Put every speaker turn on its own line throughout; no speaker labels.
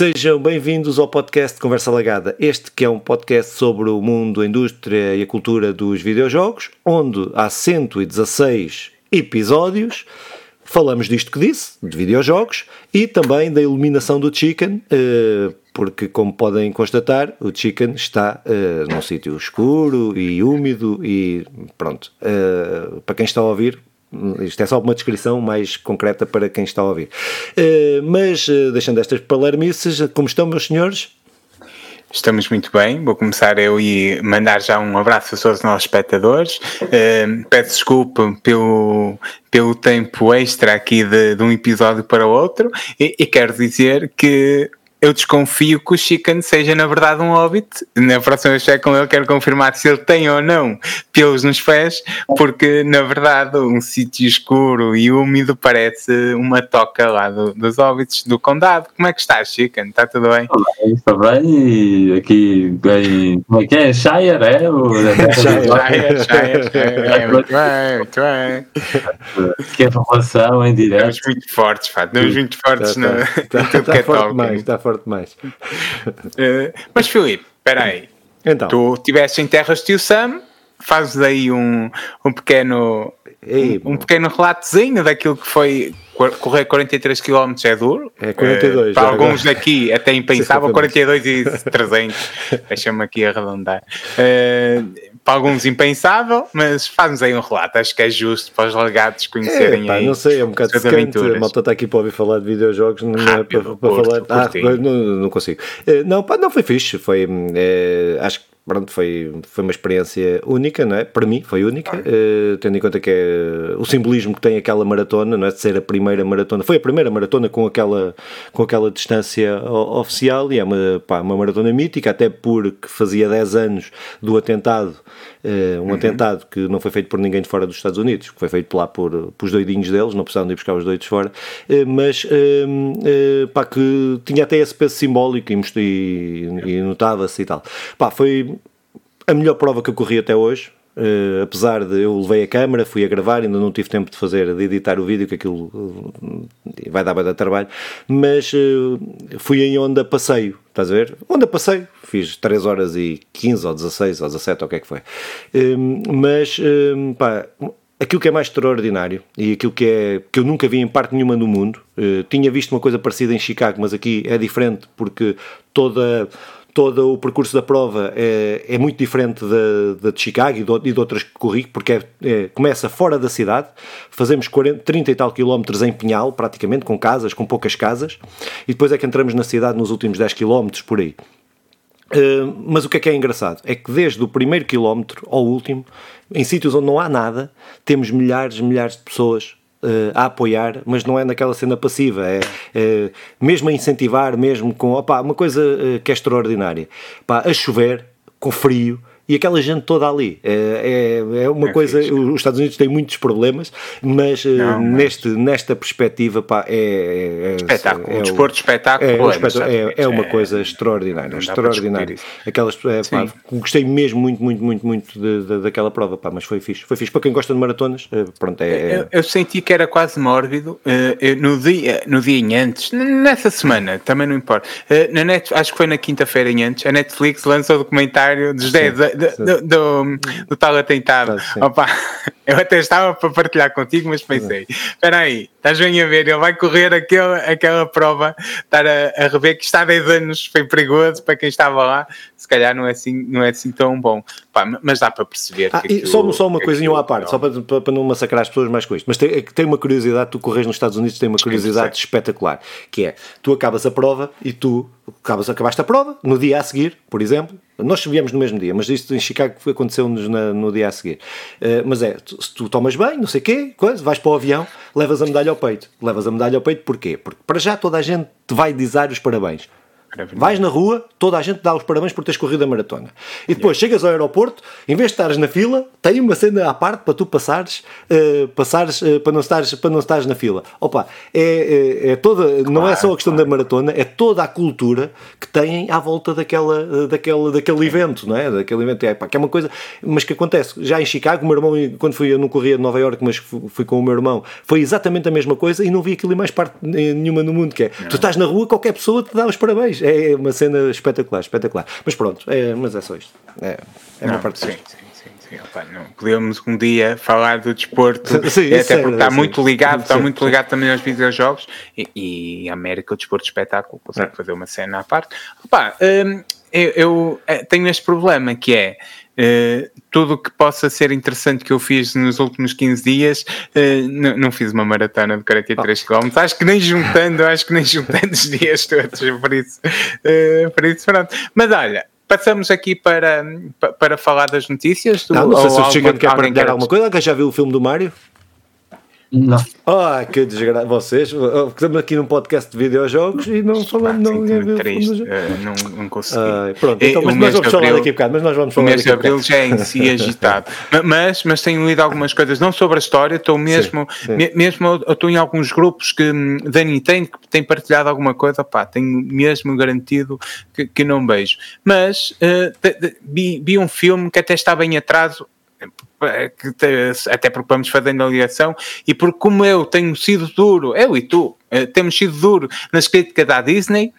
Sejam bem-vindos ao podcast Conversa Lagada. Este que é um podcast sobre o mundo, a indústria e a cultura dos videojogos, onde há 116 episódios falamos disto que disse, de videojogos, e também da iluminação do Chicken, eh, porque, como podem constatar, o Chicken está uh, num sítio escuro e úmido e pronto. Uh, para quem está a ouvir, isto é só uma descrição mais concreta para quem está a ouvir. Uh, mas, deixando estas palermices, como estão, meus senhores?
Estamos muito bem. Vou começar eu e mandar já um abraço a todos os nossos espectadores. Uh, peço desculpa pelo, pelo tempo extra aqui de, de um episódio para outro e, e quero dizer que eu desconfio que o Chicken seja na verdade um hobbit. Na próxima vez que com ele, quero confirmar se ele tem ou não pelos nos pés, porque na verdade um sítio escuro e úmido parece uma toca lá do, dos hobbits do condado. Como é que estás, Chicken? Está tudo bem?
Está bem, e aqui bem. Como é que é? Shire, é? O...
Shire, Shire, Shire. É, muito bem, muito bem.
Que informação em direto.
Estamos muito fortes, pá. Estamos muito fortes tá, tá,
tá, tá, tá forte mais, está forte mais.
Uh, mas Filipe, espera aí.
Então.
Tu estiveste em terras de Tio Sam, fazes aí um, um pequeno Ei, um, um, pequeno relatozinho daquilo que foi correr 43 km é duro.
É 42.
Uh, para alguns agora. daqui até impensável, 42 e 300. Deixa-me aqui arredondar. Uh, para alguns impensável, mas faz-nos aí um relato. Acho que é justo para os legados conhecerem
é, pá,
aí.
Não sei, é um bocado secante. A malta está aqui para ouvir falar de videojogos, não é para, para falar. Ah, não, não consigo. Uh, não, pá, não foi fixe. Foi, uh, acho que pronto, foi, foi uma experiência única, não é? Para mim foi única, uh, tendo em conta que é o simbolismo que tem aquela maratona, não é? De ser a primeira maratona, foi a primeira maratona com aquela, com aquela distância oficial e é uma, pá, uma maratona mítica, até porque fazia 10 anos do atentado, uh, um uhum. atentado que não foi feito por ninguém de fora dos Estados Unidos, que foi feito lá por, por os doidinhos deles, não precisavam de ir buscar os doidos fora, uh, mas pá, que tinha até esse peso simbólico e, e, e notava-se e tal. Pá, foi a melhor prova que eu corri até hoje. Uh, apesar de eu levei a câmera, fui a gravar, ainda não tive tempo de fazer, de editar o vídeo, que aquilo uh, vai dar bastante trabalho, mas uh, fui em onda passeio, estás a ver? Onda passeio, fiz 3 horas e 15 ou 16 ou 17 ou o que é que foi. mas, pá, aquilo que é mais extraordinário e aquilo que é que eu nunca vi em parte nenhuma no mundo, tinha visto uma coisa parecida em Chicago, mas aqui é diferente porque toda todo o percurso da prova é, é muito diferente da, de Chicago e de, de outras que corri, porque é, é, começa fora da cidade, fazemos 40, 30 e tal quilómetros em Pinhal, praticamente, com casas, com poucas casas, e depois é que entramos na cidade nos últimos 10 quilómetros, por aí. Uh, mas o que é que é engraçado? É que desde o primeiro quilómetro ao último, em sítios onde não há nada, temos milhares e milhares de pessoas uh, a apoiar, mas não é naquela cena passiva, é, é mesmo a incentivar, mesmo com opa, uma coisa uh, que é extraordinária. Pá, a chover, com frio, e aquela gente toda ali. É, é, é uma é coisa. Fixe. Os Estados Unidos têm muitos problemas, mas, eh, não, neste, nesta perspectiva, pá, é.
é espetáculo. É, um desporto de espetáculo.
É, é, é, uma coisa extraordinária. Extraordinária. Aquelas, pá, gostei mesmo muito, muito, muito, muito de, de, daquela prova, pá, mas foi fixe. Foi fixe. Para quem gosta de maratonas, pronto, é.
Eu, eu, senti que era quase mórbido eu, no, dia, no dia em antes, nessa semana, também não importa. Na net, acho que foi na quinta-feira em antes, a Netflix lançou o documentário dos 10 do, do, do tal atentado. Opa, eu até estava para partilhar contigo, mas pensei: espera aí, estás bem a ver, ele vai correr aquele, aquela prova, estar a, a rever que está há 10 anos, foi perigoso para quem estava lá, se calhar não é assim, não é assim tão bom. Pá, mas dá para perceber.
Ah, que só, só uma coisinha à parte, só para, para, não massacrar as pessoas mais com isto, mas tem, é tem uma curiosidade: tu corres nos Estados Unidos, tem uma curiosidade espetacular, que é tu acabas a prova e tu acabas, acabaste a prova, no dia a seguir, por exemplo, nós viemos no mesmo dia, mas isto em Chicago aconteceu-nos no dia a seguir. Uh, mas é, tu, se tu tomas bem, não sei o quê, coisa, vais para o avião, levas a medalha ao peito. Levas a medalha ao peito porquê? Porque para já toda a gente te vai dizer os parabéns. Vais na rua, toda a gente dá os parabéns por teres corrido a maratona. E depois yeah. chegas ao aeroporto, em vez de estares na fila, tem uma cena à parte para tu passares, uh, passares uh, para, não estares, para não estares na fila. Opa, é, é, é toda, claro, não é só a questão claro. da maratona, é toda a cultura que têm à volta daquela, daquela, daquele evento, não é? Daquele evento, é, pá, que é uma coisa, mas que acontece. Já em Chicago, o meu irmão, quando fui, eu não corria de Nova York, mas fui, fui com o meu irmão, foi exatamente a mesma coisa e não vi aquilo em mais parte nenhuma no mundo, que é, não. tu estás na rua, qualquer pessoa te dá os parabéns. É uma cena espetacular, espetacular. Mas pronto, é, mas é só isto. É, é
não,
uma parte
sim, sim, sim, sim. Opa, não, podemos um dia falar do desporto, sim, até porque está muito ligado, está muito ligado também aos videojogos e, e a América, o desporto de espetáculo, consegue é. fazer uma cena à parte. Opa, hum, eu, eu eh, tenho este problema que é Uh, tudo o que possa ser interessante que eu fiz nos últimos 15 dias, uh, não fiz uma maratona de 43 km, acho que nem juntando, acho que nem juntando os dias todos, por isso, uh, por isso pronto. Mas olha, passamos aqui para, para falar das notícias.
Do, não, não sei se o Chico quer partilhar alguma coisa, alguém já viu o filme do Mário?
Não.
Ah, que desgraça. Vocês, estamos aqui num podcast de videojogos e não falamos, não,
ninguém triste, uh, não, não consegui. Ah,
pronto, então, mas nós vamos falar abril, daqui a bocado, mas nós vamos falar
O mês de abril já é em si agitado. mas, mas tenho lido algumas coisas, não sobre a história, estou mesmo, sim, sim. mesmo eu estou em alguns grupos que, hum, da Nintendo que têm partilhado alguma coisa, pá, tenho mesmo garantido que, que não beijo. Mas uh, vi, vi um filme que até está bem atraso até porque vamos fazendo a ligação, e porque como eu tenho sido duro, eu e tu, eh, temos sido duro nas críticas da Disney,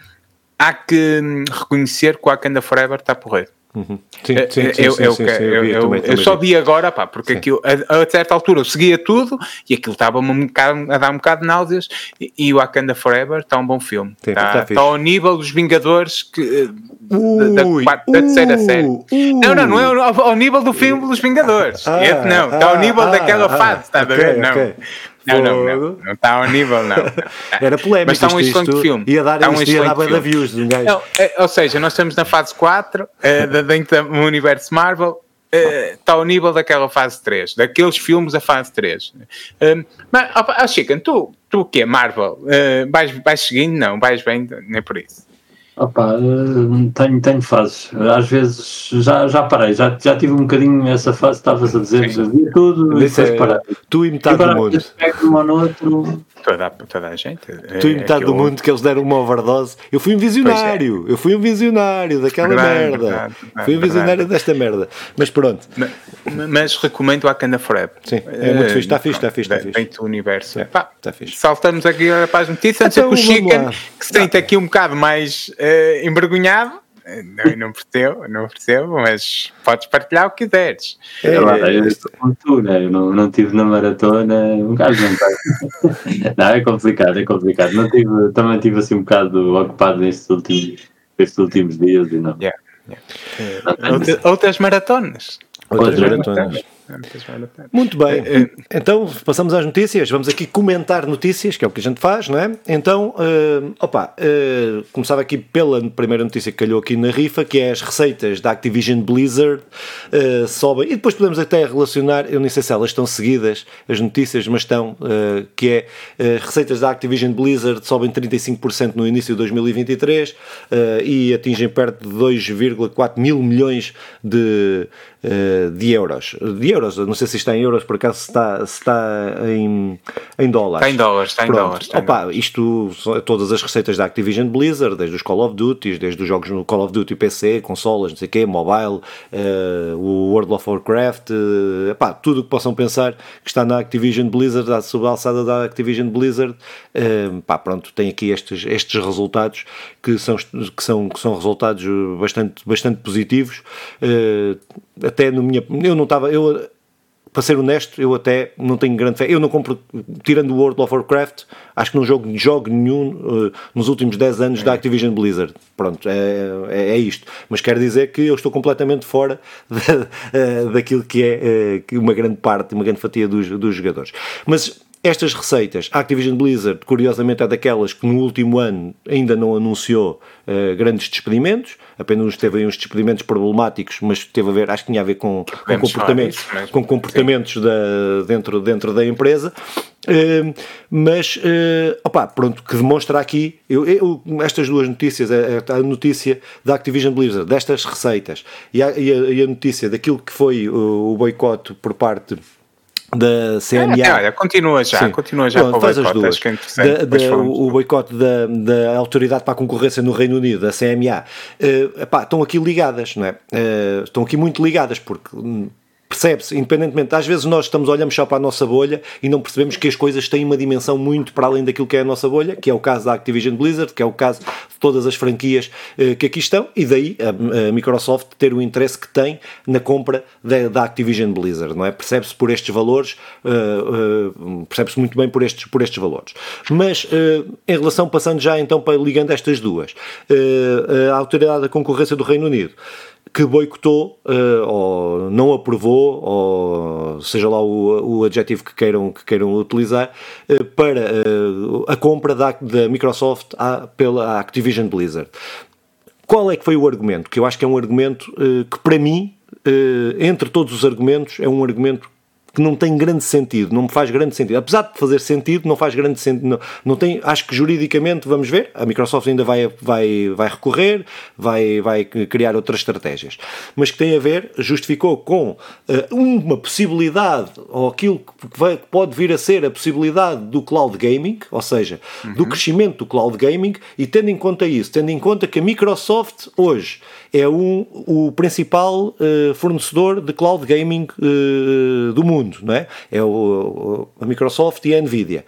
há que hum, reconhecer que o Wakanda Forever está porreiro.
Uhum. Sim, sim, sim, eu, sim, eu, sim,
eu, eu, também, eu só vi agora, pá, porque aquilo, a, a, certa altura eu seguia tudo e aquilo estava-me um a dar um bocado de náuseas e, e o Wakanda Forever está um bom filme. Está, está ao nível dos Vingadores que, ui, da, da, da, terceira série. Ui. Não, não, não é ao, ao nível do filme dos Vingadores. Ah, Esse não, está ao nível ah, daquela ah, fase, está okay, a ver? Okay. Não, não, não, não está ao nível, não.
Era polémico. Mas está um excelente filme. Ia dar, um ia dar da views de um gajo. Não,
é, ou seja, nós estamos na fase 4 uh, dentro do universo Marvel. Uh, está ao nível daquela fase 3, daqueles filmes da fase 3. Uh, mas, oh, Chicken, tu, tu o quê? Marvel? Uh, vais, vais seguindo? Não, vais bem, nem por isso.
Opa, tenho, tenho fases. Às vezes já, já parei, já, já tive um bocadinho essa fase, estavas a dizer, vi tudo e depois é, parei.
Tu e metade e do mundo.
Um no outro,
Toda, toda a gente.
Tu e é metade do mundo que eles deram uma overdose. Eu fui um visionário. É. Eu fui um visionário daquela verdade, merda. Verdade, verdade, fui um visionário desta merda. Mas pronto.
Mas, mas recomendo a Canda Forever.
Sim, é muito fixe. Está fixe, está fixe. Está
fixe. o universo. É, Pá, está fixe. Saltamos aqui para as notícias. Antes então, que o Chicken, que se sente aqui um bocado mais uh, envergonhado não, não percebo, não percebo, mas podes partilhar o que quiseres.
É, é, eu estou com tu, né? eu não, não tive na maratona, um gajo não está. não, é complicado, é complicado. Não tive, também estive assim um bocado ocupado nestes últimos, nestes últimos dias e não.
Yeah, yeah. Outras, outras maratonas.
Outras, outras maratonas. maratonas. Muito bem, é, é. então passamos às notícias. Vamos aqui comentar notícias, que é o que a gente faz, não é? Então, uh, opa, uh, começava aqui pela primeira notícia que calhou aqui na rifa, que é as receitas da Activision Blizzard uh, sobem. E depois podemos até relacionar, eu nem sei se elas estão seguidas, as notícias, mas estão, uh, que é as receitas da Activision Blizzard sobem 35% no início de 2023 e atingem perto de 2,4 mil milhões de eh, de euros. De euros, não sei se está em euros, por acaso se está, se está em, em dólares.
Está em dólares, está em dólares. Está
Opa, em isto, todas as receitas da Activision Blizzard, desde os Call of Duty, desde os jogos no Call of Duty PC, consolas, não sei o quê, mobile, uh, o World of Warcraft, uh, epá, tudo o que possam pensar que está na Activision Blizzard, sob a alçada da Activision Blizzard, uh, pá, pronto, tem aqui estes, estes resultados que são, que são, que são resultados bastante, bastante positivos. Uh, até no minha. Eu não estava. Eu, para ser honesto, eu até não tenho grande fé. Eu não compro, tirando o World of Warcraft, acho que não jogo jogo nenhum uh, nos últimos 10 anos da Activision Blizzard. Pronto, é, é, é, isto. Mas quero dizer que eu estou completamente fora de, uh, daquilo que é uh, uma grande parte, uma grande fatia dos, dos jogadores. Mas estas receitas, a Activision Blizzard, curiosamente, é daquelas que no último ano ainda não anunciou uh, grandes despedimentos, apenas teve aí uns despedimentos problemáticos, mas teve a ver, acho que tinha a ver com, com comportamentos, com comportamentos da, dentro, dentro da empresa. Uh, mas, uh, opa, pronto, que demonstra aqui eu, eu, estas duas notícias, a, a, notícia da Activision Blizzard, destas receitas, e a, e a, e a notícia daquilo que foi o, o boicote por parte da CMA.
É, olha, continua já, Sim. continua já Pronto, faz as duas. É
da, da, o, o boicote da, da Autoridade para a Concorrência no Reino Unido, da CMA, uh, epá, estão aqui ligadas, não é? Uh, estão aqui muito ligadas, porque hum, percebe-se, independentemente, às vezes nós estamos, olhamos só para a nossa bolha e não percebemos que as coisas têm uma dimensão muito para além daquilo que é a nossa bolha, que é o caso da Activision Blizzard, que é o caso de todas as franquias uh, que aqui estão, e daí a, a, Microsoft ter o interesse que tem na compra da, da Activision Blizzard, não é? Percebe-se por estes valores, uh, uh, percebe-se muito bem por estes, por estes valores. Mas, em relação, passando já então para ligando estas duas, a Autoridade da Concorrência do Reino Unido que boicotou uh, ou não aprovou, ou seja lá o, o adjetivo que queiram, que queiram utilizar, uh, para uh, a compra da, da Microsoft à, pela Activision Blizzard. Qual é que foi o argumento? Que eu acho que é um argumento que, para mim, entre todos os argumentos, é um argumento que não tem grande sentido, não me faz grande sentido. Apesar de fazer sentido, não faz grande sentido. Não, não tem, acho que juridicamente, vamos ver, a Microsoft ainda vai, vai, vai recorrer, vai, vai criar outras estratégias. Mas que tem a ver, justificou com uh, uma possibilidade, ou aquilo que, vai, que, pode vir a ser a possibilidade do cloud gaming, ou seja, uhum. do crescimento do cloud gaming, e tendo em conta isso, tendo em conta que a Microsoft hoje é um, o principal uh, fornecedor de cloud gaming uh, do mundo, não é? É o, a Microsoft e a Nvidia.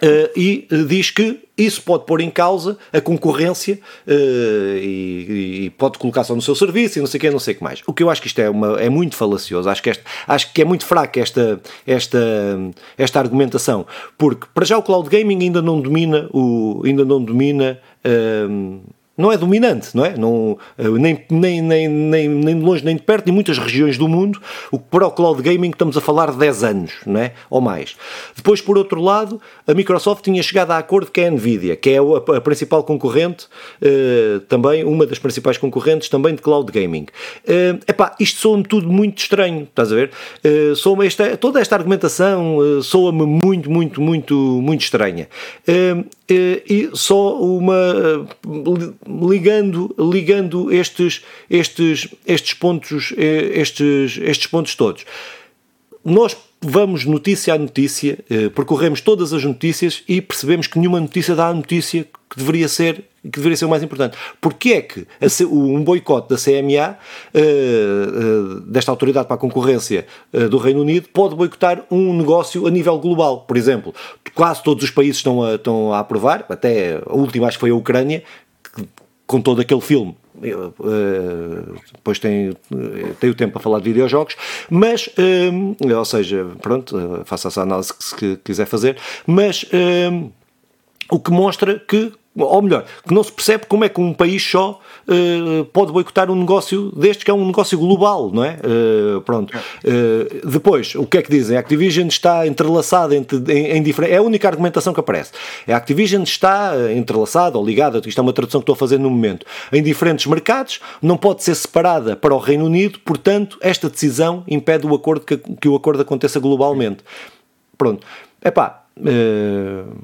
Uh, e diz que isso pode pôr em causa a concorrência uh, e, e, pode colocar só no seu serviço e não sei o que, não sei o que mais. O que eu acho que isto é, uma, é muito falacioso, acho que, este, acho que é muito fraca esta, esta, esta argumentação, porque para já o cloud gaming ainda não domina, o, ainda não domina não é dominante, não é? Não, eh, nem, nem, nem, nem, nem de longe nem de perto, em muitas regiões do mundo, o para o cloud gaming estamos a falar de 10 anos, não é? Ou mais. Depois, por outro lado, a Microsoft tinha chegado a acordo com a Nvidia, que é a, a principal concorrente, uh, também, uma das principais concorrentes também de cloud gaming. Uh, epá, isto soa-me tudo muito estranho, estás a ver? Uh, soa esta, toda esta argumentação uh, soa-me muito, muito, muito, muito estranha. Uh, e só uma ligando ligando estes estes estes pontos estes estes pontos todos. Nós vamos notícia a notícia percorremos todas as notícias e percebemos que nenhuma notícia dá a notícia que deveria ser que deveria ser o mais importante. Porque é que um boicote da CMA, uh, uh, desta Autoridade para a Concorrência uh, do Reino Unido, pode boicotar um negócio a nível global? Por exemplo, quase todos os países estão a, estão a aprovar, até a última acho que foi a Ucrânia, que, com todo aquele filme Uh, depois tem, tem o tempo para falar de videojogos, mas, ou seja, pronto, uh, faça essa análise que se quiser fazer, mas o que mostra que ou melhor, que não se percebe como é que um país só uh, pode boicotar um negócio deste que é um negócio global, não é? Uh, pronto. Uh, depois, o que é que dizem? A Activision está entrelaçada entre, em, em diferentes. É a única argumentação que aparece. A Activision está entrelaçada ou ligada, isto é uma tradução que estou a fazer no momento, em diferentes mercados, não pode ser separada para o Reino Unido, portanto, esta decisão impede o acordo que, que o acordo aconteça globalmente. Pronto. Epá. Uh,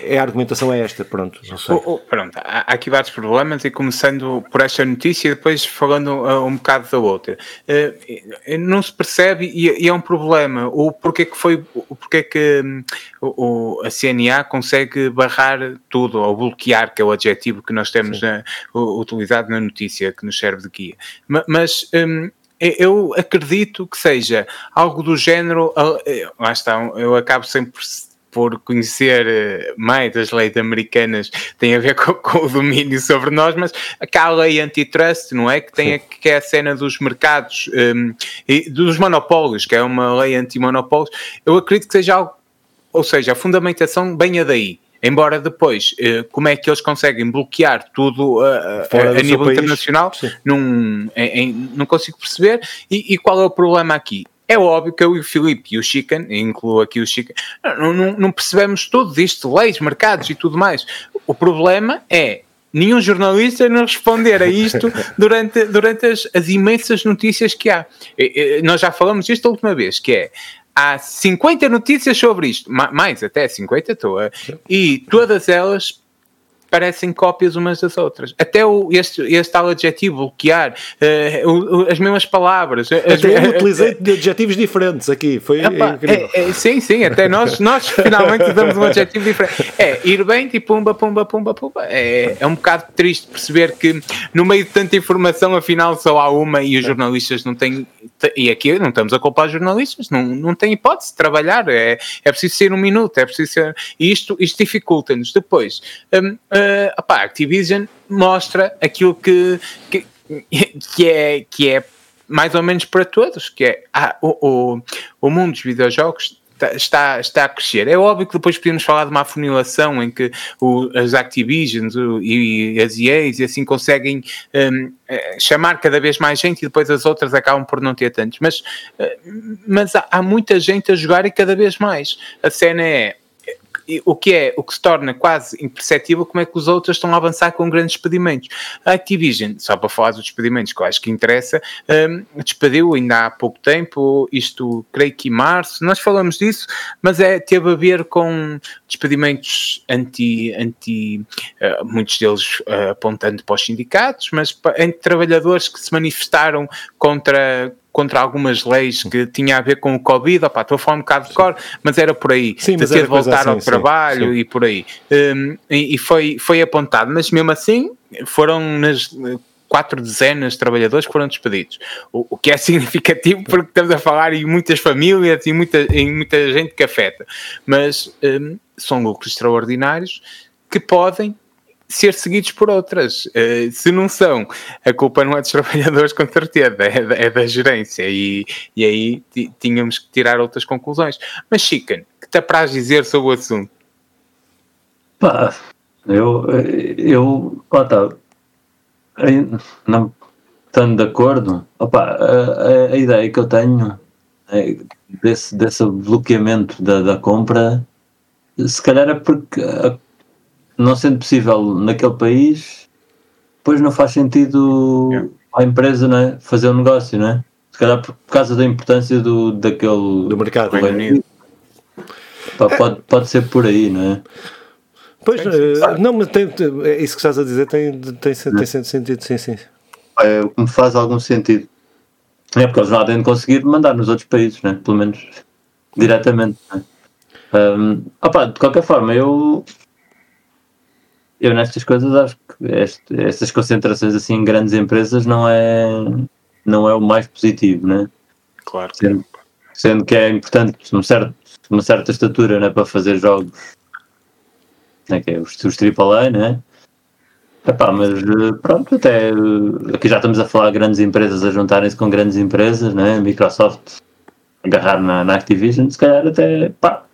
é a argumentação é esta, pronto.
Oh, oh, pronto, há, aqui vários problemas e começando por esta notícia e depois falando uh, um bocado da outra. Uh, não se percebe e, e, é um problema. O porquê que foi, o porquê que um, o, a CNA consegue barrar tudo ou bloquear, que é o adjetivo que nós temos na, utilizado na notícia que nos serve de guia. Mas um, eu acredito que seja algo do género. Uh, lá está, eu acabo sempre por conhecer eh, mais das leis americanas tem a ver com, com, o domínio sobre nós, mas aquela lei antitrust, não é? Que tem a, que é a cena dos mercados um, e dos monopólios, que é uma lei anti-monopólios. Eu acredito que seja algo, ou seja, a fundamentação venha daí. Embora depois, eh, como é que eles conseguem bloquear tudo a, a, a nível internacional, num, em, não consigo perceber. E, e qual é o problema aqui? É óbvio que eu e o Filipe e o Chicken, incluo aqui o Chicken, não, não, não percebemos tudo isto, leis, mercados e tudo mais. O problema é nenhum jornalista não responder a isto durante, durante as, as imensas notícias que há. E, e, nós já falamos isto a última vez, que é há 50 notícias sobre isto, mais até 50 estou, e todas elas parecem cópias umas das outras. Até o, este, este tal adjetivo, bloquear, uh, o, o, as mesmas palavras.
Até as, eu utilizei de adjetivos diferentes aqui, foi
Epa, é, é, sim, sim, até nós, nós finalmente usamos um adjetivo diferente. É, ir bem, tipo pumba, pumba, pumba, pumba. É, é um bocado triste perceber que no meio de tanta informação, afinal só há uma e os jornalistas não têm, e aqui não estamos a culpar os jornalistas, não, não têm hipótese de trabalhar, é, é preciso ser um minuto, é preciso ser, e isto, isto dificulta-nos. Depois, um, uh, opá, Activision mostra aquilo que, que, que, é, que é mais ou menos para todos, que é ah, o, o, o mundo dos videojogos está, está a crescer. É óbvio que depois podemos falar de uma afunilação em que o, as Activisions o, e as EAs e assim conseguem um, eh, chamar cada vez mais gente e depois as outras acabam por não ter tantos. Mas, uh, mas há, há muita gente a jogar e cada vez mais. A cena é o que é o que se torna quase imperceptível como é que os outros estão a avançar com grandes despedimentos. A Activision, só para falar dos despedimentos que eu acho que interessa, um, despediu ainda há pouco tempo, isto creio que em março, nós falamos disso, mas é, teve a ver com despedimentos anti, anti uh, muitos deles uh, apontando para os sindicatos, mas entre trabalhadores que se manifestaram contra contra algumas leis que tinha a ver com o Covid, opá, estou a falar um bocado de cor, mas era por aí, sim, de ter de voltar assim, ao trabalho sim. e por aí. Um, e, e foi, foi apontado, mas mesmo assim foram nas quatro dezenas de trabalhadores que foram despedidos. O, o, que é significativo porque estamos a falar em muitas famílias e muita, em muita gente que afeta. Mas um, são lucros extraordinários que podem ser seguidos por outras. Uh, se não são, a culpa não é dos trabalhadores, com certeza, é da, é da gerência. E, e aí tínhamos que tirar outras conclusões. Mas, Chicken, que te apraz dizer sobre o assunto?
Pá, eu, eu, ó, tá, não estando de acordo, opa, a, a, ideia que eu tenho é desse, desse bloqueamento da, da compra, se calhar é porque não sendo possível naquele país, depois não faz sentido yeah. à empresa não é? fazer um negócio, não é? Se calhar por causa da importância do, daquele
do mercado do Reino Unido.
Pode, pode ser por aí, não é?
Pois, uh, não, mas tem, é isso que estás a dizer tem, tem, tem, tem sentido, sim, sim.
É o que me faz algum sentido. É porque eles não devem conseguir mandar nos outros países, né? pelo menos diretamente. Né? Um, opa, de qualquer forma, eu eu nestas coisas acho que este, estas concentrações assim em grandes empresas não é, não é o mais positivo, né?
Claro.
Sendo, sendo que é importante um certo, uma certa estatura né, para fazer jogos, né, que é os, os AAA, né? Epá, mas pronto, até aqui já estamos a falar de grandes empresas a juntarem-se com grandes empresas, né? Microsoft agarrar na, na Activision, se calhar até pá,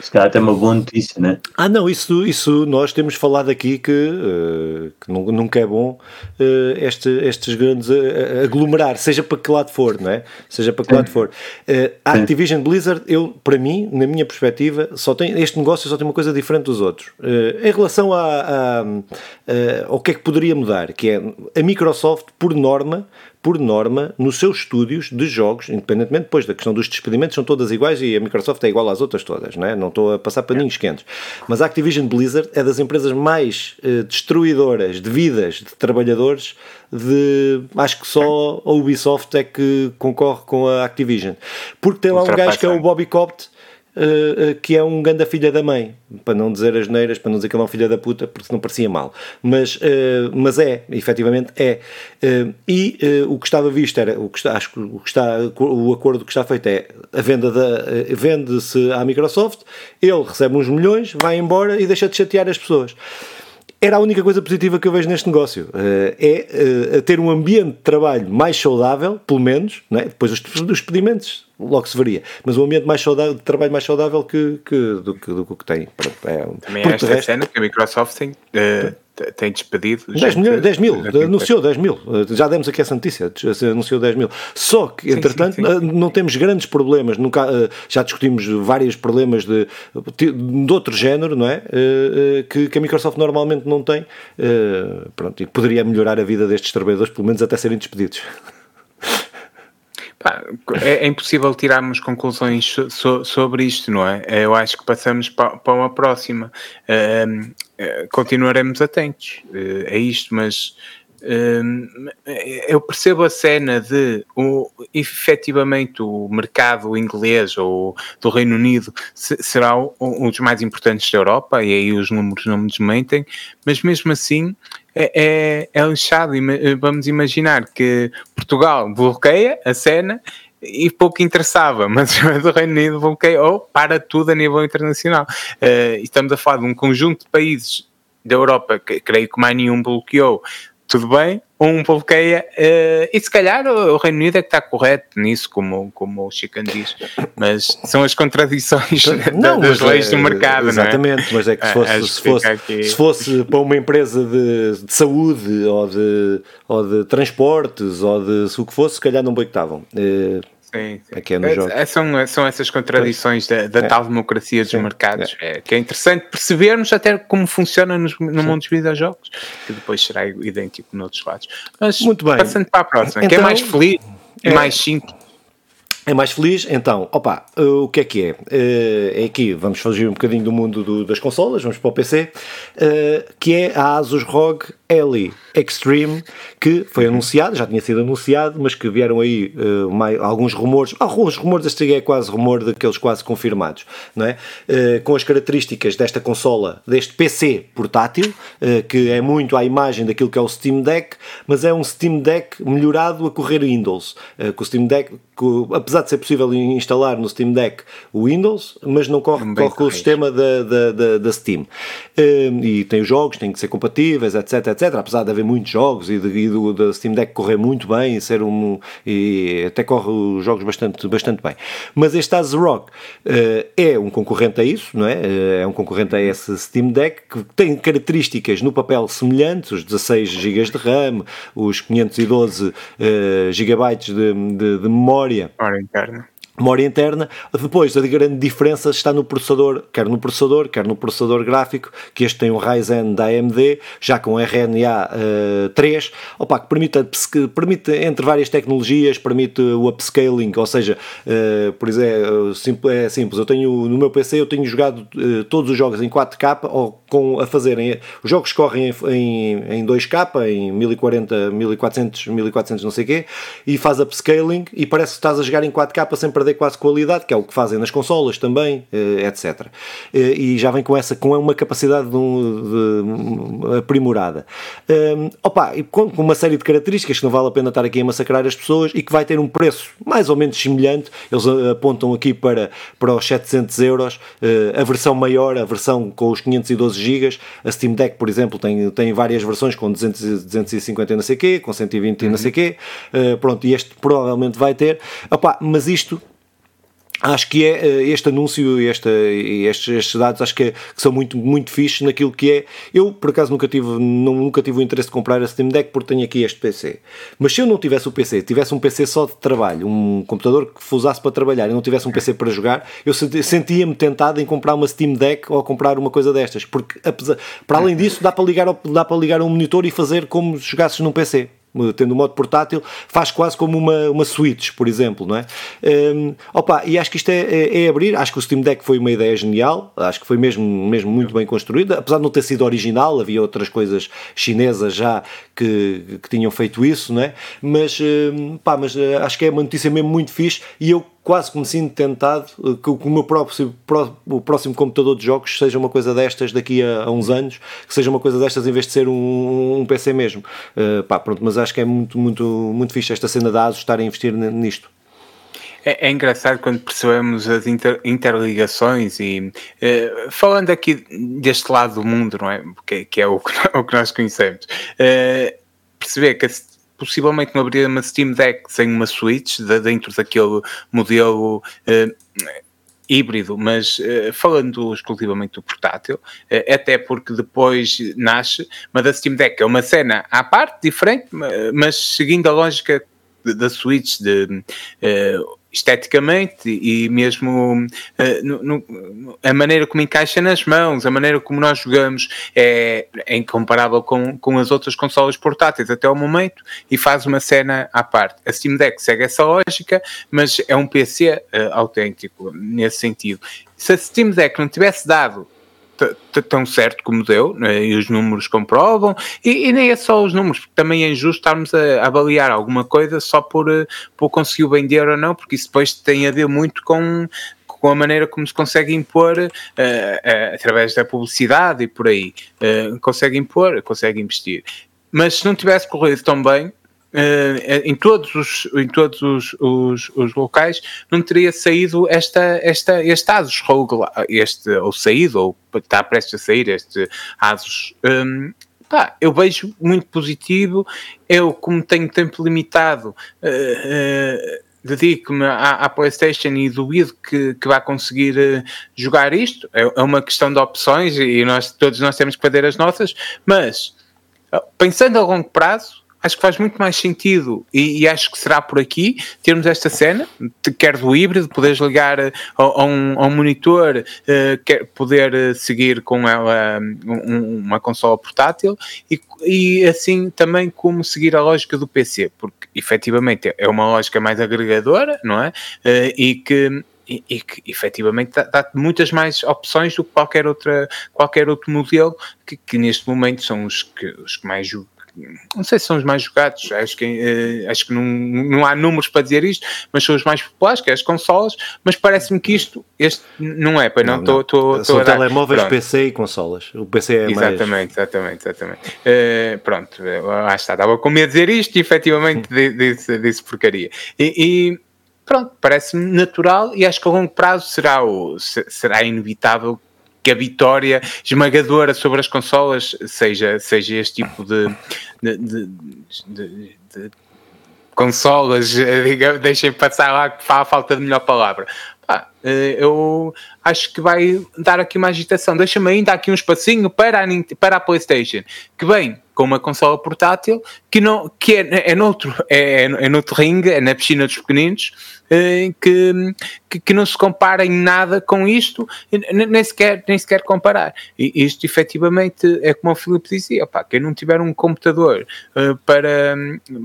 se calhar até uma boa notícia, né?
Ah, não, isso, isso nós temos falado aqui que, uh, que nunca é bom uh, este, estes grandes uh, aglomerar, seja para que lado for, não é? Seja para que lado for. a Activision Blizzard, eu, para mim, na minha perspectiva, só tem, este negócio só tem uma coisa diferente dos outros. em relação a, a, a, ao que é que poderia mudar, que é a Microsoft, por norma, por norma, nos seus estúdios de jogos, independentemente depois da questão dos despedimentos, são todas iguais e a Microsoft é igual às outras todas, não, é? não estou a passar paninhos quentes. Mas a Activision Blizzard é das empresas mais eh, destruidoras de vidas de trabalhadores de acho que só a Ubisoft é que concorre com a Activision porque tem lá um gajo que é o Bobby Copt que é um ganda filha da mãe, para não dizer as neiras, para não dizer que ele é um filho da puta, porque não parecia mal. Mas, uh, mas é, efetivamente é. e o que estava visto era, o que está, acho que o, que está, o acordo que está feito é a venda da. vende-se à Microsoft, ele recebe uns milhões, vai embora e deixa de chatear as pessoas era a única coisa positiva que eu vejo neste negócio. é ter um ambiente de trabalho mais saudável, pelo menos, é? depois os, os pedimentos logo se veria. Mas um ambiente mais saudável, de trabalho mais saudável que, que, do, que, do que tem.
É, Também é esta resto, cena que a Microsoft tem, uh, tem despedido.
10, milhões, 10 mil, anunciou 10 mil. Eh, já demos aqui essa notícia, anunciou 10 mil. Só que, sim, entretanto, sim, sim. Eh, não temos grandes problemas. Nunca, já discutimos vários problemas de, de outro género, não é? Que, que a Microsoft normalmente não tem. Pronto, e poderia melhorar a vida destes trabalhadores, pelo menos até serem despedidos.
é, é, impossível tirarmos conclusões so, sobre isto, não é? Eu acho que passamos para, uma próxima. Uh, uh, continuaremos atentos uh, a isto, mas eu percebo a cena de o, efetivamente o mercado inglês ou do Reino Unido será um dos mais importantes da Europa e aí os números não me desmentem, mas mesmo assim é, é, é lixado. Vamos imaginar que Portugal bloqueia a cena e pouco interessava, mas o Reino Unido bloqueou para tudo a nível internacional. Uh, estamos a falar de um conjunto de países da Europa que creio que mais nenhum bloqueou tudo bem, um bloqueia, uh, e se calhar o, Reino Unido é que está correto nisso, como, como o Chican diz, mas são as contradições não, das leis é, do mercado,
exatamente,
não
é? mas é que se fosse, se fosse, se fosse para uma empresa de, de, saúde ou de, ou de transportes ou de o que fosse, se calhar não boicotavam. Uh,
Sim, sim. É, é, são, são essas contradições da, da é. tal democracia dos sim, mercados. É. que é interessante percebermos até como funciona nos, no mundo dos videojogos, que depois será idêntico noutros lados. Mas Muito bem. passando para a próxima, então, que é mais feliz e mais simples
é mais feliz, então, opa, uh, o que é que é? Uh, é aqui, vamos fugir um bocadinho do mundo do, das consolas, vamos para o PC, uh, que é a Asus ROG Ellie Extreme, que foi anunciado, já tinha sido anunciado, mas que vieram aí uh, mais, alguns rumores, alguns rumores, este é quase rumor daqueles quase confirmados, não é? Uh, com as características desta consola, deste PC portátil, uh, que é muito à imagem daquilo que é o Steam Deck, mas é um Steam Deck melhorado a correr Windows, o Steam Deck, que, apesar de ser possível instalar no Steam Deck o Windows, mas não corre, corre com o sistema da, da, da, da Steam. e tem os jogos, tem que ser compatíveis, etc, etc. Apesar de haver muitos jogos e, de, e do, da Steam Deck correr muito bem e ser um. e até corre os jogos bastante, bastante bem. Mas este ASRock uh, é um concorrente a isso, não é? Uh, é um concorrente a esse Steam Deck que tem características no papel semelhantes, os 16 GB de RAM, os 512 uh, GB de, de, de memória.
Memória interna
memória interna. Depois, a grande diferença está no processador, quer no processador, quer no processador gráfico, que este tem um Ryzen da AMD, já com RNA uh, 3, opa, que permite, permite, entre várias tecnologias, permite o upscaling, ou seja, uh, por exemplo, é simples, eu tenho, no meu PC eu tenho jogado uh, todos os jogos em 4K, ou com, a fazerem, os jogos correm em, em, em 2K, em 1040, 1400, 1400 não sei o quê, e faz upscaling, e parece que estás a jogar em 4K sempre perder quase qualidade, que é o que fazem nas consolas também, eh, etc. Eh, e já vem com essa, com uma capacidade de, de, aprimorada. Um, opa, e com, uma série de características que não vale a pena estar aqui a massacrar as pessoas e que vai ter um preço mais ou menos semelhante. Eles apontam aqui para, para os 700 euros, eh, a versão maior, a versão com os 512 GB. A Steam Deck, por exemplo, tem, tem várias versões com 200, 250 não sei quê, com 120 uhum. não sei quê. pronto, e este provavelmente vai ter. Opa, mas isto acho que é eh, este anúncio e estes, estes, dados acho que, é, que, são muito, muito fixes naquilo que é. Eu, por acaso, nunca tive, nunca tive o interesse de comprar a Steam Deck porque tenho aqui este PC. Mas se eu não tivesse o PC, tivesse um PC só de trabalho, um computador que usasse para trabalhar e não tivesse um PC para jogar, eu sentia-me tentado em comprar uma Steam Deck ou comprar uma coisa destas. Porque, apesar, para além disso, dá para ligar, dá para ligar um monitor e fazer como se jogasses num PC tendo o modo portátil, faz quase como uma, uma Switch, por exemplo, não é? Um, opa, e acho que isto é, é, é, abrir, acho que o Steam Deck foi uma ideia genial, acho que foi mesmo, mesmo muito bem construída, apesar de não ter sido original, havia outras coisas chinesas já que, que tinham feito isso, não é? Mas, um, pá, mas uh, acho que é uma notícia mesmo muito fixe e eu quase que me sinto tentado eh, que o meu próprio o próximo computador de jogos seja uma coisa destas daqui a, a uns anos, que seja uma coisa destas em vez de ser um, um PC mesmo. Uh, pá, pronto, mas acho que é muito, muito, muito fixe esta cena da ASUS estar a investir nisto.
É, é, engraçado quando percebemos as inter, interligações e uh, falando aqui deste lado do mundo, não é? Porque, que é o, o que nós conhecemos, uh, perceber que possivelmente não haveria uma Steam Deck sem uma Switch dentro daquele modelo uh, híbrido, mas uh, falando exclusivamente do portátil, uh, até porque depois nasce, mas a Steam Deck é uma cena à parte, diferente, mas seguindo a lógica da Switch de esteticamente e mesmo uh, no, no, a maneira como encaixa nas mãos, a maneira como nós jogamos é, é incomparável com, com as outras consolas portáteis até o momento e faz uma cena à parte. A Steam Deck segue essa lógica, mas é um PC uh, autêntico nesse sentido. Se a Steam Deck não tivesse dado tão certo como deu, né, e os números comprovam, e, e, nem é só os números, porque também é injusto estarmos a, a avaliar alguma coisa só por, eh, por conseguir vender ou não, porque isso depois tem a ver muito com, com a maneira como se consegue impor uh, uh, através da publicidade e por aí. Uh, consegue impor, consegue investir. Mas se não tivesse corrido tão bem, em todos, os, em todos os, os, os, locais, não teria saído esta, esta, este Asus ROG, este, ou saído, ou está prestes a sair este Asus. Um, pá, eu vejo muito positivo. Eu, como tenho tempo limitado, uh, uh, dedico-me à, à, PlayStation e duvido que, que vá conseguir uh, jogar isto. É, é, uma questão de opções e nós, todos nós temos que fazer as nossas, mas pensando a longo prazo, acho que faz muito mais sentido e, e, acho que será por aqui termos esta cena, quer do híbrido, poderes ligar a, a, um, a um, monitor, uh, quer poder eh, seguir com ela um, uma consola portátil e, e, assim também como seguir a lógica do PC, porque efetivamente é uma lógica mais agregadora, não é? Uh, e que e, e, que efetivamente dá, muitas mais opções do que qualquer, outra, qualquer outro modelo que, que neste momento são os que, os que mais não sei se são os mais jogados, acho que, uh, acho que não, não há números para dizer isto, mas são os mais populares, que é as consolas, mas parece-me que isto este não é, não estou
São telemóveis, pronto. PC e consolas. O PC é
exatamente,
mais...
Exatamente, exatamente, uh, pronto, lá está, estava com medo de dizer isto e efetivamente disse, disse porcaria. E, e pronto, parece-me natural e acho que a longo prazo será, o, será inevitável que a vitória esmagadora sobre as consolas seja, seja este tipo de, de, de, de, consolas, digamos, deixem passar lá que a falta de melhor palavra. Eh, eu acho que vai dar aqui uma agitação. Deixa-me ainda aqui um espacinho para a, para a PlayStation, que vem com uma consola portátil que, não, que é, é, noutro, é, é noutro ringue, é na piscina dos pequeninos, eh, que, que, que, não se compara em nada com isto, nem sequer, nem sequer comparar. E isto efetivamente é como o Filipe dizia: pá, quem não tiver um computador uh, para,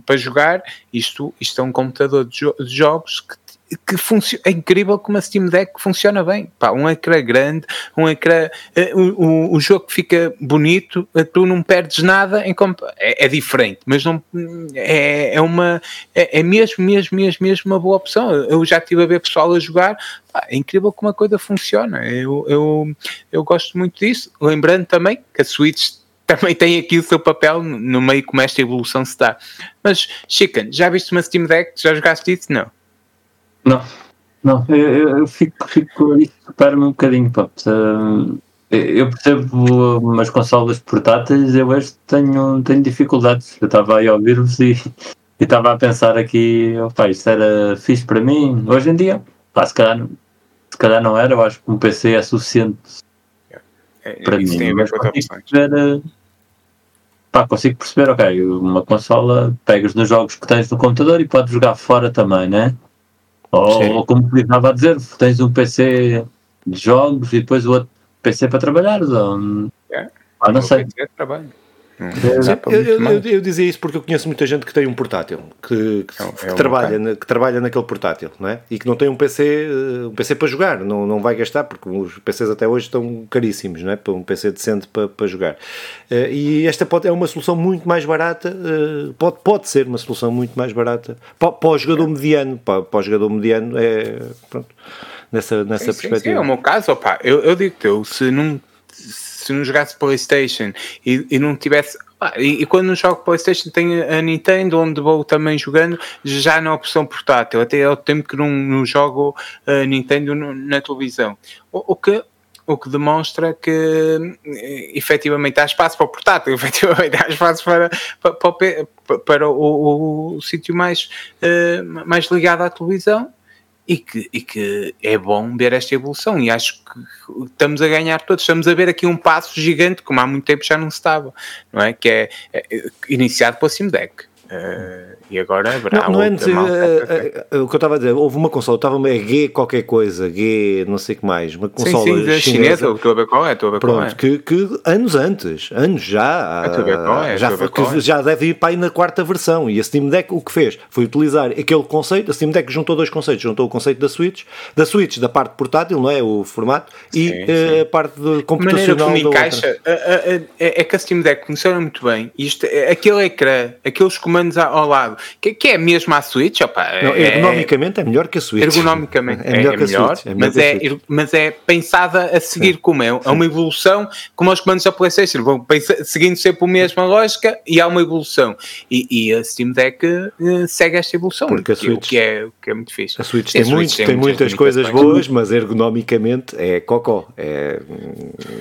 para jogar, isto, isto é um computador de, jo de jogos que que é incrível como a Steam Deck funciona bem. Pá, um ecrã grande, um ecrã, uh, o, o, jogo fica bonito, uh, tu não perdes nada, em é, é, diferente, mas não é, é uma é, é, mesmo, mesmo, mesmo, mesmo uma boa opção. Eu já estive a ver pessoal a jogar, pá, é incrível como a coisa funciona. Eu, eu, eu gosto muito disso. Lembrando também que a Switch também tem aqui o seu papel no meio como esta evolução se dá. Mas, Chicken, já viste uma Steam Deck? Já jogaste isso? Não.
Não, não, eu, eu fico, fico isso para-me um bocadinho, pá. Eu percebo umas consolas portáteis, eu hoje tenho, tenho dificuldades. Eu estava aí a ouvir-vos e estava a pensar aqui, opa, isto era fixe para mim. Hoje em dia, pá, se calhar, se calhar não era, eu acho que um PC é suficiente é, para mim. Tem mas consigo perceber, pá, consigo perceber, ok, uma consola, pegas nos jogos que tens no computador e podes jogar fora também, né? Ou, ou como estava a dizer, tens um PC de jogos e depois o outro PC para trabalhar. Ou, é. ah, não sei. trabalho.
É, eu, eu, eu, dizia isso porque eu conheço muita gente que tem um portátil, que, que, é, que trabalha, na, que trabalha naquele portátil, não é? E que não tem um PC, eh, um PC para jogar, não, não vai gastar, porque os PCs até hoje estão caríssimos, não é? Para um PC decente para, para jogar. Eh, e esta pode, é uma solução muito mais barata, eh, pode, pode ser uma solução muito mais barata para, para o jogador mediano, para, para o jogador mediano é, pronto, nessa, nessa sim, perspectiva. Sim, sim,
é o meu caso, eu, eu digo-te, eu, se não se não jogasse PlayStation e, e não tivesse. Ah, e, e, quando não jogo PlayStation tem a Nintendo, onde vou também jogando, já na opção portátil. Até é o tempo que não, não jogo a Nintendo no, na televisão. O, o, que, o que demonstra que efetivamente há espaço para o portátil, efetivamente há espaço para, para, para, para o, o, o sítio mais, uh, mais ligado à televisão e que, e que é bom ver esta evolução e acho que estamos a ganhar todos, estamos a ver aqui um passo gigante como há muito tempo já não se estava, não é? Que é, é iniciado pela Steam Deck. Uh, e agora haverá
não, não é dizer, uh, uh, o que eu estava a dizer, houve uma consola, estava uma G qualquer coisa, G não sei o que mais, uma consola sim, sim,
chinesa, chinesa estou a ver qual é, estou a ver
pronto,
qual é.
Que, que anos antes, anos já,
é,
já, que é. já deve ir para aí na quarta versão, e a Steam Deck o que fez foi utilizar aquele conceito, a Steam Deck juntou dois conceitos, juntou o conceito da Switch, da Switch da parte portátil, não é, o formato, sim, e sim. a parte de computacional
a encaixa, é, é que a Steam Deck funciona muito bem, isto, aquele ecrã, aqueles comandos ao lado, que, que é mesmo a Switch, opa,
não, é- ergonomicamente é, é, melhor que a Switch.
Ergonomicamente é, melhor, é melhor Switch, mas, é, mas é pensada a seguir Sim. como é, é uma evolução, como os comandos da PlayStation, vão seguindo sempre a mesma lógica e há uma evolução. E, e a Steam Deck uh, segue esta evolução, Porque a Switch, o, que é, o que é muito fixe.
A Switch tem, a Switch tem, tem muitas coisas boas, mas ergonomicamente é cocó. É,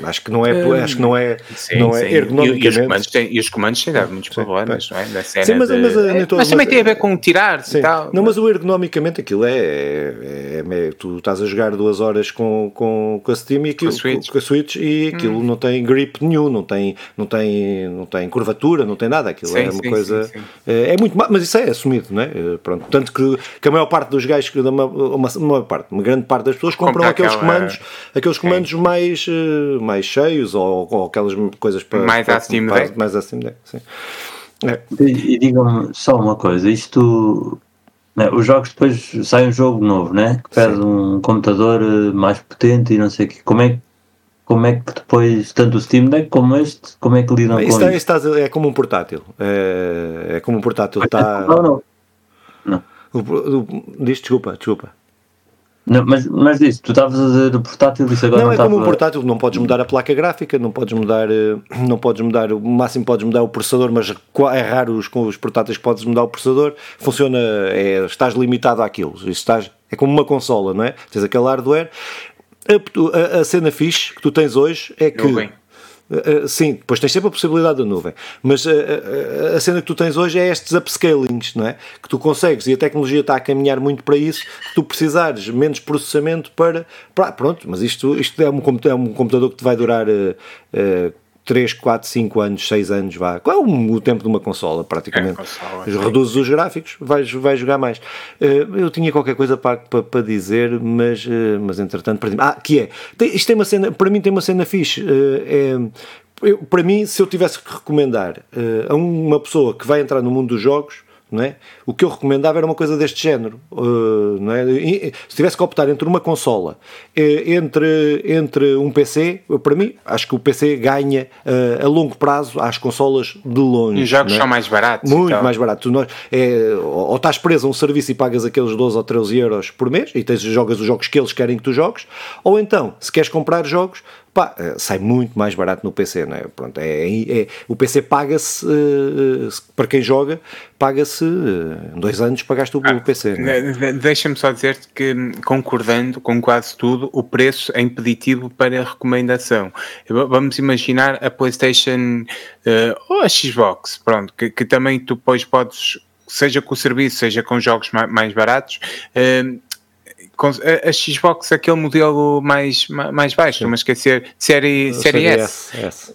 acho que não é, uh, acho que não é, sim, não é ergonomicamente. E, e, os comandos
têm, e os comandos têm dado muitos problemas, não é? Da cena sim, mas, de, mas, mas, mas, também tem a ver com tirar e tal.
Não, mas o ergonomicamente aquilo é, é, é, Tu estás a jogar duas horas com, com, com a Steam e aquilo, com a Switch, com a Switch e aquilo hum. não tem grip nenhum, não tem, não, tem, não tem curvatura, não tem nada. Aquilo sim, é uma sim, coisa. É, é, muito mas isso é assumido, não é? Eh, pronto. Tanto que, que a maior parte dos gajos, uma, uma, uma, parte, uma grande parte das pessoas compram aqueles aquela... comandos, aqueles comandos mais, eh, mais cheios ou, ou aquelas coisas para.
Mais
para,
à Steam Deck.
Mais à Steam Deck, sim.
É. E, e digam-me só uma coisa, isto né, os jogos depois sai um jogo novo, né? Que pede um computador eh, mais potente e não sei o quê. Como é, como é que depois, tanto o Steam Deck como este, como é que lidam
isso com isso? É, é como um portátil. É, é como um portátil. Está... Não, não. não. O, o, diz desculpa, desculpa.
Não, mas, mas isso, tu estavas a dizer o portátil isso agora
não,
não
é como um portátil, não podes mudar a placa gráfica, não podes mudar, eh, não podes mudar, o máximo podes mudar o processador, mas é raro os, com os portáteis que podes mudar o processador, funciona, é, estás limitado àquilo, estás, é como uma consola, não é? Tens aquele hardware, a, a, a cena fixe que tu tens hoje é que Uh, sim, depois tens sempre a possibilidade da nuvem, mas uh, uh, a cena que tu tens hoje é estes upscalings, não é? Que tu consegues e a tecnologia está a caminhar muito para isso, que tu precisares menos processamento para. para pronto, mas isto, isto é, um, é um computador que te vai durar 3, 4, 5 anos, 6 anos, vá. Qual é o, tempo de uma consola, praticamente? É, consola, Reduzes os gráficos, vais, vais jogar mais. Uh, eu tinha qualquer coisa para, para, para dizer, mas, uh, mas entretanto perdi Ah, que é, tem, isto tem uma cena, para mim tem uma cena fixe. Uh, é, eu, para mim, se eu tivesse que recomendar a uma pessoa que vai entrar no mundo dos jogos, não é? O que eu recomendava era uma coisa deste género. Uh, não é? E, se tivesse que optar entre uma consola, eh, entre, entre um PC, para mim, acho que o PC ganha uh, a longo prazo às consolas de longe.
E os jogos é? são mais baratos.
Muito então. mais baratos. É, ou estás preso a um serviço e pagas aqueles 12 ou 13 euros por mês e tens, jogas os jogos que eles querem que tu jogues, ou então, se queres comprar jogos, pá, eh, sai muito mais barato no PC, não é? Pronto, é, é, é o PC paga-se, uh, para quem joga, paga-se, uh, dois anos pagaste o, ah, o PC.
É? Deixa-me só dizer-te que, concordando com quase tudo, o preço é impeditivo para a recomendação. Vamos imaginar a PlayStation uh, ou a Xbox, pronto, que, que também tu depois podes seja com o serviço, seja com jogos mais, mais baratos, uh, a, a Xbox, aquele modelo mais, mais baixo, estou-me a esquecer, série, série S, S,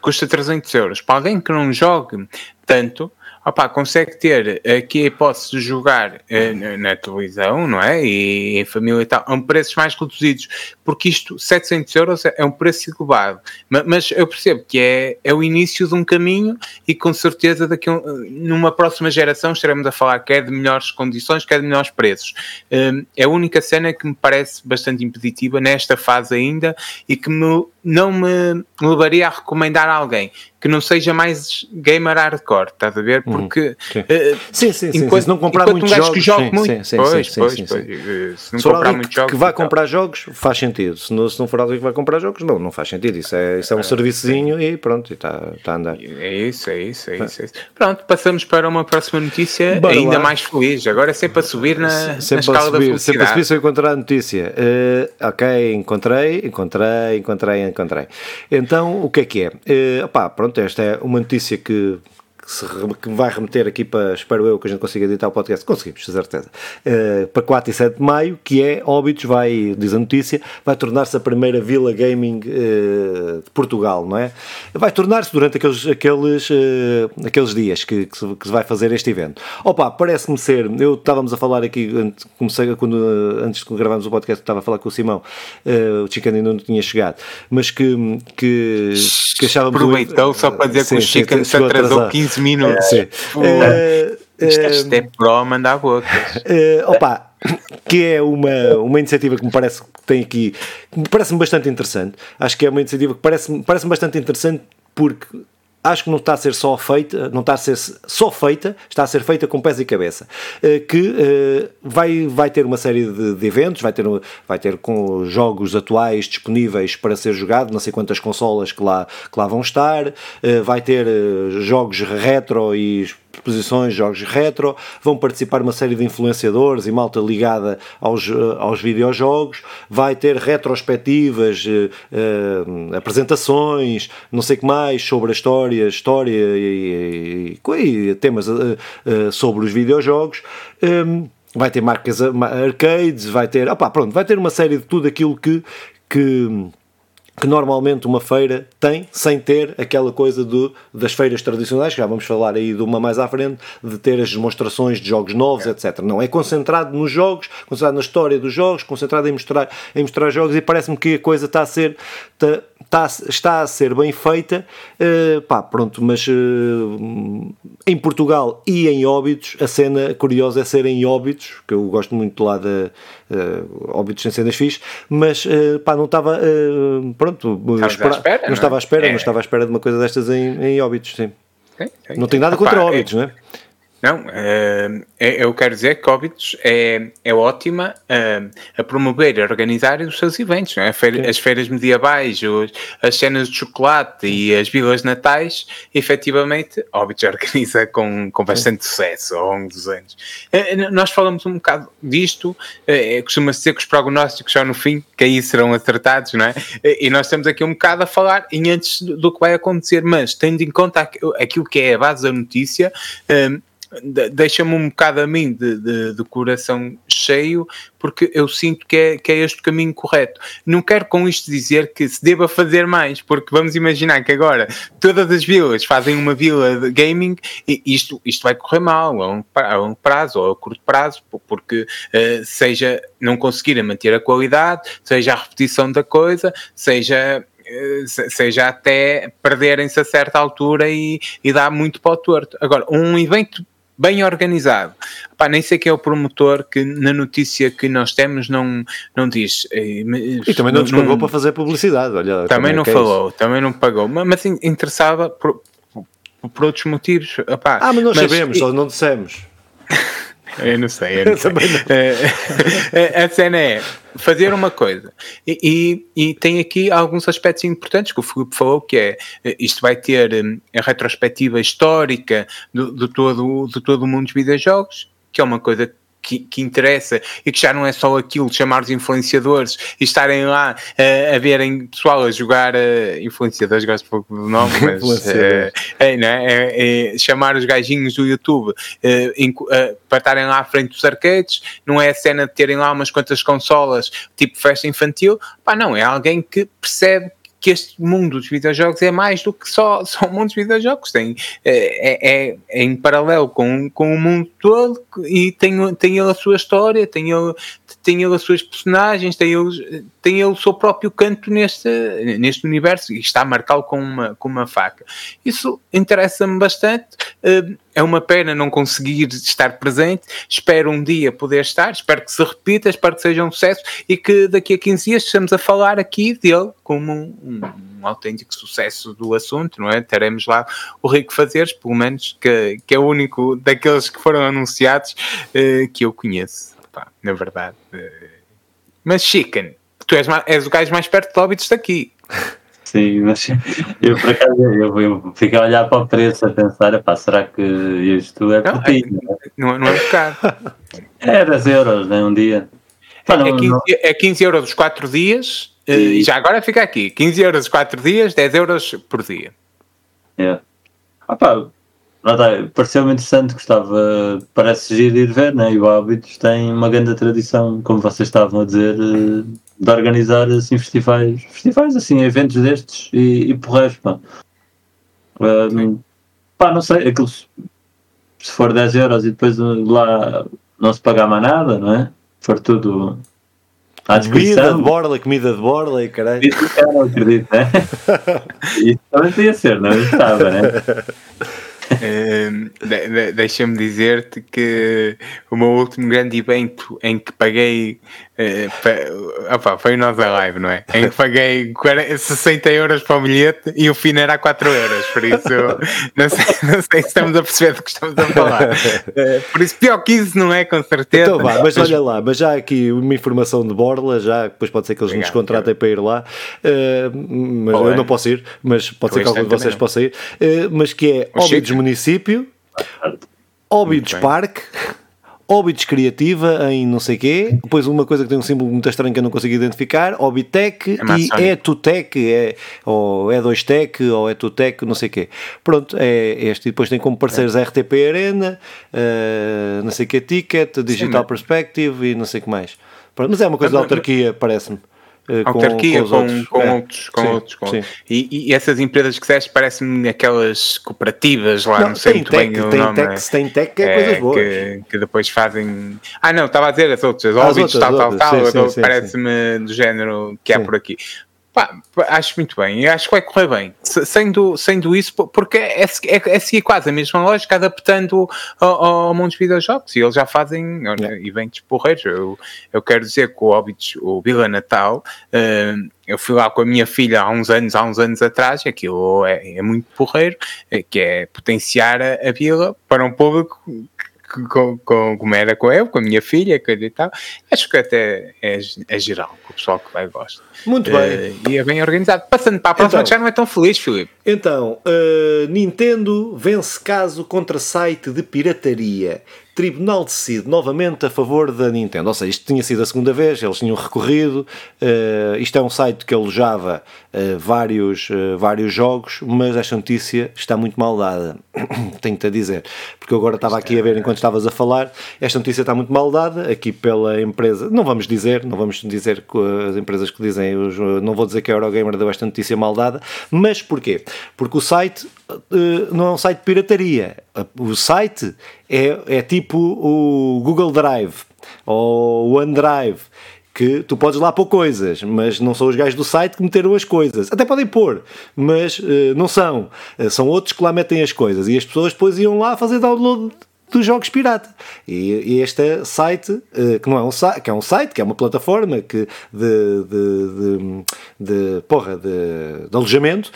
custa 300 euros. Para alguém que não jogue tanto, opa, consegue ter aqui a hipótese de jogar uh, na televisão, não é? E em família e tal, a um preços mais reduzidos, porque isto, 700 euros, é um preço elevado. Mas, mas eu percebo que é, é o início de um caminho e com certeza daqui um, numa próxima geração estaremos a falar que é de melhores condições, que é de melhores preços. Um, é a única cena que me parece bastante impeditiva nesta fase ainda e que me, não me levaria a recomendar a alguém que não seja mais gamer hardcore, estás a ver? Uhum. Porque
sim. Uh, sim, sim, enquanto, se não comprar muitos um jogos, que
joga
sim,
muito,
sim,
pois, sim, pois, sim, pois,
eh, se não se comprar muitos jogos, que vai comprar jogos, faz sentido. Se não, se não for alguém que vai comprar jogos, não, não faz sentido. Isso é, isso é um é, serviçozinho e pronto, está tá a andar.
É isso, é isso, é isso, é isso. Pronto, passamos para uma próxima notícia Bora ainda lá. mais feliz. Agora é sempre a subir na, sempre na escala subir, da felicidade.
Sempre a subir se eu encontrar a notícia. Uh, ok, encontrei, encontrei, encontrei, encontrei. Então, o que é que é? Uh, opá, pronto, esta é uma notícia que que, se, que vai remeter aqui para, espero eu, que a gente consiga editar o podcast, conseguimos, certeza, uh, para 4 e 7 de maio, que é Óbitos, vai, diz a notícia, vai tornar-se a primeira vila gaming uh, de Portugal, não é? Vai tornar-se durante aqueles, aqueles, uh, aqueles dias que, que, se, que, se, vai fazer este evento. Opa, parece-me ser, eu estávamos a falar aqui, comecei quando, antes de gravarmos o podcast, estava a falar com o Simão, o Chico ainda não tinha chegado, mas que, que, que achávamos...
Aproveitou só para dizer sim, que o Chico se atrasou 15 minutos. Sim. Uh, Isto é pro mandar bocas.
Uh, opa, que é uma, uma iniciativa que me parece que tem aqui, me parece-me bastante interessante. Acho que é uma iniciativa que parece-me parece bastante interessante porque acho que não está a ser só feita, não está a ser só feita, está a ser feita com pés e cabeça. Eh, que eh, vai, vai ter uma série de, de, eventos, vai ter, vai ter com jogos atuais disponíveis para ser jogado, não sei quantas consolas que lá, que lá vão estar, eh, vai ter jogos retro e exposições, jogos retro, vão participar uma série de influenciadores e malta ligada aos, eh, aos videojogos, vai ter retrospectivas, eh, eh, apresentações, não sei o que mais, sobre a história, história e, e, e temas sobre os videojogos. Um, vai ter marcas arcades, vai ter, pronto, vai ter uma série de tudo aquilo que, que que normalmente uma feira tem, sem ter aquela coisa do, das feiras tradicionais, que já vamos falar aí de uma mais à frente, de ter as demonstrações de jogos novos, etc. Não, é concentrado nos jogos, concentrado na história dos jogos, concentrado em mostrar, em mostrar jogos e parece-me que a coisa está a ser, está, está, está a ser bem feita, uh, pá, pronto, mas uh, em Portugal e em Óbidos, a cena curiosa é ser em Óbidos, que eu gosto muito lá da uh, Óbidos cenas fixe, mas uh, pá, não estava, pronto, espera, espera, não, não, estava à espera, é. não estava à espera de uma coisa destas em, em Óbidos, sim. Não tem nada contra Óbidos, é, não é?
Não, uh, eu quero dizer que Óbidos é, é ótima uh, a promover e organizar os seus eventos. É? Feira, as feiras medievais, os, as cenas de chocolate e as vilas natais, efetivamente, Óbidos organiza com, com bastante sucesso ao longo dos anos. Uh, nós falamos um bocado disto, costuma-se dizer que os prognósticos só no fim, que aí serão acertados, não é? E nós estamos aqui um bocado a falar em antes do que vai acontecer, mas tendo em conta aquilo que é a base da notícia deixa-me um bocado a mim de, de, de, coração cheio, porque eu sinto que é, que é este o caminho correto. Não quero com isto dizer que se deva fazer mais, porque vamos imaginar que agora todas as vilas fazem uma vila de gaming e isto, isto vai correr mal a longo, prazo ou a curto prazo, porque uh, seja não conseguirem manter a qualidade, seja a repetição da coisa, seja eh, seja até perderem-se a certa altura e, e dá muito para o torto. Agora, um evento bem organizado. Pá, nem sei que é o promotor que na notícia que nós temos não, não diz.
Eh, e também não nos pagou para fazer publicidade. Olha,
também não é, é falou, é também não pagou. Mas, mas interessava por, por outros motivos.
Ah, mas nós mas, sabemos, e... só não dissemos.
Eu não sei. Eu não sei. É, a cena é fazer uma coisa. E, e, e, tem aqui alguns aspectos importantes que o Filipe falou, que é isto vai ter hum, a retrospectiva histórica de, de, todo, de todo o mundo dos videojogos, que é uma coisa que, que, interessa e que já não é só aquilo de chamar os influenciadores e estarem lá uh, a verem pessoal a jogar uh, influenciadores, gosto pouco do nome, mas uh, é, é? É, é, chamar os gajinhos do YouTube in, para estarem lá à frente dos arcades, não é a cena de terem lá umas quantas consolas tipo festa infantil, pá, não, é alguém que percebe que este mundo dos videojogos é mais do que só, só um mundo dos videojogos. Tem, é, é, é, em paralelo com, com o mundo todo e tem, tem ele a sua história, tem ele, tem ele as suas personagens, tem ele, tem ele o seu próprio canto neste, neste universo e está a marcá-lo com uma, com uma faca. Isso interessa-me bastante. Uh, é uma pena não conseguir estar presente. Espero um dia poder estar, espero que se repita, espero que seja um sucesso e que daqui a 15 dias estejamos a falar aqui dele como um, um, autêntico sucesso do assunto, não é? Teremos lá o Rico Fazeres, pelo menos, que, que é o único daqueles que foram anunciados uh, que eu conheço, pá, na verdade. Uh, mas Chicken, tu és, és o gajo mais perto de óbitos daqui.
Sim, mas eu por acaso eu, eu fiquei a olhar para o preço a pensar, pá, será que isto é?
Não, é, não, não é caro.
É 10 euros, né? Um dia.
Pá, não, é, 15, é 15 euros os 4 dias, eh, e já agora fica aqui: 15 euros os 4 dias, 10 euros por dia.
É. Ah, pá, pareceu-me interessante, gostava, parece giro ir ver, né? E o Hábitos tem uma grande tradição, como vocês estavam a dizer, eh, de organizar assim festivais, festivais assim, eventos destes e, e porreiros, pá. Um, pá, não sei, aquilo se for 10 euros e depois lá não se pagar mais nada, não é? For tudo
à Comida de borla, comida de borla e caralho.
Isso eu não acredito, né? Isso também podia ser, não estava, né?
Uh, de, Deixa-me dizer-te que o meu último grande evento em que paguei uh, opa, foi o nosso live, não é? Em que paguei 40, 60 euros para o bilhete e o fim era 4 euros, por isso não sei, não sei se estamos a perceber do que estamos a falar. Uh, por isso, pior que isso, não é? Com certeza.
Então vá, mas, olha lá, mas já aqui uma informação de Borla, já depois pode ser que eles Obrigado, nos contratem para ir lá, mas eu não posso ir, mas pode ser que algum de vocês possa ir, mas que é Óbidos município, Óbidos Parque, Óbidos Criativa em não sei quê, depois uma coisa que tem um símbolo muito estranho que eu não consigo identificar, Obitec é e Etutec, é, ou E2Tec, ou Etutec, não sei quê. Pronto, é este. E depois tem como parceiros é. RTP Arena, uh, não sei o que, Ticket, Digital Sim, Perspective e não sei o que mais. Pronto, mas é uma coisa da autarquia, parece-me.
Uh, autarquia com, com, com, é. outros. Com sim, outros com E, e, essas empresas que disseste parecem-me aquelas cooperativas lá, não, não sei muito tech, bem o
tem
nome.
Tech, tem tech que é, é coisas boas.
Que, que, depois fazem. Ah, não, estava a dizer as outras, as óbitos, tal, tal, tal, parece-me do género que há por aqui. Pá, acho muito bem, acho que vai correr bem, sendo, sendo isso, porque é, é, é seguir quase a mesma lógica, adaptando ao, ao mundo dos videojogos, e eles já fazem yeah. eventos porreiros. Eu, eu quero dizer que o Hobbits, o Vila Natal, uh, eu fui lá com a minha filha há uns anos, há uns anos atrás, e aquilo é, é muito porreiro, eh, que é potenciar a, a vila para um público com, com, como era com eu, com a minha filha, coisa e tal. Acho que até é, é geral, que o pessoal que vai gosta.
Muito bem.
Uh, e é bem organizado. Passando para a próxima, então, já não é tão feliz, Filipe.
Então, uh, Nintendo vence caso contra site de pirataria. Tribunal decide novamente a favor da Nintendo. Ou seja, isto tinha sido a segunda vez, eles tinham recorrido. Uh, isto é um site que alojava uh, vários, uh, vários jogos, mas esta notícia está muito mal dada. Tenho-te a dizer. Porque eu agora estava aqui a ver enquanto estavas a falar. Esta notícia está muito mal dada aqui pela empresa. Não vamos dizer, não vamos dizer as empresas que dizem, não vou dizer que a Eurogamer deu esta notícia mal dada, mas porquê? Porque o site não é um site de pirataria. O site é, é tipo o Google Drive ou o OneDrive que tu podes lá pôr coisas, mas não são os gajos do site que meteram as coisas. Até podem pôr, mas uh, não são. Uh, são outros que lá metem as coisas. E as pessoas depois iam lá fazer download dos jogos pirata. E, e este site, uh, que não é um site, que é um site, que é uma plataforma que de, de, de, de porra, de, de alojamento,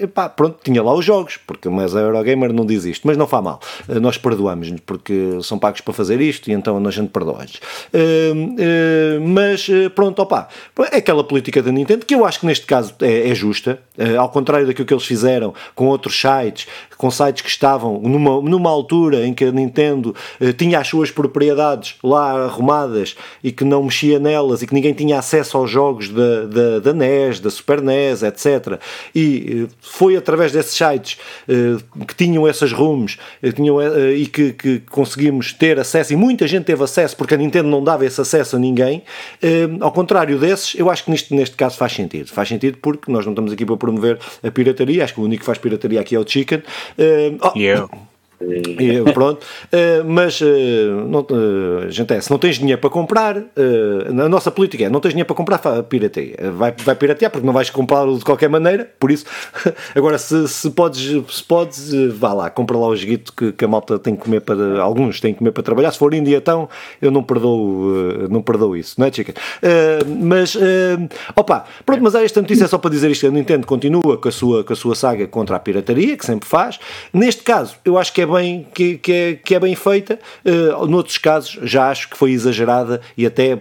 epá, pronto, tinha lá os jogos, porque mas a Eurogamer não diz isto, mas não faz mal. Uh, nós perdoamos-nos, porque são pagos para fazer isto e então a gente perdoa-lhes. Mas pronto, opá, é aquela política da Nintendo que eu acho que neste caso é, é justa, ao contrário daquilo que eles fizeram com outros sites, com sites que estavam numa, numa altura em que a Nintendo eh, tinha as suas propriedades lá arrumadas e que não mexia nelas e que ninguém tinha acesso aos jogos da, da, da NES, da Super NES, etc. E eh, foi através desses sites eh, que tinham essas rooms eh, tinham, eh, e que, que, conseguimos ter acesso, e muita gente teve acesso porque a Nintendo não dava esse acesso a ninguém. Eh, ao contrário desses, eu acho que neste, neste caso faz sentido. Faz sentido porque nós não estamos aqui para promover a pirataria, acho que o único que faz pirataria aqui é o Chicken,
Uh, oh, yeah.
E, pronto, uh, mas uh, não, uh, gente é, se não tens dinheiro para comprar, uh, a nossa política é não tens dinheiro para comprar, pirateia. Vai, vai piratear porque não vais comprá-lo de qualquer maneira, por isso, agora se, se podes, se podes vá lá, compra lá o joguito que, que, a malta tem que comer para, alguns têm que comer para trabalhar, se for Índia então, eu não perdoo, não perdoo isso, não é chica? mas, opa, pronto, mas esta notícia é só para dizer isto, a Nintendo continua com a sua, com a sua saga contra a pirataria, que sempre faz, neste caso, eu acho que é bem, que, que, é, que é bem feita. Uh, noutros casos já acho que foi exagerada e até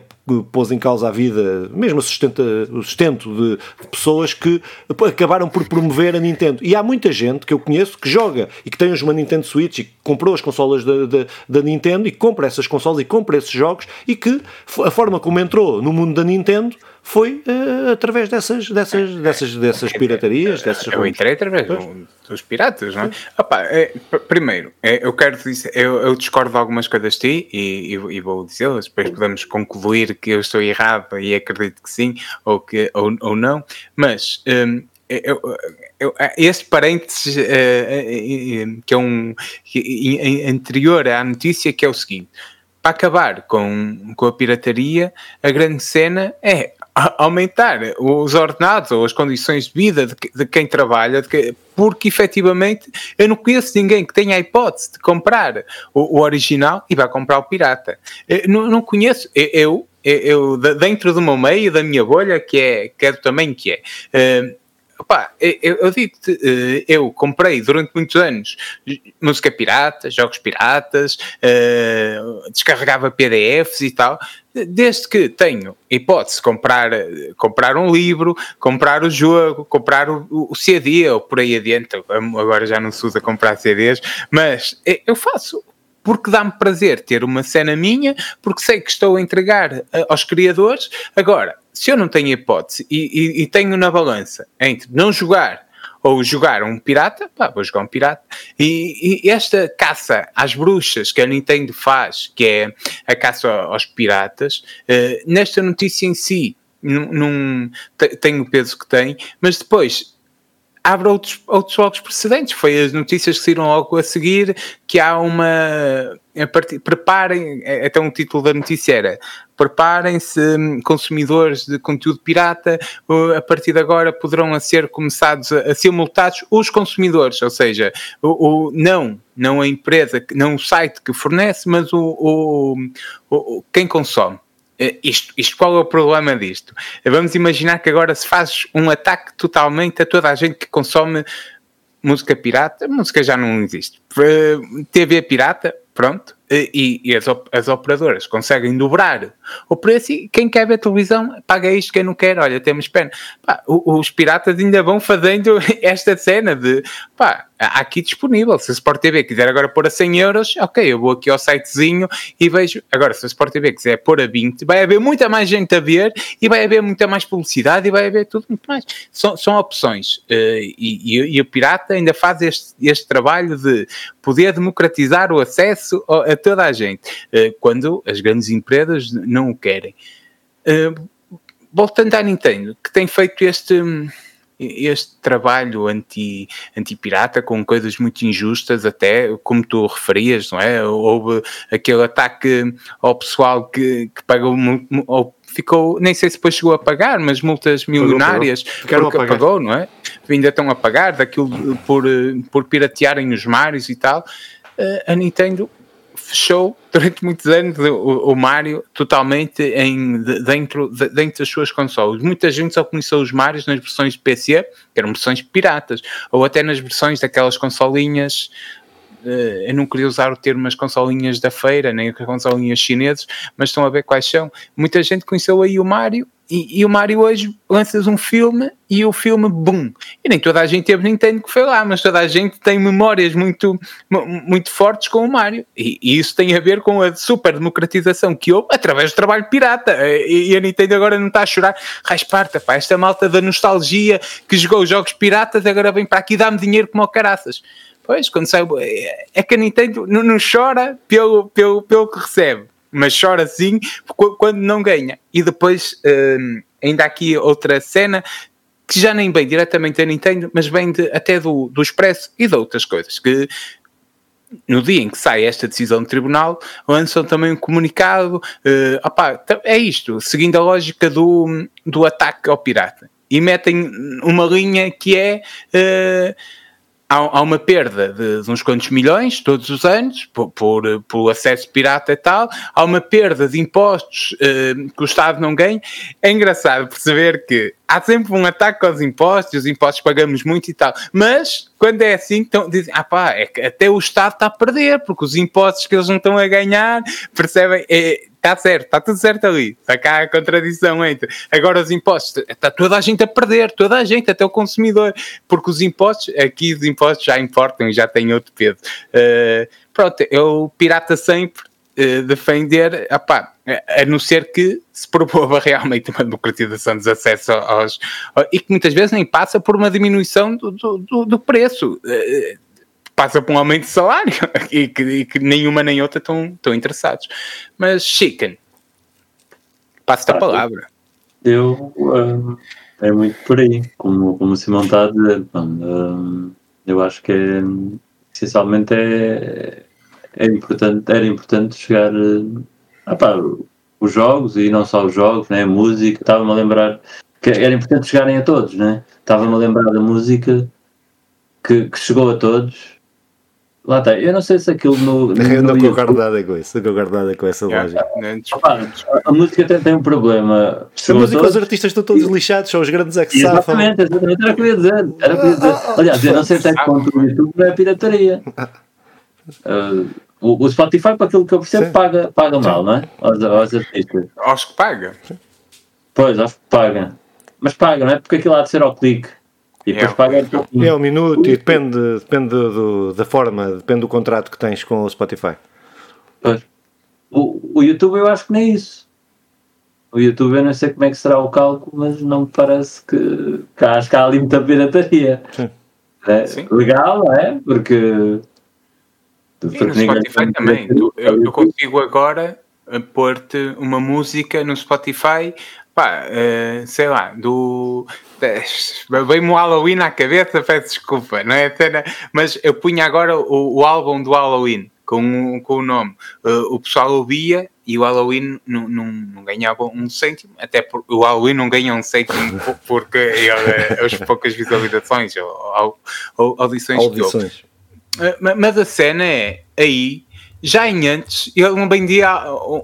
pôs em causa a vida, mesmo o sustento, sustento de pessoas que acabaram por promover a Nintendo. E há muita gente que eu conheço que joga e que tem uma Nintendo Switch e comprou as consolas da, da, da, Nintendo e compra essas consolas e compra esses jogos e que a forma como entrou no mundo da Nintendo foi uh, através dessas, dessas, dessas, dessas piratarias. Dessas
eu entrei através dos piratas, não é? Opa, é primeiro, é, eu quero dizer, eu, eu, discordo de algumas coisas de ti e, e, e vou dizê-las, depois podemos concluir que eu estou errado e acredito que sim ou, que, ou, ou não, mas um, eu, eu, este parênteses uh, que é um que, anterior à notícia que é o seguinte para acabar com, com a pirataria, a grande cena é aumentar os ordenados ou as condições de vida de, de quem trabalha, de que, porque efetivamente eu não conheço ninguém que tenha a hipótese de comprar o, o original e vai comprar o pirata. Eu não, não conheço, eu, eu, dentro do meu meio, da minha bolha, que é, que é do tamanho que é. Opa, eu, eu digo-te, eh, eu comprei durante muitos anos música pirata, jogos piratas, uh, descarregava PDFs e tal. Desde que tenho hipótese comprar, comprar um livro, comprar o jogo, comprar o, o CD ou por aí adiante, agora já não se usa comprar CDs, mas eu faço porque dá-me prazer ter uma cena minha, porque sei que estou a entregar aos criadores. Agora, se eu não tenho hipótese e, e, e, tenho na balança entre não jogar ou jogar um pirata, pá, vou jogar um pirata. E, e, esta caça às bruxas que a Nintendo faz, que é a caça aos piratas, uh, nesta notícia em si, não, tem o peso que tem, mas depois abre outros, outros jogos precedentes. Foi as notícias que saíram logo a seguir que há uma. Preparem, é, até um título da notícia era preparem-se hum, consumidores de conteúdo pirata, a partir de agora poderão ser começados a, a ser multados os consumidores, ou seja, o, o, não, não a empresa, não o site que fornece, mas o, o quem consome. Eh, isto, isto, qual é o problema disto? Vamos imaginar que agora se faz um ataque totalmente a toda a gente que consome música pirata. música já não existe. Eh, TV pirata, pronto. E, e as, as, operadoras conseguem dobrar o preço e quem quer ver televisão paga isto, quem não quer, olha, temos pena. Pá, os piratas ainda vão fazendo esta cena de pá, aqui disponível. Se a Sport TV quiser agora pôr a 100 euros, ok, eu vou aqui ao sitezinho e vejo. Agora, se a Sport TV quiser pôr a 20, vai haver muita mais gente a ver e vai haver muita mais publicidade e vai haver tudo muito mais. São, são opções. Uh, e, e, e, o Pirata ainda faz este, este trabalho de poder democratizar o acesso a toda a gente, uh, quando as grandes empresas não o querem. Uh, voltando à Nintendo, que tem feito este este trabalho anti, anti-pirata com coisas muito injustas, até como tu referias, não é? Houve aquele ataque ao pessoal que, que pagou ou ficou, nem sei se depois chegou a pagar, mas multas milionárias pagou, porque pagou, não é? Ainda estão a pagar daquilo por, por piratearem os mares e tal. Eh, a Nintendo fechou durante muitos anos o, o Mario totalmente em, dentro, dentro das suas consoles. Muita gente só conheceu os Marios nas versões de PC, que eram versões piratas, ou até nas versões daquelas consolinhas eh, eu não queria usar o termo as consolinhas da feira, nem as consolinhas chineses, mas estão a ver quais são. Muita gente conheceu aí o Mario e, e, o Mario hoje lanças um filme e o filme, boom. E nem toda a gente teve Nintendo que foi lá, mas toda a gente tem memórias muito, muito fortes com o Mario. E, e isso tem a ver com a super democratização que houve através do trabalho pirata. E, e a Nintendo agora não está a chorar. Rasparta, pá, esta malta da nostalgia que jogou jogos piratas agora vem para aqui dar-me dinheiro como caraças. Pois, quando sai. É, é que a Nintendo não, não chora pelo, pelo, pelo que recebe mas chora sim quando não ganha. E depois, um, ainda há aqui outra cena que já nem vem diretamente da Nintendo, mas vem de, até do, do Expresso e de outras coisas, que no dia em que sai esta decisão do tribunal, lançam também um comunicado, uh, opá, é isto, seguindo a lógica do, do ataque ao pirata. E metem uma linha que é... Uh, há, há uma perda de, de, uns quantos milhões todos os anos por, por, por, acesso pirata e tal, há uma perda de impostos uh, que o Estado não ganha. É engraçado perceber que há sempre um ataque aos impostos, os impostos pagamos muito e tal, mas quando é assim, então dizem, ah pá, é que até o Estado está a perder, porque os impostos que eles não estão a ganhar, percebem? É, está certo, está tudo certo ali. Está cá a contradição entre. Agora os impostos, está toda a gente a perder, toda a gente, até o consumidor, porque os impostos, aqui os impostos já importam e já têm outro peso. Uh, pronto, eu pirata sempre uh, defender, opá, a não ser que se promova realmente uma democratização dos acessos aos, e que muitas vezes nem passa por uma diminuição do, do, do preço. Uh, passa por um aumento de salário e que, e que nenhuma nem outra estão, estão interessados. Mas, Chicken, passa-te a palavra.
Eu, uh, é muito por aí, como, como o Simão está a dizer. Eu acho que é, essencialmente é, é importante, era importante chegar uh, pá, os jogos e não só os jogos, né, a música. Estava-me a lembrar que era importante chegarem a todos, né? Estava-me a lembrar da música que, que chegou a todos Lá está, eu não sei se aquilo no. no
eu não concordo nada com isso, não concordo nada com essa lógica.
a, a música tem, tem um problema.
A música, os artistas estão todos lixados, são os grandes é que
safam. Exatamente, exatamente, era o que eu ia dizer. Era o que eu ia dizer. Aliás, eu não sei até que ponto o YouTube é pirataria. Uh, o, o, Spotify, para aquilo que eu percebo, paga, paga mal, não é? Aos, aos artistas.
Aos que paga.
Pois, aos que paga. Mas paga, não é? Porque aquilo há de ser ao clique. E depois é, paga
É um minuto e depende, depende do, da forma, depende do contrato que tens com o Spotify.
Pois. O, o YouTube eu acho que nem é isso. O YouTube eu não sei como é que será o cálculo, mas não me parece que, que acho que há ali muita pirataria. Sim. É, Sim. Legal, é? Porque.
porque no Spotify também. Tu, eu, eu consigo agora pôr-te uma música no Spotify pá, uh, sei lá, do. Veio-me o Halloween à cabeça, peço desculpa, não é? Mas eu punha agora o, o álbum do Halloween com, com o nome. Uh, o pessoal ouvia e o Halloween não, não, não, ganhava um cêntimo, até porque o Halloween não ganha um cêntimo porque as poucas visualizações ou, ou, audições, audições. que houve. Uh, mas a cena é aí já em antes, eu não vendia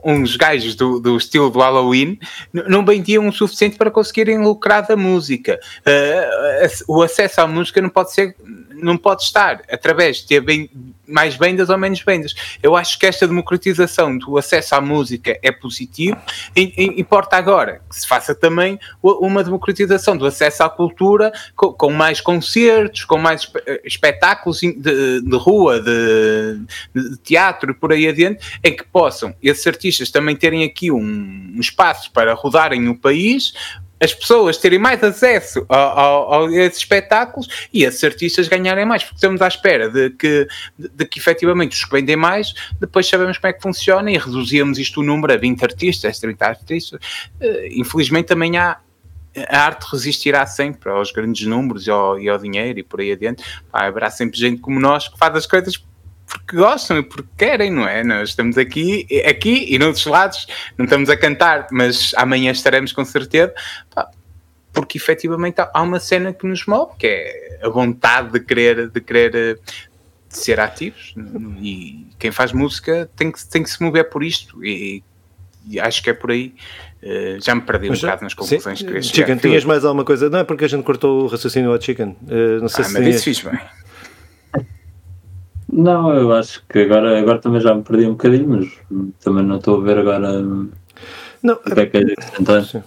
uns gajos do, do estilo do Halloween, não vendiam o suficiente para conseguirem lucrar da música. Uh, o acesso à música não pode ser não pode estar através de ter bem, mais vendas ou menos vendas. Eu acho que esta democratização do acesso à música é positivo. E, e, importa agora que se faça também uma democratização do acesso à cultura com, com mais concertos, com mais espetáculos de, de rua, de, de, teatro e por aí adiante, em que possam esses artistas também terem aqui um, um espaço para rodarem no país, as pessoas terem mais acesso a, a, a, esses espetáculos e esses artistas ganharem mais, porque estamos à espera de que, de, de, que efetivamente os que vendem mais, depois sabemos como é que funciona e reduzíamos isto o número a 20 artistas, 30 artistas. Uh, infelizmente também há. A arte resistirá sempre aos grandes números e ao, e ao dinheiro e por aí adiante. Pá, haverá sempre gente como nós que faz as coisas porque gostam e porque querem, não é? Nós estamos aqui, aqui e noutros lados, não estamos a cantar, mas amanhã estaremos com certeza, pá, porque efetivamente há uma cena que nos move, que é a vontade de querer, de querer de ser ativos e quem faz música tem que, tem que se mover por isto e, e acho que é por aí. Uh, já me perdi mas, um bocado nas conclusões sim, que
Chicken, tinhas mais alguma coisa? Não é porque a gente cortou o raciocínio ao Chicken. Uh, não sei ah, se
mas tinhas... isso fiz bem.
Não, eu acho que agora, agora também já me perdi um bocadinho, mas também não estou a ver agora. Não, o que é que é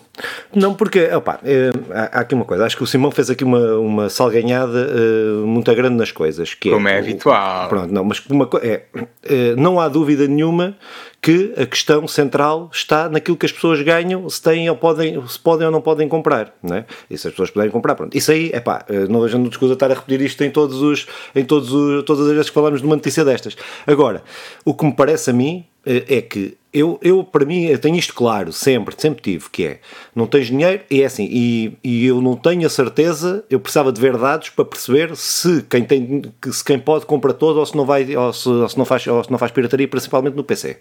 Não, porque, opa, é, há aqui uma coisa, acho que o Simão fez aqui uma, uma salganhada uh, muito grande nas coisas. Que
Como é, é habitual.
Pronto, não, mas uma, é, é, não há dúvida nenhuma que a questão central está naquilo que as pessoas ganham, se têm ou podem, se podem ou não podem comprar, não é? E se as pessoas puderem comprar, pronto. Isso aí, é pá, não vejo desculpa estar a repetir isto em todos os, em todos os, todas as vezes que falamos de uma notícia destas. Agora, o que me parece a mim eh, é que eu, eu, para mim, eu tenho isto claro, sempre, sempre tive, que é, não tens dinheiro, e é assim, e, e eu não tenho a certeza, eu precisava de ver dados para perceber se quem tem, se quem pode compra todo ou se não vai, ou se, ou se não faz, ou se não faz pirataria, principalmente no PC. Uh,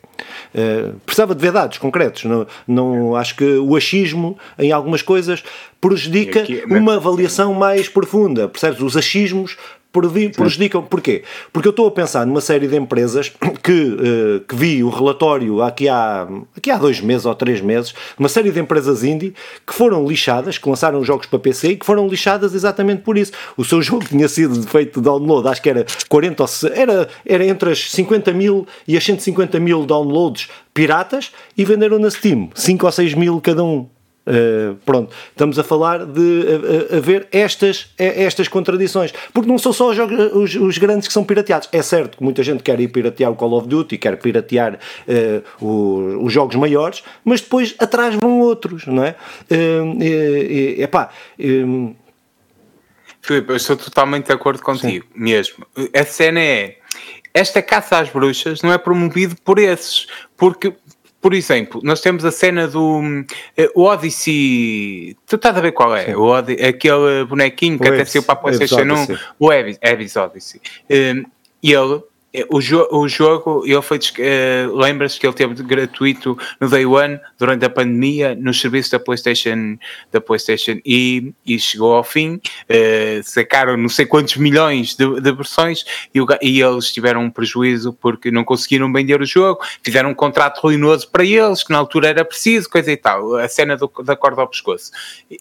eh, precisava de ver dados concretos, não, não, acho que o achismo em algumas coisas prejudica aqui, uma avaliação mais profunda, percebes? Os achismos prejudicam. Porquê? Porque eu estou a pensar numa série de empresas que, uh, que vi o relatório aqui há, aqui há dois meses ou três meses, uma série de empresas indie que foram lixadas, que lançaram jogos para PC e que foram lixadas exatamente por isso. O seu jogo tinha sido feito download, acho que era 40 ou era, era entre as 50 mil e as 150 mil downloads piratas e venderam na Steam 5 ou 6 mil cada um. Uh, pronto, estamos a falar de haver estas, estas contradições, porque não são só os, os, os, grandes que são pirateados. É certo que muita gente quer ir piratear o Call of Duty, quer piratear uh, o, os jogos maiores, mas depois atrás vão outros, não é? Uh, epá, um...
Filipe, eu estou totalmente de acordo contigo, Sim. mesmo. A cena é esta caça às bruxas não é promovido por esses, porque por exemplo, nós temos a cena do uh, Odyssey. Tu estás a ver qual é? O Odyssey, aquele bonequinho que o até saiu para a PlayStation 1, o Abyss Odyssey. Um, e ele o, jo o jogo, ele foi, uh, que ele teve gratuito no Day One, durante a pandemia, no serviço da PlayStation, da PlayStation e, e chegou ao fim, uh, sacaram não sei quantos milhões de, de versões e, o, e, eles tiveram um prejuízo porque não conseguiram vender o jogo, fizeram um contrato ruinoso para eles, que na altura era preciso, coisa e tal, a cena do, da corda ao pescoço.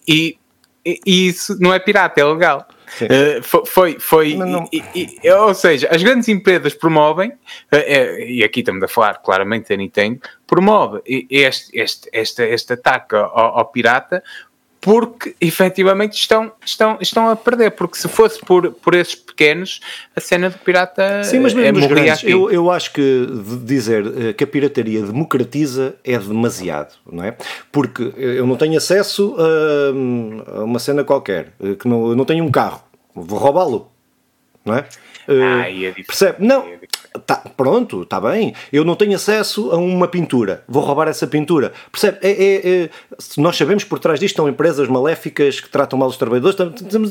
E, e isso não é pirata, é legal. Uh, foi, foi, não... e, e, ou seja, as grandes empresas promovem, uh, e aqui estamos a falar claramente da Nintendo, promove este, este, este, este ataque ao, ao pirata porque efetivamente estão, estão, estão a perder. Porque se fosse por, por esses pequenos, a cena do pirata
Sim, mas mesmo é, grandes, eu, eu acho que dizer que a pirataria democratiza é demasiado, não é? Porque eu não tenho acesso a, uma cena qualquer, que não, eu não tenho um carro, vou roubá-lo, não é?
Ah, é
percebe? Não, Tá, pronto, está bem. Eu não tenho acesso a uma pintura. Vou roubar essa pintura. Percebe? É, é, é, nós sabemos que por trás disto estão empresas maléficas que tratam mal os trabalhadores.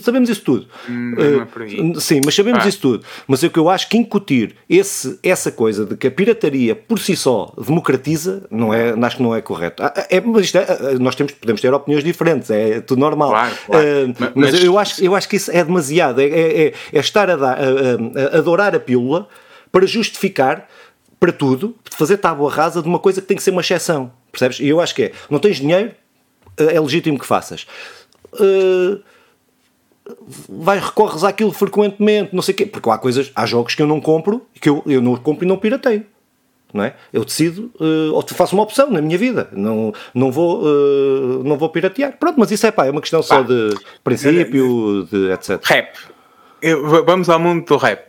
Sabemos isso tudo.
Uh,
sim, mas sabemos ah. isso tudo. Mas é o que eu acho que incutir esse, essa coisa de que a pirataria por si só democratiza, não é, acho que não é correto. Ah, é, mas isto é, nós temos, podemos ter opiniões diferentes, é tudo normal.
Claro, claro. Uh,
mas, mas, eu, acho, eu acho que isso é demasiado. É, é, é estar a, dar, a, a, a adorar a pílula para justificar para tudo, fazer tábua rasa de uma coisa que tem que ser uma exceção. Percebes? E eu acho que é, não tens dinheiro, eh, é legítimo que faças. Uh, vai, recorres àquilo frequentemente, não sei o quê, porque há coisas, há jogos que eu não compro, que eu, eu não compro e não pirateio. Não é? Eu decido, uh, ou faço uma opção na minha vida, não, não, vou, uh, não vou piratear. Pronto, mas isso é pá, é uma questão pá. só de princípio, de etc.
Rap. Eu, vamos ao mundo do rap.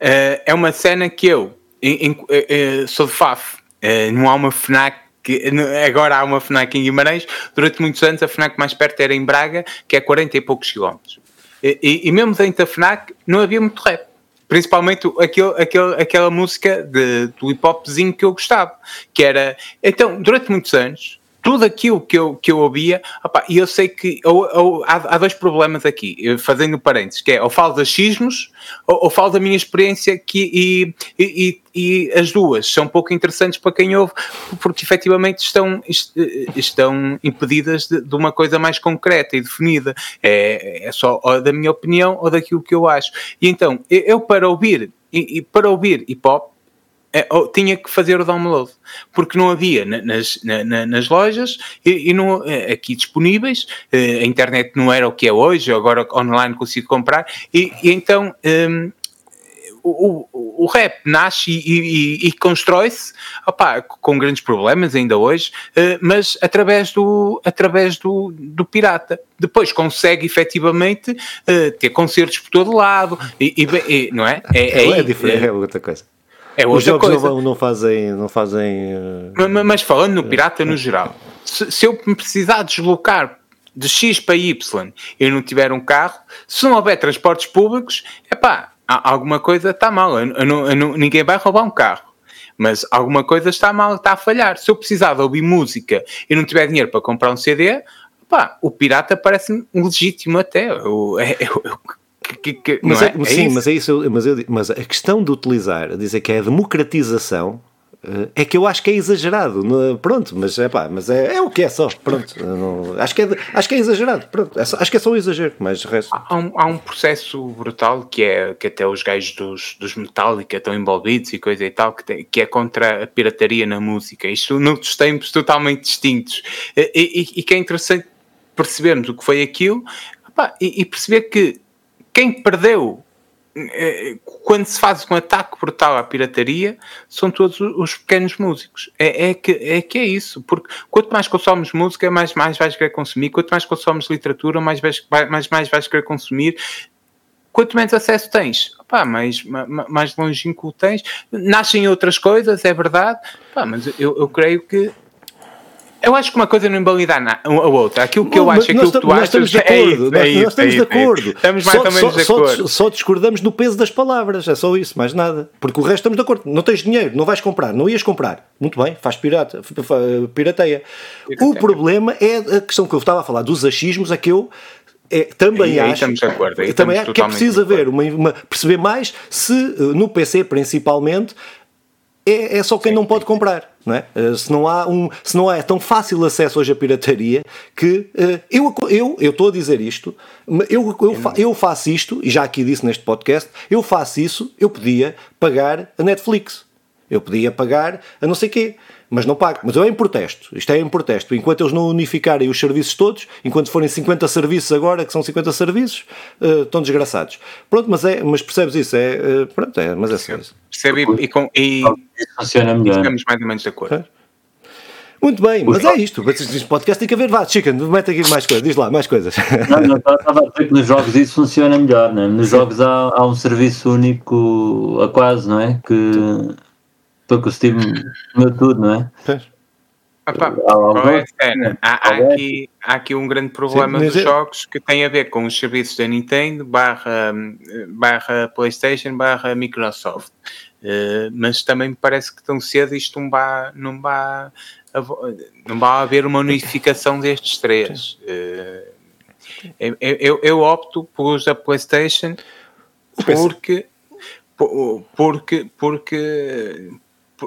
Uh, é uma cena que eu em, em, uh, sou de Faf, uh, não há uma FNAC agora há uma FNAC em Guimarães, durante muitos anos a FNAC mais perto era em Braga, que é 40 e poucos quilómetros. E, e, mesmo dentro da FNAC não havia muito rap. Principalmente aquele, aquele, aquela música de, do hip hopzinho que eu gostava, que era. Então, durante muitos anos, tudo aquilo que eu, que eu ouvia, e eu sei que ou, ou, há, há, dois problemas aqui, fazendo parênteses, que é ou falo de achismos ou, ou falo da minha experiência que, e, e, e, as duas são pouco interessantes para quem ouve, porque efetivamente estão, estão impedidas de, de uma coisa mais concreta e definida. É, é só da minha opinião ou daquilo que eu acho. E então, eu para ouvir, e, e para ouvir hip hop, é, tinha que fazer o download, porque não havia nas, na, nas lojas e, e não, é, aqui disponíveis, é, a internet não era o que é hoje, agora online consigo comprar, e, e então um, o, o, o, rap nasce e, e, constrói-se com grandes problemas ainda hoje, uh, mas através do, através do, do pirata. Depois consegue efetivamente ter concertos por todo lado, e, não é?
É, é, é diferente, é outra coisa.
É Os
jogos
coisa.
Não, não fazem. Não fazem
uh... mas, mas, falando no pirata no geral, se, se eu me precisar deslocar de X para Y e não tiver um carro, se não houver transportes públicos, é pá, alguma coisa está mal. Eu, eu eu ninguém vai roubar um carro. Mas alguma coisa está mal, está a falhar. Se eu precisar de ouvir música e não tiver dinheiro para comprar um CD, pá, o pirata parece-me legítimo até. Eu, eu, eu que, que,
mas é, é, sim, é mas é isso. Mas, eu, mas a questão de utilizar, dizer que é a democratização, é que eu acho que é exagerado. Pronto, mas é pá, mas é, é o que é só. Pronto, não, acho, que é, acho que é exagerado. Pronto, é só, acho que é só um exagero, mas resto.
Há um, há um processo brutal que é que até os gajos dos, dos Metallica estão envolvidos e coisa e tal, que, tem, que é contra a pirataria na música. Isto noutros tempos totalmente distintos. E, e, e que é interessante percebermos o que foi aquilo e, e perceber que quem perdeu eh, quando se faz um ataque brutal à pirataria, são todos os pequenos músicos. É, é, que, é que é isso, porque quanto mais consomes música, mais, mais vais querer consumir, quanto mais consomes literatura, mais, vais, mais, mais vais querer consumir. Quanto menos acesso tens, pá, mais, mais longínquo tens. Nascem outras coisas, é verdade, pá, mas eu, eu creio que eu acho que uma coisa não invalida a outra. Aquilo que eu acho, aquilo que tu achas
estamos de é acordo. É isso, nós, estamos de acordo. Estamos mais só, ou menos só, de acordo. Só, só, discordamos do peso das palavras, é só isso, mais nada. Porque o resto estamos de acordo. Não tens dinheiro, não vais comprar, não ias comprar. Muito bem, faz pirata, pirateia. pirateia. O problema é a questão que eu estava a falar dos achismos, é que eu é, também
e
acho,
estamos de acordo,
aí também acho que é preciso haver uma, uma, perceber mais se no PC principalmente é, é só quem Sim. não pode comprar. Não é? Eh, se, não há um, se não é tão fácil acesso hoje à pirataria que uh, eu eu eu estou a dizer isto, eu, eu, eu faço isto, e já aqui disse neste podcast, eu faço isso, eu podia pagar a Netflix. Eu podia pagar a não sei quê mas não pago. Mas eu é em protesto. Isto é em protesto. Enquanto eles não unificarem os serviços todos, enquanto forem 50 serviços agora, que são 50 serviços, uh, estão desgraçados. Pronto, mas, é, mas percebes isso? É, uh, pronto, é, mas é só isso.
Percebe e, com, e
funciona melhor.
Ficamos mais ou menos de acordo. É.
Muito bem, mas é isto. Este podcast tem que haver. Vá, Chicken, mete aqui mais coisas. Diz lá, mais coisas.
Não, não, estava a dizer que nos jogos isso funciona melhor, né? Nos jogos há, há um serviço único a quase, não é? Que Estou com o Steam meu tudo, não é?
Opa, é há, há, aqui, há aqui um grande problema Sim, dos é... jogos que tem a ver com os serviços da Nintendo barra, barra Playstation barra Microsoft. Uh, mas também me parece que tão cedo isto não vai, não vai, não vai haver uma unificação destes três. Uh, eu, eu, eu, opto pelos da Playstation porque porque porque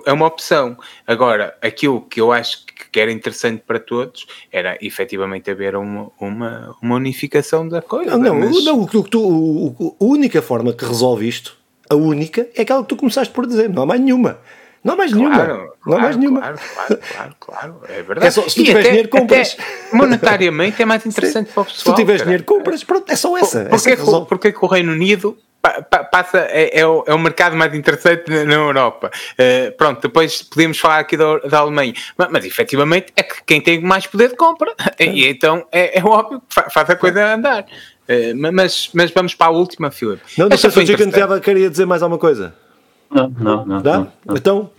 é uma opção. Agora, aquilo que eu acho que era interessante para todos era efetivamente haver uma, uma, uma unificação da coisa.
Não, não, mas... não tu, tu, a única forma que resolve isto, a única, é aquela que tu começaste por dizer, não há mais nenhuma. Não há mais claro, nenhuma. Claro, não há mais nenhuma.
Claro, claro, claro, claro. É verdade.
É só, se tu tiveres dinheiro, compras.
monetariamente é mais interessante Sim. para o pessoal. Se
tu tiveres dinheiro, compras. Pronto, é só essa.
Porquê, essa porque que o Reino Unido passa, é, é, o, é o mercado mais interessante na, Europa. Uh, pronto, depois podemos falar aqui da, da Alemanha, mas, mas efetivamente é que quem tem mais poder de compra, e então é, é óbvio que faz a coisa andar. Uh, mas, mas vamos para a última, Filipe.
Não, não sei se o Chico queria dizer mais alguma coisa.
Não, não, não.
Dá?
Não, não.
Então,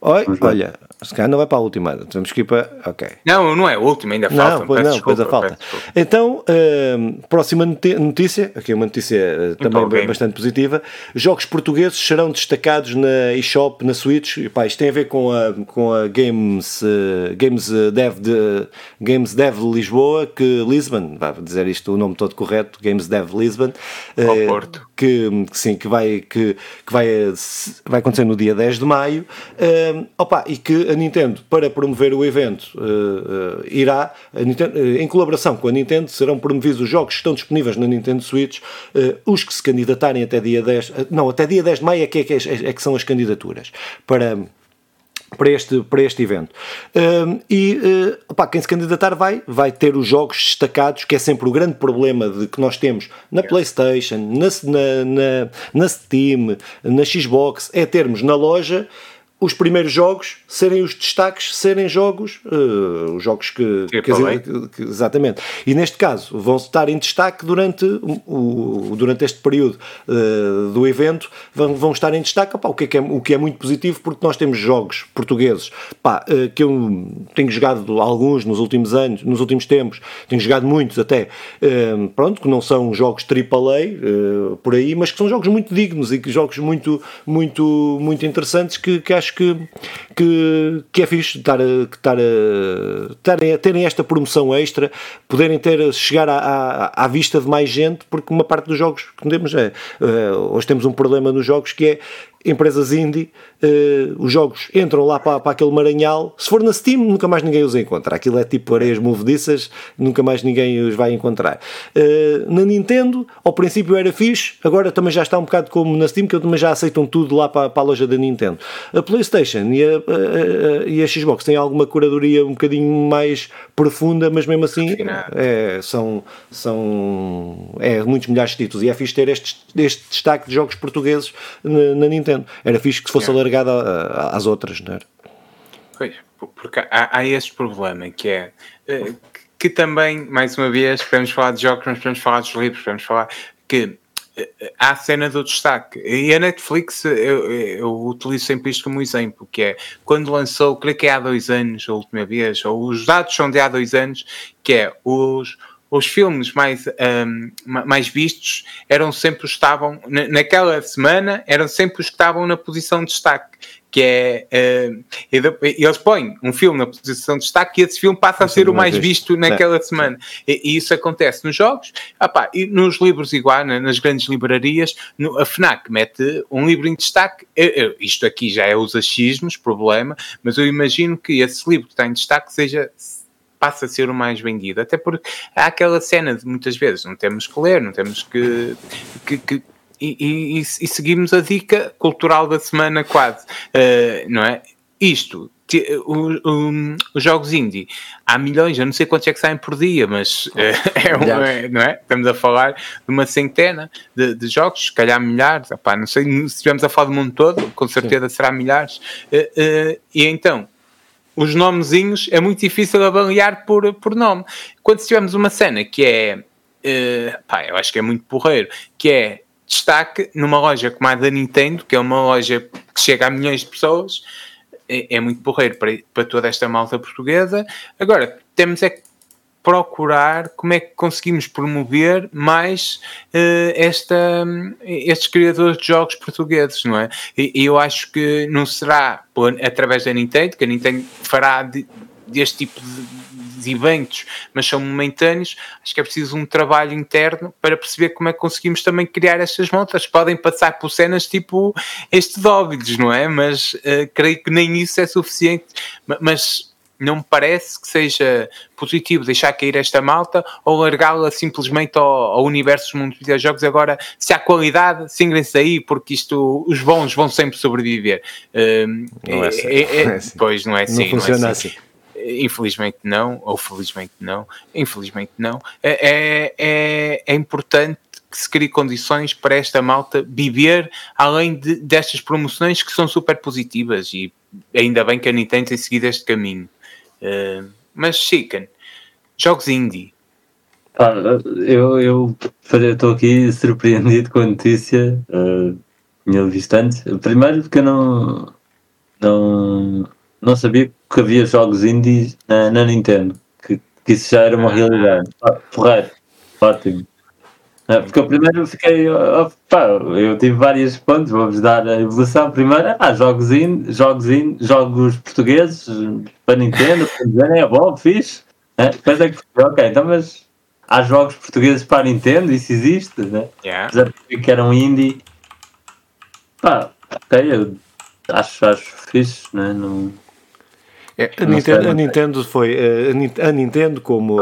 Oi, olha, se calhar não vai para a última, temos que ir para. Ok.
Não, não é a última, ainda falta.
Não, pois não, desculpa, falta. Então, uh, próxima notícia, aqui uma notícia uh, também okay. bastante positiva. Jogos portugueses serão destacados na eShop, na Switch. E, pá, isto tem a ver com a, com a Games, uh, Games, Dev de, Games Dev Lisboa, que Lisbon, vai dizer isto o nome todo correto, Games Dev Lisbon.
Porto.
Que, sim, que, vai, que, que vai, vai acontecer no dia 10 de maio. Opa, e que a Nintendo, para promover o evento, uh, uh, irá, Nintendo, uh, em colaboração com a Nintendo, serão promovidos os jogos que estão disponíveis na Nintendo Switch, os que se candidatarem até dia 10, não, até dia 10 de maio é que, é, que, é, é que são as candidaturas, para para este, para este evento. Um, e uh, opa, quem se candidatar vai, vai ter os jogos destacados, que é sempre o grande problema de que nós temos na PlayStation, na, na, na Steam, na Xbox, é termos na loja os primeiros jogos serem os destaques, serem jogos, uh, os jogos que, que, que, que, Exatamente. E neste caso vão estar em destaque durante, o, durante este período uh, do evento, vão, vão estar em destaque, o, que é, é, o que é muito positivo, porque nós temos jogos portugueses pá, uh, que eu tenho jogado alguns nos últimos anos, nos últimos tempos, tenho jogado muitos até, pronto, que não são jogos AAA por aí, mas que são jogos muito dignos e que jogos muito, muito, muito interessantes que, que acho acho que, que, que é fixe estar, estar, estar, terem esta promoção extra, poderem ter, chegar à, à, à, vista de mais gente, porque uma parte dos jogos que temos é. Hoje temos um problema nos jogos que é empresas indie, uh, os jogos entram lá para, para aquele maranhal. Se for na Steam, nunca mais ninguém os encontra. Aquilo é tipo areias movediças, nunca mais ninguém os vai encontrar. Uh, na Nintendo, ao princípio era fixe, agora também já está um bocado como na Steam, que também já aceitam tudo lá para, para a loja da Nintendo. A PlayStation e a, a, a, e a Xbox têm alguma curadoria um bocadinho mais profunda, mas mesmo assim é, são, são é, muitos milhares de títulos. E é fixe ter este, este destaque de jogos portugueses na, na Nintendo. Era fixe que fosse alargado às outras, não era?
Pois, porque há, há este problema que é eh, que também, mais uma vez, podemos falar de jogos, mas podemos falar dos livros, podemos falar que eh, há a cena do destaque. E a Netflix, eu, eu, utilizo sempre isto como exemplo, que é quando lançou, creio que é há dois anos, a última vez, ou os dados são de há dois anos, que é os, os filmes mais, um, mais vistos eram sempre os que estavam, naquela semana, eram sempre os que estavam na posição de destaque. Que é, uh, eles põem um filme na posição de destaque e esse filme passa a ser o mais visto naquela é. semana. E, e, isso acontece nos jogos, ah, e nos livros, igual, nas grandes livrarias. No, a Fnac mete um livro em destaque. Eu, eu, isto aqui já é os achismos, problema, mas eu imagino que esse livro que está em destaque seja passa a ser o mais vendido. Até porque há aquela cena de muitas vezes não temos que ler, não temos que. que, que e, e, e, seguimos a dica cultural da semana quase, uh, não é? Isto, os jogos indie, há milhões, eu não sei quantos é que saem por dia, mas uh, é, é, não é? Estamos a falar de uma centena de, de jogos, se calhar milhares, Epá, não sei se estivermos a falar do mundo todo, com certeza Sim. será milhares. Uh, e então, os nomezinhos é muito difícil avaliar por, por nome. Quando tivermos uma cena que é, uh, pá, eu acho que é muito porreiro, que é destaque numa loja como a da Nintendo, que é uma loja que chega a milhões de pessoas, é, é muito porreiro para, para toda esta malta portuguesa. Agora, temos é que procurar como é que conseguimos promover mais uh, esta, estes criadores de jogos portugueses, não é? E, eu acho que não será por, através da Nintendo, que a Nintendo fará de, deste tipo de, de, eventos, mas são momentâneos. Acho que é preciso um trabalho interno para perceber como é que conseguimos também criar estas montas. Podem passar por cenas tipo este Dóvidos, não é? Mas uh, creio que nem isso é suficiente. Mas não me parece que seja positivo deixar cair esta malta ou largá-la simplesmente ao, ao, universo dos mundos de videojogos. Agora, se há qualidade, singrem-se aí, porque isto, os bons vão sempre sobreviver.
Um, não é, assim. é, é,
é assim. Pois não é assim.
Não funciona não é assim. assim.
Infelizmente não, ou felizmente não, infelizmente não. É, é, é, é importante que se crie condições para esta malta viver além de, destas promoções que são super positivas e ainda bem que a Nintendo tem seguido este caminho. Uh, mas Chicken, jogos indie.
Ah, eu estou aqui surpreendido com a notícia. Uh, tinha visto antes. Primeiro porque eu não, não, não sabia que havia jogos indies na, na Nintendo. Que, que, isso já era uma ah. realidade. Ah, porreiro. Ótimo. É, porque eu primeiro fiquei, opa, eu tive vários pontos, vamos dar a evolução. Primeiro, ah, jogos in, jogos in, jogos portugueses para Nintendo, para é bom, fixe. É, depois é que ok, então mas há jogos portugueses para a Nintendo, isso existe, né? Yeah. que era um indie. Pá, ok, eu acho, acho fixe, né? Não
é, a, Nintendo, a, Nintendo, foi eh, a, Nintendo como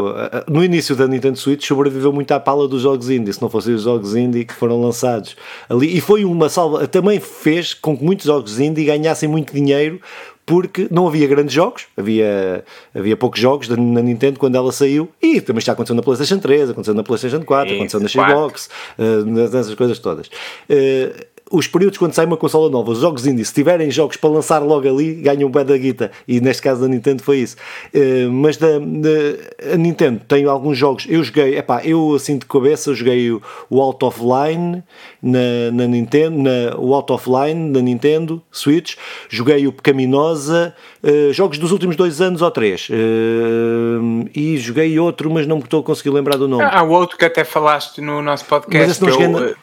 no início da Nintendo Switch sobreviveu muito à pala dos jogos indie, se não fossem os jogos indie que foram lançados ali. E foi uma salva, também fez com que muitos jogos indie ganhassem muito dinheiro porque não havia grandes jogos, havia, havia poucos jogos na Nintendo quando ela saiu, e também está acontecendo na PlayStation 3, aconteceu na PlayStation 4, aconteceu na Xbox, uh, essas coisas todas. Uh, os períodos quando sai uma consola nova, os jogos indie, se tiverem jogos para lançar logo ali, ganham bem da guita. E neste caso da Nintendo foi isso. Uh, mas da, da, a Nintendo tem alguns jogos. Eu joguei, epá, eu assim de cabeça, joguei o, o Out of Line na, na Nintendo, na, o Out of Line na Nintendo Switch, joguei o Pecaminosa, uh, jogos dos últimos dois anos ou três. Uh, e joguei outro, mas não me estou a conseguir lembrar do nome.
Há outro que até falaste no nosso podcast. Mas esse não
joguei na,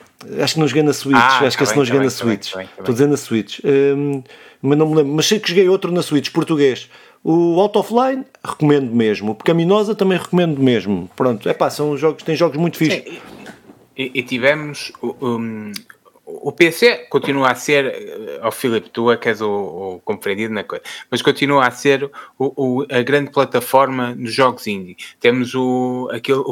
Acho que não joguei na Switch. Ah, acho que tá esse não tá joguei na tá Switch. Estou dizendo na Switch. Um, mas não me lembro. Mas sei que joguei outro na Switch, português. O Out of Line, recomendo mesmo. O Pecaminosa também recomendo mesmo. Pronto, é pá, são jogos, tem jogos muito fixos.
E, e, tivemos um, o, o, PC continua a ser, ao oh, Filipe, tu é que és o, o compreendido na coisa, mas continua a ser o, o, a grande plataforma dos jogos indie. Temos o, aquele, o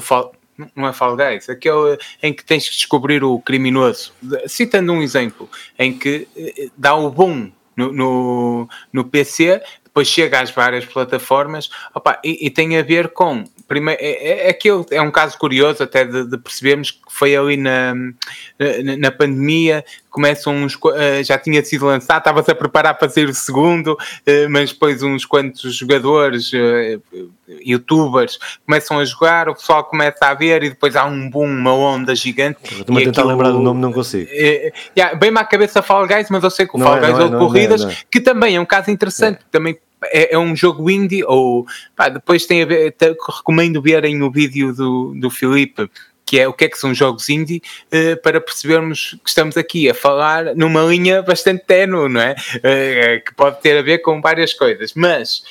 não é Fall Guys, aquele em que tens que descobrir o criminoso. Citando um exemplo, em que eh, dá o boom no, no, no PC, depois chega às várias plataformas opa, e, e, tem a ver com primeiro, é, é, aquilo, é um caso curioso até de, de percebermos que foi ali na, na, na pandemia, começam uns, uh, já tinha sido lançado, estava-se a preparar para ser o segundo, uh, mas depois uns quantos jogadores, uh, youtubers, começam a jogar, o pessoal começa a ver e depois há um boom, uma onda gigante.
Estou-me a tentar aquilo, lembrar do nome, não consigo.
Yeah, bem-me à cabeça Fall Guys, mas eu sei que o não Fall é, Guys é, de corridas, é, que também é um caso interessante, é. também é, é, um jogo indie, ou pá, depois tem a ver, te, recomendo verem o vídeo do, do Filipe, que é o que é que são jogos indie, uh, para percebermos que estamos aqui a falar numa linha bastante ténue, não é? Uh, que pode ter a ver com várias coisas, mas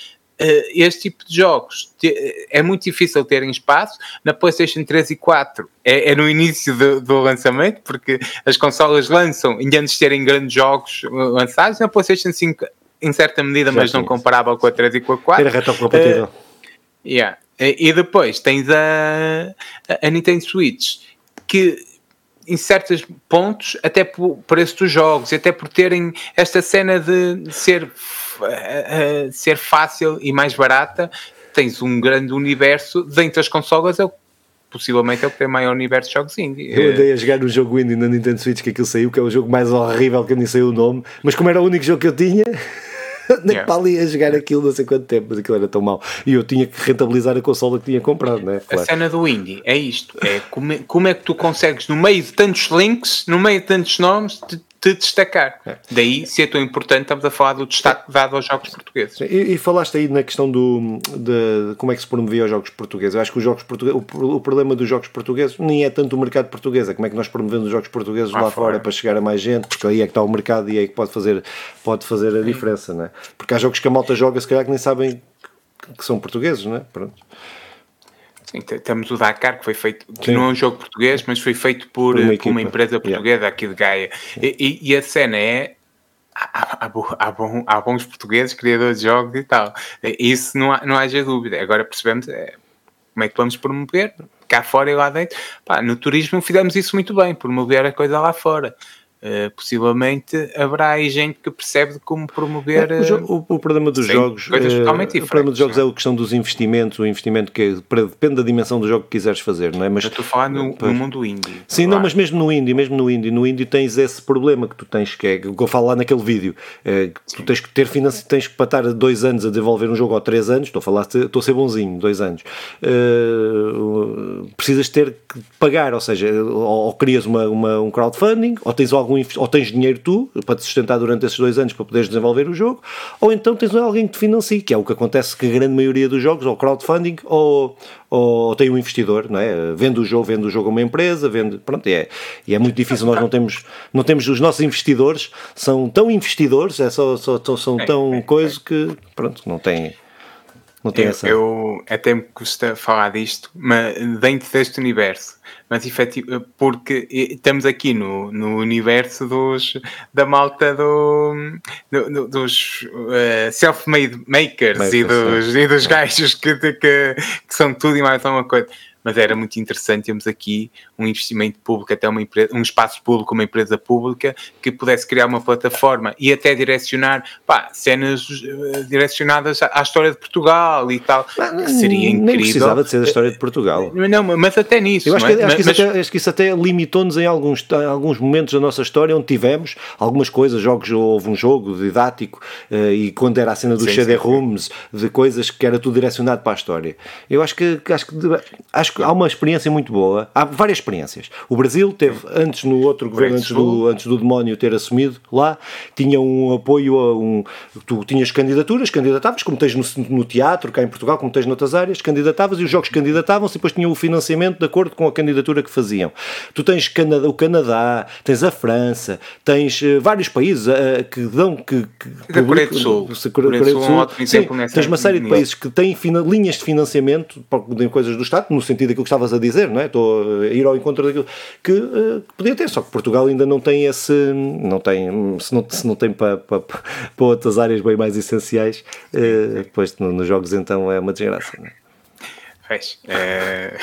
este tipo de jogos te, é muito difícil terem espaço. Na PlayStation 3 e 4 é, é no início do, do, lançamento, porque as consolas lançam e antes de terem grandes jogos lançados. Na PlayStation 5 em certa medida, mas não comparável com a 3 e com a 4.
Era retrocompatível. Uh,
yeah. E depois tens a, a Nintendo Switch, que em certos pontos, até por preço dos jogos, até por terem esta cena de ser, uh, ser fácil e mais barata, tens um grande universo dentro das consolas, é o possivelmente é o que tem maior universo de jogos indie.
Eu andei a jogar no jogo indie na Nintendo Switch que aquilo saiu, que é o jogo mais horrível que eu nem sei o nome, mas como era o único jogo que eu tinha, nem yeah. para ali a jogar aquilo não sei quanto tempo, mas aquilo era tão mau. E eu tinha que rentabilizar a consola que tinha comprado, né?
Claro. A cena do indie é isto: é como, é, como é que tu consegues, no meio de tantos links, no meio de tantos nomes, te, destacar. É. Daí, se é tão importante, estamos a falar do destaque dado aos jogos portugueses.
E, e, falaste aí na questão do, de, como é que se promovia os jogos portugueses. Eu acho que os jogos portugueses, o, o, problema dos jogos portugueses nem é tanto o mercado português, é como é que nós promovemos os jogos portugueses lá, lá fora. fora para chegar a mais gente, porque aí é que está o mercado e é que pode fazer, pode fazer a diferença, não é? Porque há jogos que a malta joga, se calhar que nem sabem que são portugueses, não é? Pronto.
Sim, temos o Dakar, que foi feito, que Sim. não é um jogo português, mas foi feito por, por, uma, por uma, empresa portuguesa yeah. aqui de Gaia. E, e, a cena é. Há, há, há, bom, há, bons portugueses, criadores de jogos e tal. Isso não, há, não haja dúvida. Agora percebemos é, como é que vamos promover cá fora e lá dentro. Pá, no turismo fizemos isso muito bem, promover a coisa lá fora. Uh, possivelmente haverá aí gente que percebe como promover. É,
o, o, o, problema dos jogos. Uh, o problema dos jogos é? é a questão dos investimentos, o investimento que é, depende da dimensão do jogo que quiseres fazer, não é?
Mas, Eu estou a falar no, no mundo indie.
Sim, não, mas mesmo no indie, mesmo no indie, no indie tens esse problema que tu tens, que é o que eu falo lá naquele vídeo, é, que tu tens que ter finanças, tens que patar dois anos a desenvolver um jogo ou três anos, estou a falar, estou a ser bonzinho, dois anos. Uh, precisas ter que pagar, ou seja, ou, ou crias uma, uma, um crowdfunding, ou tens algum algum ou tens dinheiro tu para te sustentar durante esses dois anos para poderes desenvolver o jogo, ou então tens alguém que te financie, que é o que acontece com a grande maioria dos jogos, ou crowdfunding, ou, ou tem um investidor, não é? Vende o jogo, vende o jogo a uma empresa, vende, pronto, é, e é muito difícil, nós não temos, não temos, os nossos investidores são tão investidores, é só, só, são tão coisas que, pronto, não têm... Não tem
eu,
essa.
Eu até me custa falar disto, mas dentro deste universo, mas efetivo, porque estamos aqui no, no universo dos, da malta do, do dos uh, self-made makers, makers e dos, e dos gajos que, que, que, são tudo e mais alguma coisa mas era muito interessante termos aqui um investimento público, até uma empresa, um espaço público, uma empresa pública que pudesse criar uma plataforma e até direcionar pá, cenas uh, direcionadas à, à, história de Portugal e tal, que seria incrível. Nem
precisava de ser da história de Portugal.
Não, mas até nisso.
Eu acho, que, é? acho, que, mas, até, acho que, isso até, limitou-nos em alguns, em alguns momentos da nossa história onde tivemos algumas coisas, jogos, houve um jogo didático e quando era a cena dos CD-ROOMs, de coisas que era tudo direcionado para a história. Eu acho que, acho que acho acho que há uma experiência muito boa. Há várias experiências. O Brasil teve, antes no outro governo, antes do, antes do demónio ter assumido lá, tinha um apoio a um. Tu tinhas candidaturas, candidatavas, como tens no, no teatro, cá em Portugal, como tens noutras áreas, candidatavas e os jogos candidatavam-se e depois tinham o financiamento de acordo com a candidatura que faziam. Tu tens Canadá, o Canadá, tens a França, tens uh, vários países uh, que dão. Que, que,
Coreia do Sul. Coreia do Sul.
Sim, tens uma série de países que têm linhas de financiamento, de coisas do Estado, no sentido sentido daquilo que estavas a dizer, não é? Estou a ir ao encontro daquilo que uh, podia ter, só que Portugal ainda não tem esse, não tem, se não, se não tem para, para, para outras áreas bem mais essenciais, uh, depois nos jogos então é uma desgraça, não é?
Fez. É...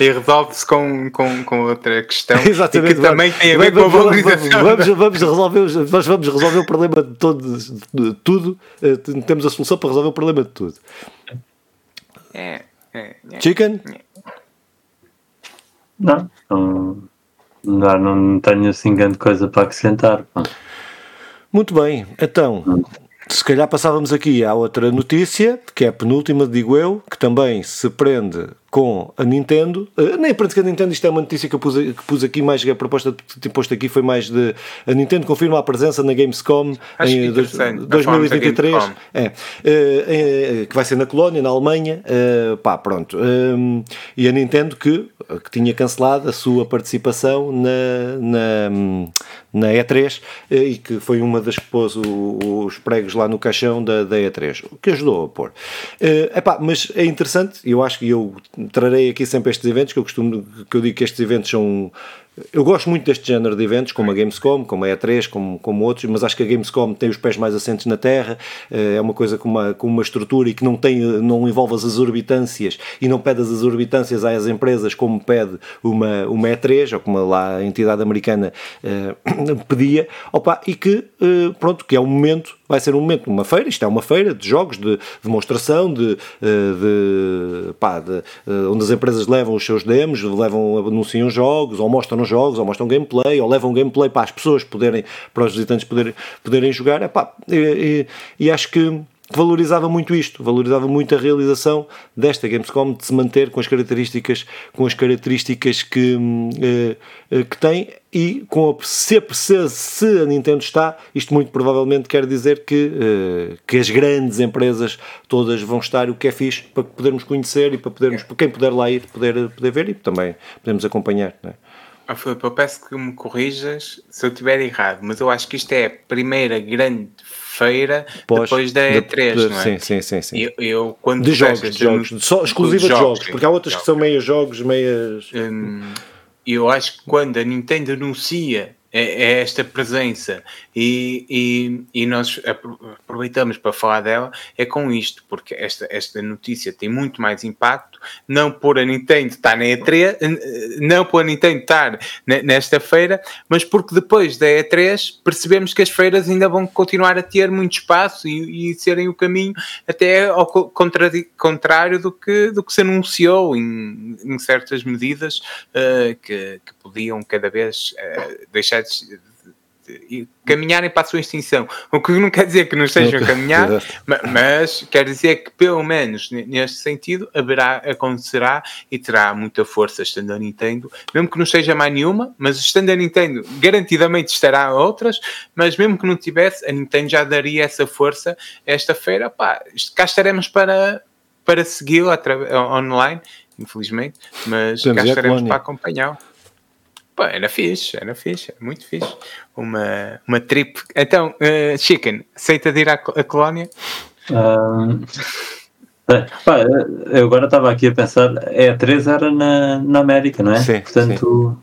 e resolve-se com, com, com outra questão Exatamente, que também tem a ver vamos, com a valorização.
Vamos, vamos, resolver, nós vamos resolver o problema de, todo, de tudo. Eh, temos a solução para resolver o problema de tudo.
É.
Chicken?
Não, não, não, não tenho assim grande coisa para acrescentar.
Muito bem, então. Se calhar passávamos aqui à outra notícia, que é a penúltima, digo eu, que também se prende com a Nintendo. Uh, nem com a Nintendo, isto é uma notícia que eu pus, que pus aqui, mais a proposta que tinha posto aqui foi mais de. A Nintendo confirma a presença na Gamescom
Acho em
2023. É, uh, que vai ser na Colónia, na Alemanha. Pá, pronto. e a Nintendo que, que tinha cancelado a sua participação na, na, na E3 e que foi uma das que pôs o, os pregos lá no caixão da, da E3, que ajudou a pôr. Uh, epá, mas é interessante, eu acho que eu trarei aqui sempre estes eventos, que eu costumo, que eu digo que estes eventos são eu gosto muito deste género de eventos, como a Gamescom, como a E3, como, como outros, mas acho que a Gamescom tem os pés mais assentes na terra, eh, é uma coisa com uma, com uma estrutura e que não, tem, não envolve as exorbitâncias e não pede as exorbitâncias às empresas como pede uma, uma E3, ou como lá a entidade americana eh, pedia, opa, e que, eh, pronto, que é um momento vai ser um momento, uma feira, isto é uma feira de jogos, de demonstração, de, eh, de, pá, de, eh, onde as empresas levam os seus demos, levam, anunciam jogos, ou mostram jogos, ou mostram gameplay, ou levam gameplay para as pessoas poderem, para os visitantes poderem, poderem jogar, Epá, e, e, e acho que valorizava muito isto, valorizava muito a realização desta Gamescom de se manter com as características, com as características que, uh, que tem e com a, se, se, se, a Nintendo está, isto muito provavelmente quer dizer que, uh, que as grandes empresas todas vão estar, o que é fixe para podermos conhecer e para podermos, para quem puder lá ir, poder, poder ver e também podemos acompanhar. Não é?
Ah, Filipe, eu peço que me corrijas se eu estiver errado, mas eu acho que isto é a primeira grande feira Pós, depois da E3, de, não é?
Sim, sim, sim. sim.
Eu, eu quando
de jogos, de jogos, só exclusiva de jogos, jogos porque há outras jogos. que são meias jogos, meias.
Hum, eu acho que quando a Nintendo anuncia é, é esta presença. E, e, e, nós aproveitamos para falar dela é com isto, porque esta, esta notícia tem muito mais impacto, não por a Nintendo estar na E3, não por a Nintendo estar nesta feira, mas porque depois da E3 percebemos que as feiras ainda vão continuar a ter muito espaço e, e serem o caminho até ao contrário do que, do que se anunciou em, em certas medidas uh, que, que, podiam cada vez uh, deixar de, caminharem para a sua extinção. O que não quer dizer que não estejam a caminhar, mas quer dizer que, pelo menos neste sentido, haverá, acontecerá e terá muita força estando a Nintendo, mesmo que não seja mais nenhuma, mas estando a Nintendo, garantidamente estará outras, mas mesmo que não tivesse, a Nintendo já daria essa força esta feira. Pá, cá estaremos para, para segui-la online, infelizmente, mas cá estaremos para acompanhá-lo. Pô, era fixe, era fixe, muito fixe. Uma, uma trip. Então, uh, Chicken, aceita de ir à, à colónia?
Um, pá, eu agora estava aqui a pensar, é, a 3 era na, na América, não é?
Sim,
Portanto,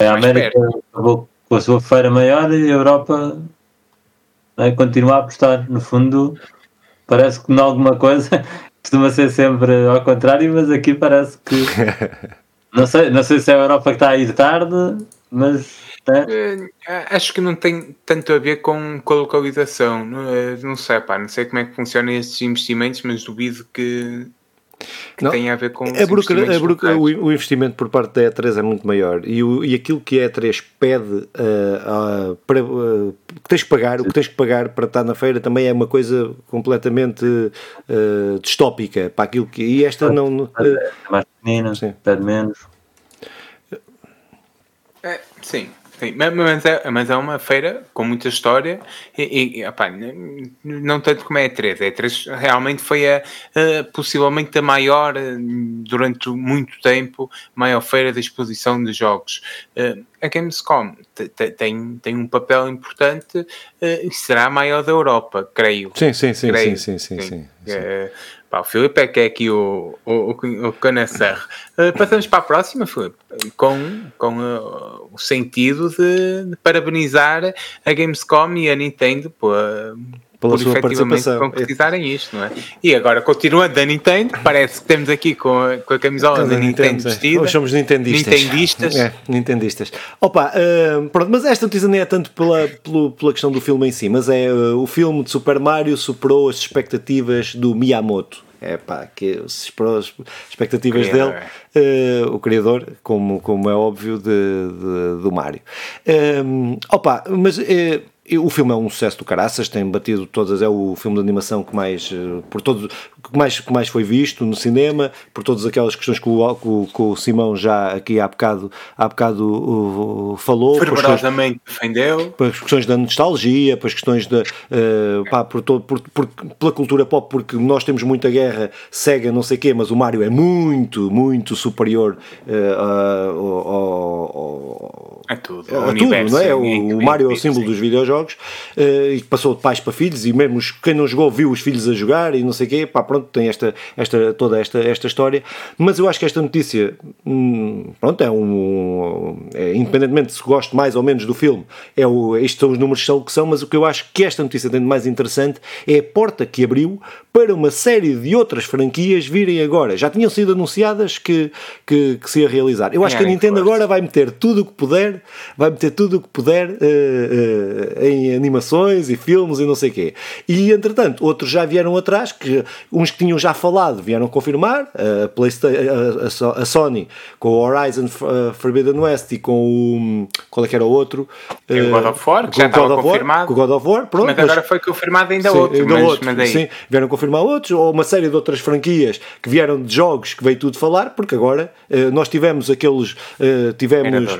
sim. a América acabou com a sua feira maior e a Europa é, continua a apostar. No fundo, parece que em alguma coisa costuma ser sempre ao contrário, mas aqui parece que Não sei, não sei se é a Europa que está a ir tarde, mas.
É. Acho que não tem tanto a ver com, com a localização. Não, eh, não sei, pá, não sei como é que funcionam estes investimentos, mas duvido que, que não, tenha a ver com
a a o, o, investimento por parte da E3 é muito maior. E, o, e aquilo que a E3 pede uh, uh, para, uh, que tens que pagar, o que tens que pagar para estar na feira também é uma coisa completamente distópica para aquilo que e esta não
é mais pequenina, pede menos.
É, sim Sim, mas é, mas é uma feira com muita história e, e opa, não tanto como é a E3. A E3 realmente foi a, a, possivelmente a maior, durante muito tempo, maior feira de exposição de jogos. Uh, a Gamescom tem, tem um papel importante uh, e será a maior da Europa, creio.
Sim, sim, sim, creio. sim, sim, sim, sim, sim.
Pá, o Filipe é que é aqui o, o, o, o. Uh, passamos para a próxima, Filipe, com, com uh, o sentido de, de, parabenizar a Gamescom e a Nintendo por, pela sua participação. concretizarem isto, não é? E agora, continuando da Nintendo, parece que temos aqui com a, com a camisola da Nintendo, Nintendo vestida.
Nós somos nintendistas.
Nintendistas.
É, nintendistas. Opa, uh, pronto, mas esta notícia nem é tanto pela, pela, pela questão do filme em si, mas é uh, o filme de Super Mario superou as expectativas do Miyamoto é pá, que as expectativas dele, uh, o criador, como, como é óbvio, de, de do Mário. Um, opa, mas uh, o filme é um sucesso do caraças, tem batido todas, é o filme de animação que mais, eh, por todos, que mais, que mais foi visto no cinema, por todas aquelas questões que o, que, que o Simão já aqui há bocado, há bocado uh, falou.
Fervorosamente defendeu.
Pelas questões da nostalgia, pelas questões da, uh, pá, por todo, por, por, pela cultura pop, porque nós temos muita guerra, Sega, não sei o quê, mas o Mario é muito, muito superior uh, ao, ao,
a tudo,
a tudo não é? O, o Mario é o símbolo sim. dos videojogos jogos uh, e que passou de pais para filhos e mesmo quem não jogou viu os filhos a jogar e não sei o quê, pá, pronto, tem esta, esta, toda esta, esta história, mas eu acho que esta notícia, hum, pronto, é um, é, independentemente se gosto mais ou menos do filme, é o, estes são os números que são o que são, mas o que eu acho que esta notícia tem de mais interessante é a porta que abriu para uma série de outras franquias virem agora. Já tinham sido anunciadas que, que, que se ia realizar. Eu acho é, que a Nintendo agora vai meter tudo o que puder, vai meter tudo o que puder uh, em animações e filmes e não sei o quê. E entretanto, outros já vieram atrás, que, uns que tinham já falado vieram confirmar, a, PlayStation, a, Sony com o Horizon Forbidden West e com o. Qual é que era o outro?
o God of War, que já estava confirmado.
Com o God of War, pronto.
Mas agora mas, foi confirmado ainda sim, outro. Ainda mas, outro, mas aí...
Sim, vieram confirmar outros, ou uma série de outras franquias que vieram de jogos que veio tudo falar, porque agora uh, nós tivemos aqueles. Uh, tivemos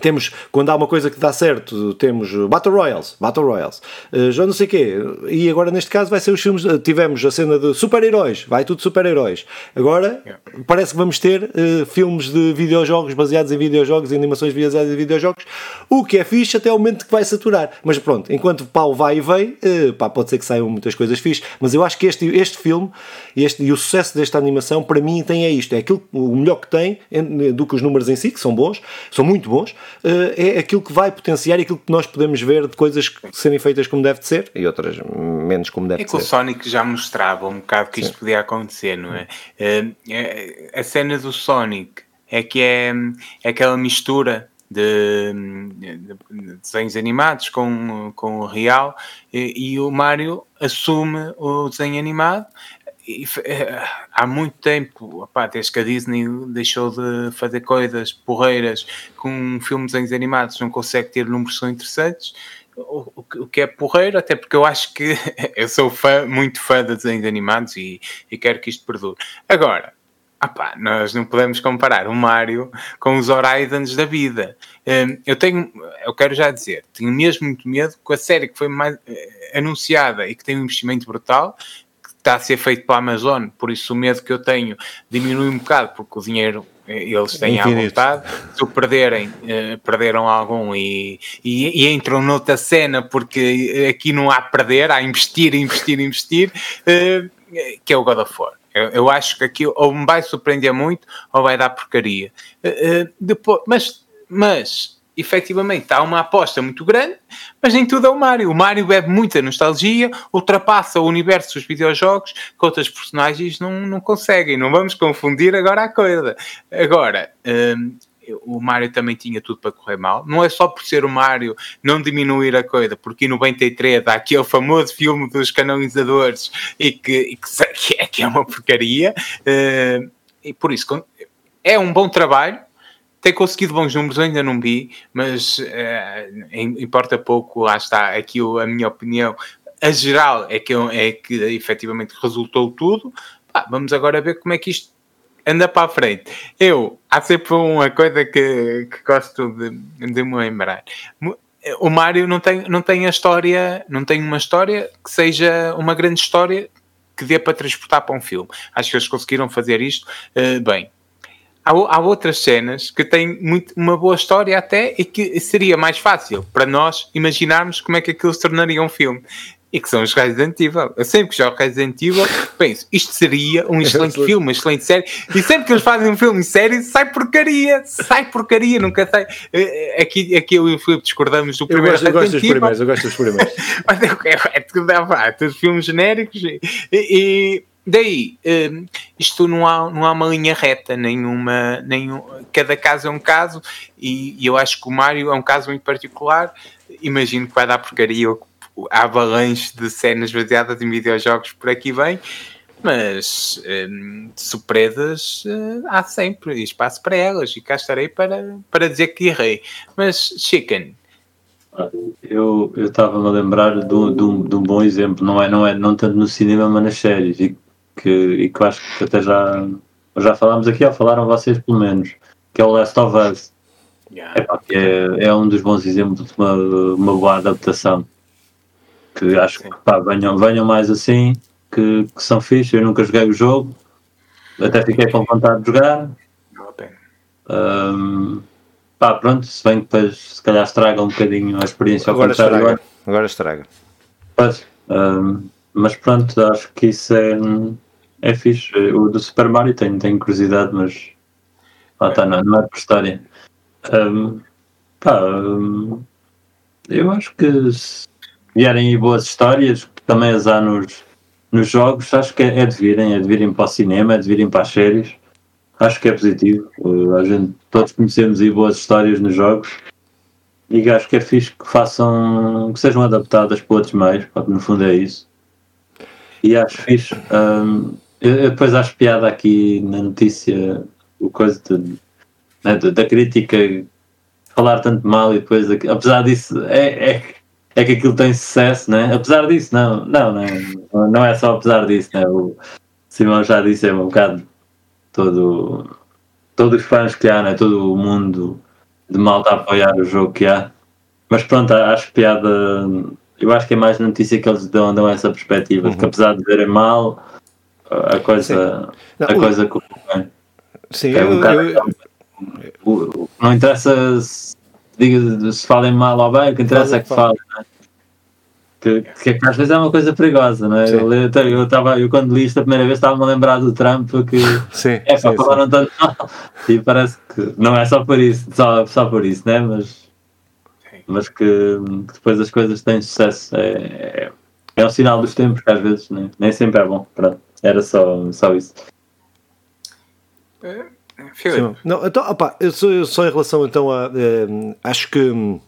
temos, quando há uma coisa que dá certo, temos Battle Royals, Battle Royals, uh, já não sei o quê, e agora neste caso vai ser os filmes, uh, tivemos a cena de super-heróis, vai tudo super-heróis. Agora parece que vamos ter uh, filmes de videojogos baseados em videojogos, animações baseadas em videojogos, o que é fixe até o momento que vai saturar. Mas pronto, enquanto o pau vai e vem, uh, pá, pode ser que saiam muitas coisas fixe, mas eu acho que este, este filme este, e o sucesso desta animação, para mim, tem é isto, é aquilo, o melhor que tem do que os números em si, que são bons, são muito bons, é aquilo que vai potenciar e aquilo que nós podemos ver de coisas serem feitas como deve de ser e outras menos como deve
é
de ser.
É que o Sonic já mostrava um bocado que isto Sim. podia acontecer, não é? A cena do Sonic é que é, é aquela mistura de, de, desenhos animados com, com o real e, e, o Mario assume o desenho animado eh, há muito tempo, opá, desde que a Disney deixou de fazer coisas porreiras com filmes animados, não consegue ter números são interessantes. O, o, o, que é porreiro, até porque eu acho que eu sou fã, muito fã de desenhos animados e, e quero que isto perdure. Agora, opá, nós não podemos comparar o Mario com os Horizons da vida. Hum, eu tenho, eu quero já dizer, tenho mesmo muito medo com a série que foi mais eh, anunciada e que tem um investimento brutal, está a ser feito pela Amazon, por isso o medo que eu tenho diminui um bocado, porque o dinheiro eh, eles têm à vontade. Se o perderem, eh, perderam algum e, e, e, entram noutra cena, porque aqui não há perder, há investir, investir, investir, eh, que é o God of War. Eu, eu acho que aqui ou me vai surpreender muito ou vai dar porcaria. Eh, depois, mas, mas efetivamente há uma aposta muito grande, mas nem tudo é o Mario. O Mario bebe muita nostalgia, ultrapassa o universo dos videojogos que outras personagens não, não conseguem. Não vamos confundir agora a coisa. Agora, um, o Mario também tinha tudo para correr mal. Não é só por ser o Mario não diminuir a coisa, porque em 93 há aquele famoso filme dos canonizadores e que, que, é, que é uma porcaria. Uh, e por isso é um bom trabalho tem conseguido bons números, ainda não vi, mas uh, importa pouco, lá está, aqui a minha opinião. A geral é que, é que efetivamente resultou tudo. Vamos agora ver como é que isto anda para a frente. Eu, há sempre uma coisa que, que gosto de, de me lembrar. O Mário não tem, não tem a história, não tem uma história que seja uma grande história que dê para transportar para um filme. Acho que eles conseguiram fazer isto uh, bem há, há outras cenas que têm muito, uma boa história até e que seria mais fácil para nós imaginarmos como é que aquilo se tornaria um filme. e que são os Resident Evil. Eu sempre que jogo Resident Evil penso, isto seria um excelente filme, uma excelente série, e sempre que eles fazem um filme em série, sai porcaria, sai porcaria, nunca sai. Eh, eh, aqui, aqui eu e o Filipe discordamos do primeiro
eu gosto, eu gosto dos primeiros, eu gosto dos primeiros.
Mas é, é, tudo, é, tudo filmes genéricos e, e daí isto não há, não há uma linha reta, nenhuma, nenhum, cada caso é um caso, e, e eu acho que o Mário é um caso muito particular. Imagino que vai dar porcaria a avalanche de cenas baseadas em videojogos por aqui vem, mas hum, surpresas uh, há sempre e espaço para elas, e cá estarei para, para dizer que errei. Mas, Chicken.
Eu estava-me a lembrar de um, de, um, de um bom exemplo, não é, não é não tanto no cinema, mas nas séries, e que, e que eu acho que até já, já falámos aqui, ou falaram vocês pelo menos, que é o Last of Us. Yeah. É, é, um dos bons exemplos de uma, uma boa adaptação que acho que pá, venham, venham mais assim, que, que são fixos. Eu nunca joguei o jogo, até fiquei com vontade de jogar. Um, pá, pronto, se bem que depois se calhar estraga um bocadinho a experiência
agora Estraga. Agora estraga.
Pois, um, mas pronto, acho que isso é, é fixe. O do Super Mario tenho, tenho curiosidade, mas pá, tá, não, não é por história. Um, pá, um, eu acho que vierem boas histórias, que também as há nos, nos jogos, acho que é, é de virem, é de virem para o cinema, é de virem para as séries. Acho que é positivo. Uh, a gente, todos conhecemos aí boas histórias nos jogos e acho que é fixe que façam, que sejam adaptadas para outros meios, porque no fundo é isso. E acho fixe. Um, eu, eu, depois acho piada aqui na notícia o coisa de, né, da crítica falar tanto mal e depois apesar disso é, é é que aquilo tem sucesso, né? Apesar disso, não, não, não, não é só apesar disso, né? O Simão já disse, é um bocado todo, todos os fãs que há, né? Todo o mundo de malta a apoiar o jogo que há. Mas pronto, acho piada. Eu acho que é mais notícia que eles dão, dão essa perspectiva, uhum. de que apesar de verem mal, a coisa, não, a coisa corre
Sim, é um eu,
eu... não interessa se diga se falem mal ou bem, o que interessa é que falem, né? que, que, que, às vezes é uma coisa perigosa, não é? Eu, eu, tava, eu quando li isto a primeira vez estava-me a lembrar do Trump que
sim,
é para falaram tanto mal e parece que não é só por isso, só, só por isso, né? Mas, mas que, que depois as coisas têm sucesso. É, é, é um sinal dos tempos que às vezes nem, nem sempre é bom. Pronto, era só, só isso.
É.
Sim, não, então, opa, eu só, só em relação então a. Eh, acho que hum,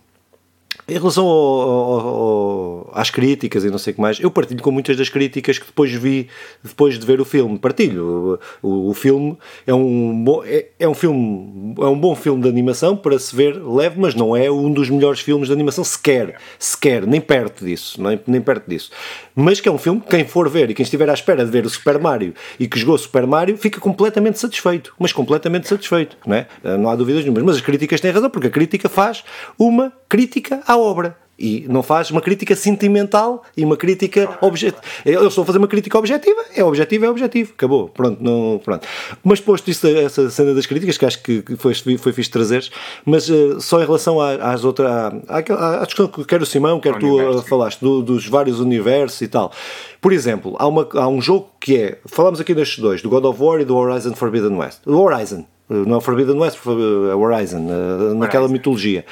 em relação ao, ao, ao, às críticas e não sei o que mais, eu partilho com muitas das críticas que depois vi depois de ver o filme. Partilho. O, o, filme é um, bom, é, é, um filme, é um bom filme de animação para se ver leve, mas não é um dos melhores filmes de animação sequer, sequer, nem perto disso, nem, nem perto disso. Mas que é um filme que quem for ver e quem estiver à espera de ver o Super Mario e que jogou Super Mario fica completamente satisfeito, mas completamente satisfeito, não é? Não há dúvidas nenhuma. Mas as críticas têm razão, porque a crítica faz uma crítica à obra e não faz uma crítica sentimental e uma crítica objetiva. Eu estou a fazer uma crítica objetiva, é objetivo, é objetivo, acabou, pronto, não, pronto. Mas posto isso, essa cena das críticas, que acho que foi, foi fixe trazeres, mas uh, só em relação às outras, à, à, à, discussão que quer o Simão, quer tu uh, falaste, do, dos vários universos e tal. Por exemplo, há, uma, há um jogo que é, falamos aqui destes dois, do God of War e do Horizon Forbidden West. Do Horizon, não é Forbidden West, é Horizon, uh, naquela Horizon. mitologia.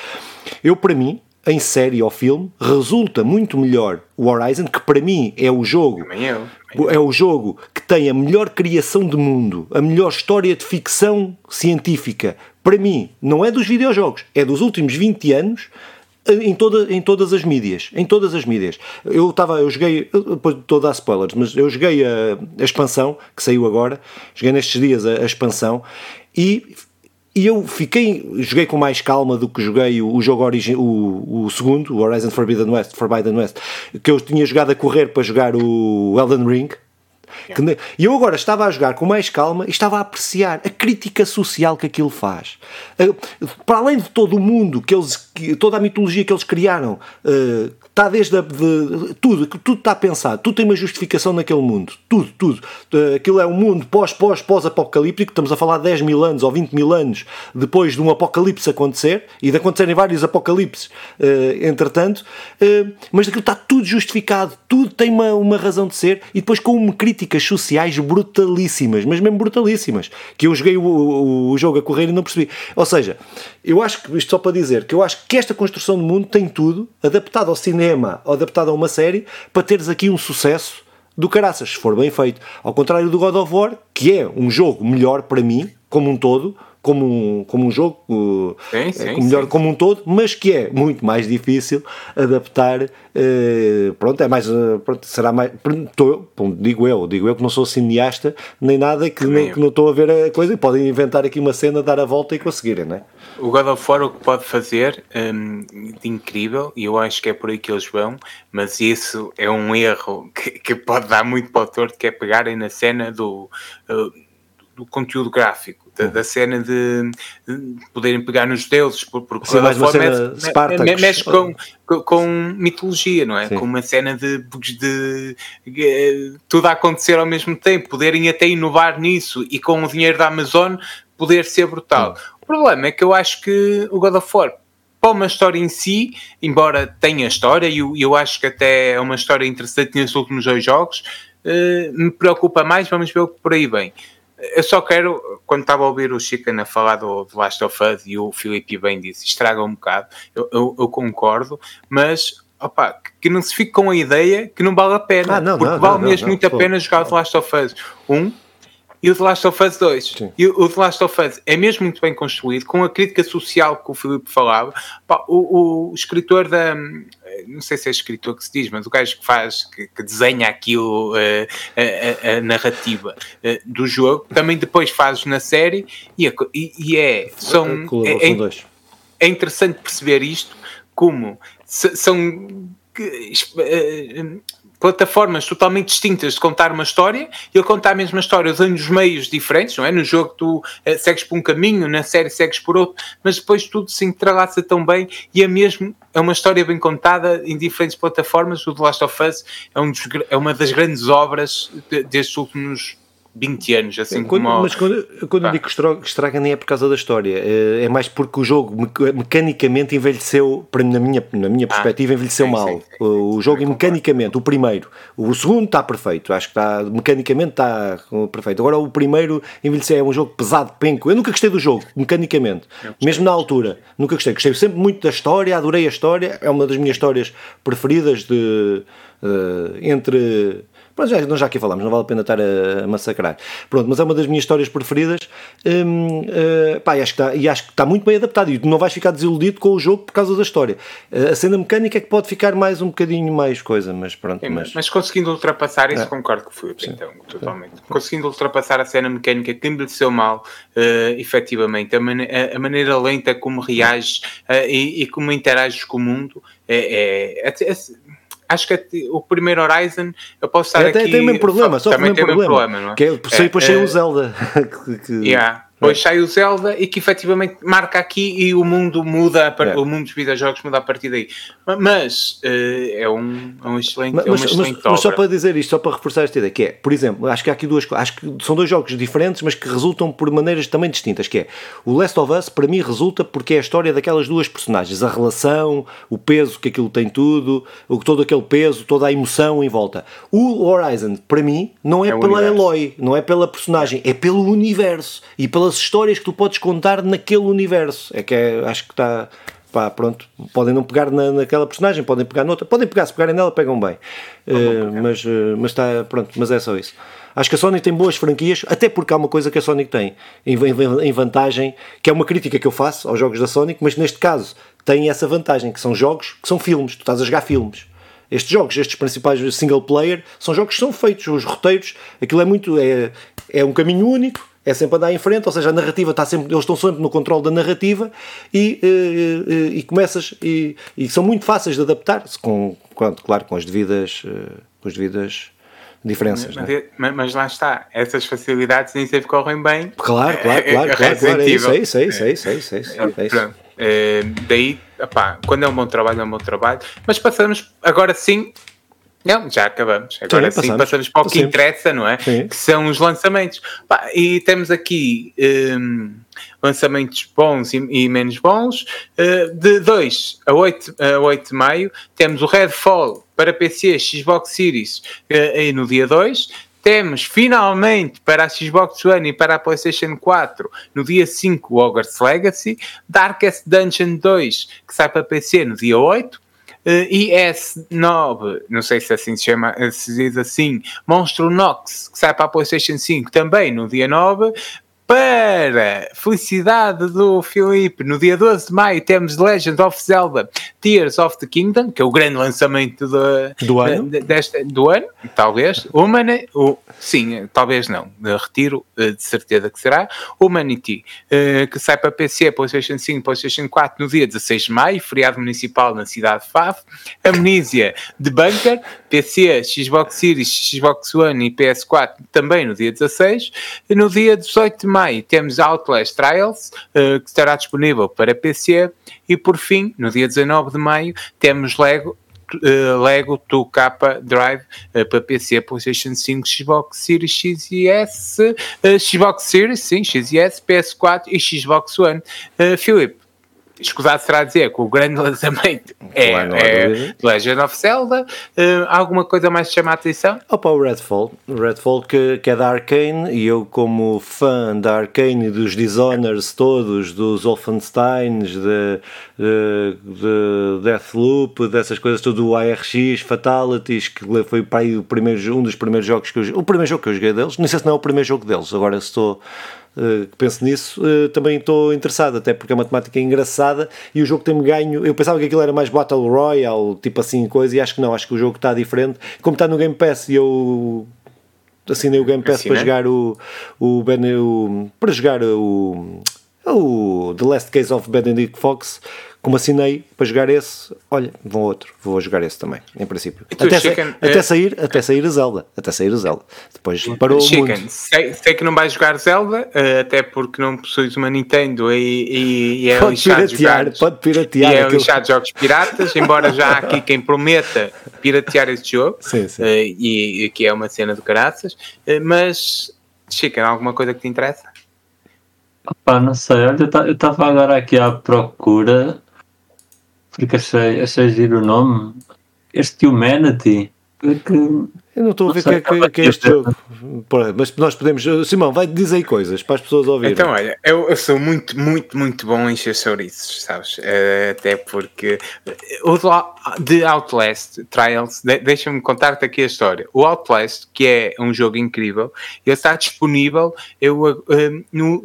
Eu, para mim, em série ou filme, resulta muito melhor o Horizon, que para mim é o jogo. É o jogo que tem a melhor criação de mundo, a melhor história de ficção científica. Para mim, não é dos videojogos, é dos últimos 20 anos eh, em, toda, em todas as mídias. Em todas as mídias. Eu estava, eu joguei, depois estou a dar spoilers, mas eu joguei a, a expansão, que saiu agora, joguei nestes dias a, a expansão, e e eu fiquei, joguei com mais calma do que joguei o, o jogo origin, o, o segundo, o Horizon Forbidden West, Forbidden West, que eu tinha jogado a correr para jogar o Elden Ring. E eu agora estava a jogar com mais calma e estava a apreciar a crítica social que aquilo faz. Para além de todo o mundo, que eles, toda a mitologia que eles criaram, uh, Está desde a, de, tudo, tudo está pensado, tudo tem uma justificação naquele mundo, tudo, tudo. Uh, aquilo é um mundo pós, pós, pós-apocalíptico, estamos a falar de 10 mil anos ou 20 mil anos depois de um apocalipse acontecer e de acontecerem vários apocalipses, uh, entretanto, uh, mas aquilo está tudo justificado, tudo tem uma, uma razão de ser. E depois com críticas sociais brutalíssimas, mas mesmo brutalíssimas, que eu joguei o, o, o jogo a correr e não percebi. Ou seja, eu acho que, isto só para dizer, que eu acho que esta construção do mundo tem tudo, adaptado ao cinema ou adaptado a uma série, para teres aqui um sucesso do caraças, se for bem feito. Ao contrário do God of War, que é um jogo melhor para mim, como um todo, como um, como um jogo sim, sim, como melhor sim. como um todo, mas que é muito mais difícil adaptar. Uh, pronto, é mais. Uh, pronto, será mais. Tô, digo eu, digo eu que não sou cineasta nem nada, que, não, que não estou a ver a coisa e podem inventar aqui uma cena, dar a volta e conseguirem, não é?
O God of War o que pode fazer um, de incrível, e eu acho que é por aí que eles vão, mas isso é um erro que, que pode dar muito para o torto, que é pegarem na cena do. Uh, do conteúdo gráfico da, da cena de, de, poderem pegar nos deuses, porque Sim, mais uma cena mexe, mexe com, com, com, mitologia, não é? Sim. Com uma cena de, de, de, tudo a acontecer ao mesmo tempo, poderem até inovar nisso e com o dinheiro da Amazon poder ser brutal. Sim. O problema é que eu acho que o God of War para uma história em si, embora tenha história, e eu, eu acho que até é uma história interessante nesses últimos dois jogos, uh, me preocupa mais, vamos ver por aí bem. Eu só quero, quando estava a ouvir o Chicken a falar do, do Last of Us e o Filipe bem disse, estraga um bocado, eu, eu, eu concordo, mas opa, que não se fique com a ideia que não vale a pena, ah, não, porque não, vale não, mesmo muito a pena jogar o The Last of Us 1 e o The Last of Us 2. Sim. E o The Last of Us é mesmo muito bem construído, com a crítica social que o Filipe falava. o, o, escritor da. Não sei se é escritor que se diz, mas o gajo que faz, que, que desenha aquilo, uh, a, a, a, narrativa uh, do jogo, também depois faz na série e, é, e, é. São, é, é, é, interessante perceber isto como são plataformas totalmente distintas de contar uma história, ele conta a mesma história usando os meios diferentes, não é? No jogo tu uh, segues por um caminho, na série segues por outro, mas depois tudo se entrelaça tão bem e é mesmo, é uma história bem contada em diferentes plataformas. O The Last of Us é, um dos, é uma das grandes obras de, destes últimos 20 anos, assim
quando,
como...
Mas quando, quando eu digo que estraga, nem é por causa da história, é, é mais porque o jogo mecanicamente envelheceu, na minha, na minha ah, perspectiva, envelheceu sim, mal. Sim, sim, o jogo mecanicamente, o primeiro, o segundo está perfeito, acho que está, mecanicamente está perfeito. Agora o primeiro envelheceu, é um jogo pesado, penco. Eu nunca gostei do jogo, mecanicamente, mesmo na altura, nunca gostei. Gostei sempre muito da história, adorei a história, é uma das minhas histórias preferidas de, uh, entre mas já, nós já aqui falamos, não vale a pena estar a, massacrar. Pronto, mas é uma das minhas histórias preferidas hum, uh, pá, e, acho que está, e acho que está muito bem adaptado e tu não vais ficar desiludido com o jogo por causa da história. Uh, a cena mecânica é que pode ficar mais um bocadinho mais coisa, mas pronto.
É,
mas...
mas... conseguindo ultrapassar isso, é. concordo que foi, então, totalmente. Sim. Conseguindo ultrapassar a cena mecânica que envelheceu mal, uh, efetivamente, a, man a, maneira lenta como reages uh, e, e, como interages com o mundo, é, é, é, é acho que é o primeiro Horizon eu posso estar é, aqui.
Tem o mesmo problema, só também tem o mesmo problema. não é? Que é, é, depois é, o Zelda.
que, yeah. Depois é. sai o Zelda e que efetivamente marca aqui e o mundo muda, é. o mundo dos videojogos muda a partir daí. Mas uh, é, um, é um excelente, mas, é uma excelente
mas, mas, só para dizer isto, só para reforçar esta ideia, que é, por exemplo, acho que há aqui duas acho que são dois jogos diferentes, mas que resultam por maneiras também distintas, que é o Last of Us, para mim, resulta porque é a história daquelas duas personagens, a relação, o peso que aquilo tem tudo, todo aquele peso, toda a emoção em volta. O Horizon, para mim, não é, é pela Eloy, não é pela personagem, é pelo universo e pela pelas histórias que tu podes contar naquele universo. É que é, acho que está. Pá, pronto, podem não pegar na, naquela personagem, podem pegar noutra, podem pegar, se pegarem nela, pegam bem. Uh, mas, uh, mas está, pronto, mas é só isso. Acho que a Sony tem boas franquias, até porque há uma coisa que a Sonic tem em, em, em vantagem, que é uma crítica que eu faço aos jogos da Sonic, mas neste caso tem essa vantagem, que são jogos que são filmes, tu estás a jogar filmes. Estes jogos, estes principais single player, são jogos que são feitos, os roteiros, aquilo é muito. é, é um caminho único, é sempre andar em frente, ou seja, a narrativa está sempre, eles estão sempre no controle da narrativa e, e, eh, eh, e começas e, e, são muito fáceis de adaptar, com, claro, com as devidas, eh, com as devidas diferenças.
Mas,
é?
mas, mas, lá está, essas facilidades nem sempre correm bem.
Claro, claro, claro, claro, claro é isso, é isso, é isso, é isso, é isso. É isso, é isso.
É, daí, opá, quando é um bom trabalho, é um bom trabalho. Mas passamos agora sim não, já acabamos. Agora sim, sim passamos para o que interessa, não é? Sim. Que são os lançamentos. e temos aqui um, lançamentos bons e, e menos bons. Uh, de 2 a 8, a 8 de maio, temos o Redfall para PC, Xbox Series uh, no dia 2. Temos finalmente para a Xbox One e para a PlayStation 4 no dia 5 o Hogwarts Legacy, Darkest Dungeon 2 que sai para PC no dia 8, Uh, IS9, não sei se assim se chama, se diz assim, Monstro Nox, que sai para a PlayStation 5 também no dia 9. Para felicidade do Filipe, no dia 12 de maio temos Legend of Zelda Tears of the Kingdom, que é o grande lançamento de,
do, ano?
De, desta, do ano, talvez. Humana, o, sim, talvez não, retiro eh, de certeza que será. Humanity, eh, que sai para PC, PlayStation 5, PlayStation 4 no dia 16 de maio, feriado municipal na cidade de Faf. Amnesia de Bunker, PC, Xbox Series, Xbox One e PS4 também no dia 16. E no dia 18 de maio maio temos Outlast Trials, uh, que estará disponível para PC. E por fim, no dia 19 de maio, temos Lego Uh, Lego 2K Drive uh, para PC, PlayStation 5, Xbox Series X e S, Xbox Series, sim, X e S, PS4 e Xbox One. Uh, escusado será dizer que o grande lançamento é, é Legend of Zelda. Uh, alguma coisa mais que chama a atenção?
Opa, o Redfall. O Redfall que, que é da Arkane e eu, como fã da Arkane, dos Dishonors todos, dos Wolfensteins, de, de, de Deathloop, dessas coisas, tudo o ARX, Fatalities, que foi para aí o primeiro, um dos primeiros jogos que eu O primeiro jogo que eu joguei deles, não sei se não é o primeiro jogo deles, agora estou uh, penso nisso, uh, também estou interessado, até porque a matemática é engraçada e o jogo tem-me ganho. Eu pensava que aquilo era mais Battle Royale, tipo assim, coisa, e acho que não, acho que o jogo está diferente. Como está no Game Pass e eu assinei o Game Pass para jogar o, o, ben, o para jogar o, o The Last Case of Benedict Fox como assinei para jogar esse, olha, vou outro, vou jogar esse também, em princípio. Até, Chicken, até, é... sair, até sair a Zelda, até sair a Zelda. Depois parou Chicken, o mundo.
Sei, sei, que não vais jogar Zelda, eh, até porque não possuis uma Nintendo e, e, e é
pode lixado piratear, jogar, pode piratear.
E é aquilo. lixado jogos piratas, embora já há aqui quem prometa piratear esse jogo,
sim, sim. Uh,
e, e que é uma cena de graças, mas Chicken, alguma coisa que te interessa?
Opa, não sei, olha, eu estava agora aqui à procura porque achei, achei giro o nome. Este Humanity. Que,
eu não estou a ver o que, é, que, que é este jogo. Mas nós podemos. Simão, vai dizer aí coisas para as pessoas ouvirem.
Então, olha, eu, eu sou muito, muito, muito bom em encher chouriços, sabes? Uh, até porque o de Outlast Trials, de, deixa-me contar-te aqui a história. O Outlast, que é um jogo incrível, ele está disponível eu, uh, no,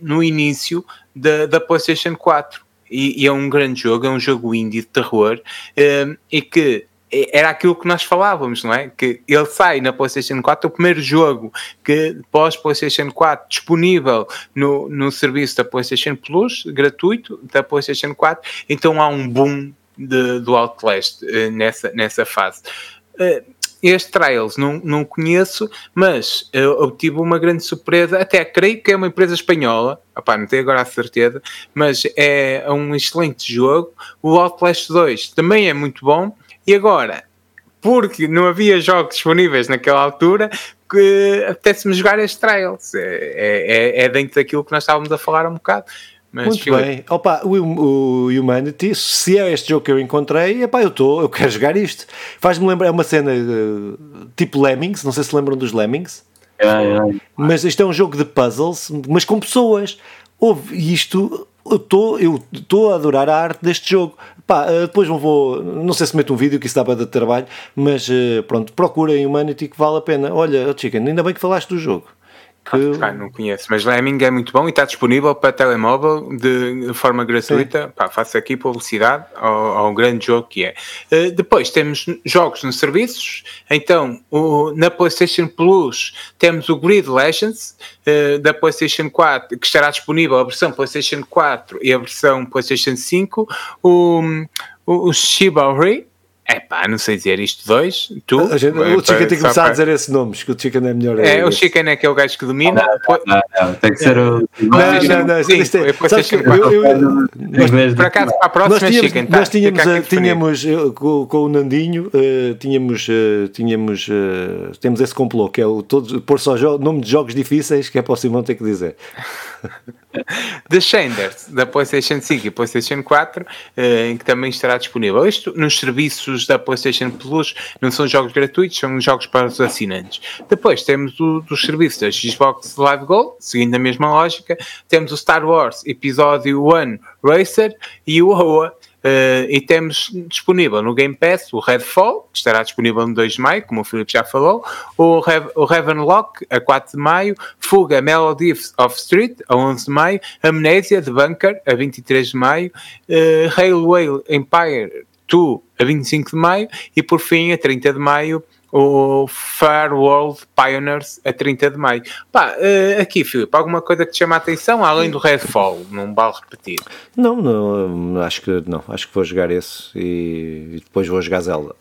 no início da, da PlayStation 4 e, e, é um grande jogo, é um jogo indie de terror um, e que era aquilo que nós falávamos, não é? Que ele sai na PlayStation 4, o primeiro jogo que pós PlayStation 4 disponível no, no serviço da PlayStation Plus, gratuito, da PlayStation 4, então há um boom de, do Outlast uh, nessa, nessa fase. Uh, este Trials não, não conheço, mas eu, tive uma grande surpresa. Até creio que é uma empresa espanhola, opá, não tenho agora a certeza, mas é um excelente jogo. O Outlast 2 também é muito bom. E agora, porque não havia jogos disponíveis naquela altura, que apetece-me jogar este Trials. É, é, é dentro daquilo que nós estávamos a falar um bocado.
Mas Muito bem. Opa, o, o, Humanity, se é este jogo que eu encontrei, epá, eu estou, eu quero jogar isto. Faz-me lembrar, é uma cena uh, tipo Lemmings, não sei se lembram dos Lemmings.
É, é.
Mas isto é um jogo de puzzles, mas com pessoas. Houve isto, eu estou eu estou a adorar a arte deste jogo. Pá, uh, depois não vou, não sei se meto um vídeo que isso dá para dar trabalho, mas uh, pronto, procurem Humanity que vale a pena. Olha, Chicken, ainda bem que falaste do jogo.
Que... Ah, não conheço, mas Lemming é muito bom e está disponível para telemóvel de forma gratuita. Pá, faço aqui publicidade ao, ao, grande jogo que é. Uh, depois temos jogos nos serviços. Então, o, na PlayStation Plus temos o Grid Legends uh, da PlayStation 4, que estará disponível a versão PlayStation 4 e a versão PlayStation 5. O, o, o É pá, não sei dizer isto dois. Tu,
a gente, o Chicken tem que começar para... a dizer esses nomes, que o Chicken é melhor.
É, o Chicken é que é o gajo que domina.
Não, não, não, tem que ser o.
Não, não, não. Sim,
isto é, por acaso, para a próxima,
nós tínhamos,
Chicken.
Tá, nós tínhamos, uh, tínhamos uh, com, com, o Nandinho, uh, tínhamos, tínhamos temos esse complô, que é o todo, pôr só nome de jogos difíceis que é para o Simão ter que dizer.
The Shanders, da PlayStation 5 e PlayStation 4, em que também estará disponível. Isto nos serviços da PlayStation Plus não são jogos gratuitos, são jogos para os assinantes. Depois temos o, dos serviços da Xbox Live Gold, seguindo a mesma lógica. Temos o Star Wars Episódio 1 Racer e o OA Uh, e temos disponível no Game Pass o Redfall, que estará disponível no 2 de maio, como o Filipe já falou, o, Rev o Ravenlock, a 4 de maio, Fuga Melodies of Street, a 11 de maio, Amnesia de Bunker, a 23 de maio, uh, Railway Empire 2, a 25 de maio, e por fim, a 30 de maio, o Far World Pioneers a 30 de maio. Pá, uh, aqui, Filipe, alguma coisa que te chama a atenção, além do Redfall, não vale repetir?
Não, não, acho que não, acho que vou jogar esse e, e depois vou jogar Zelda.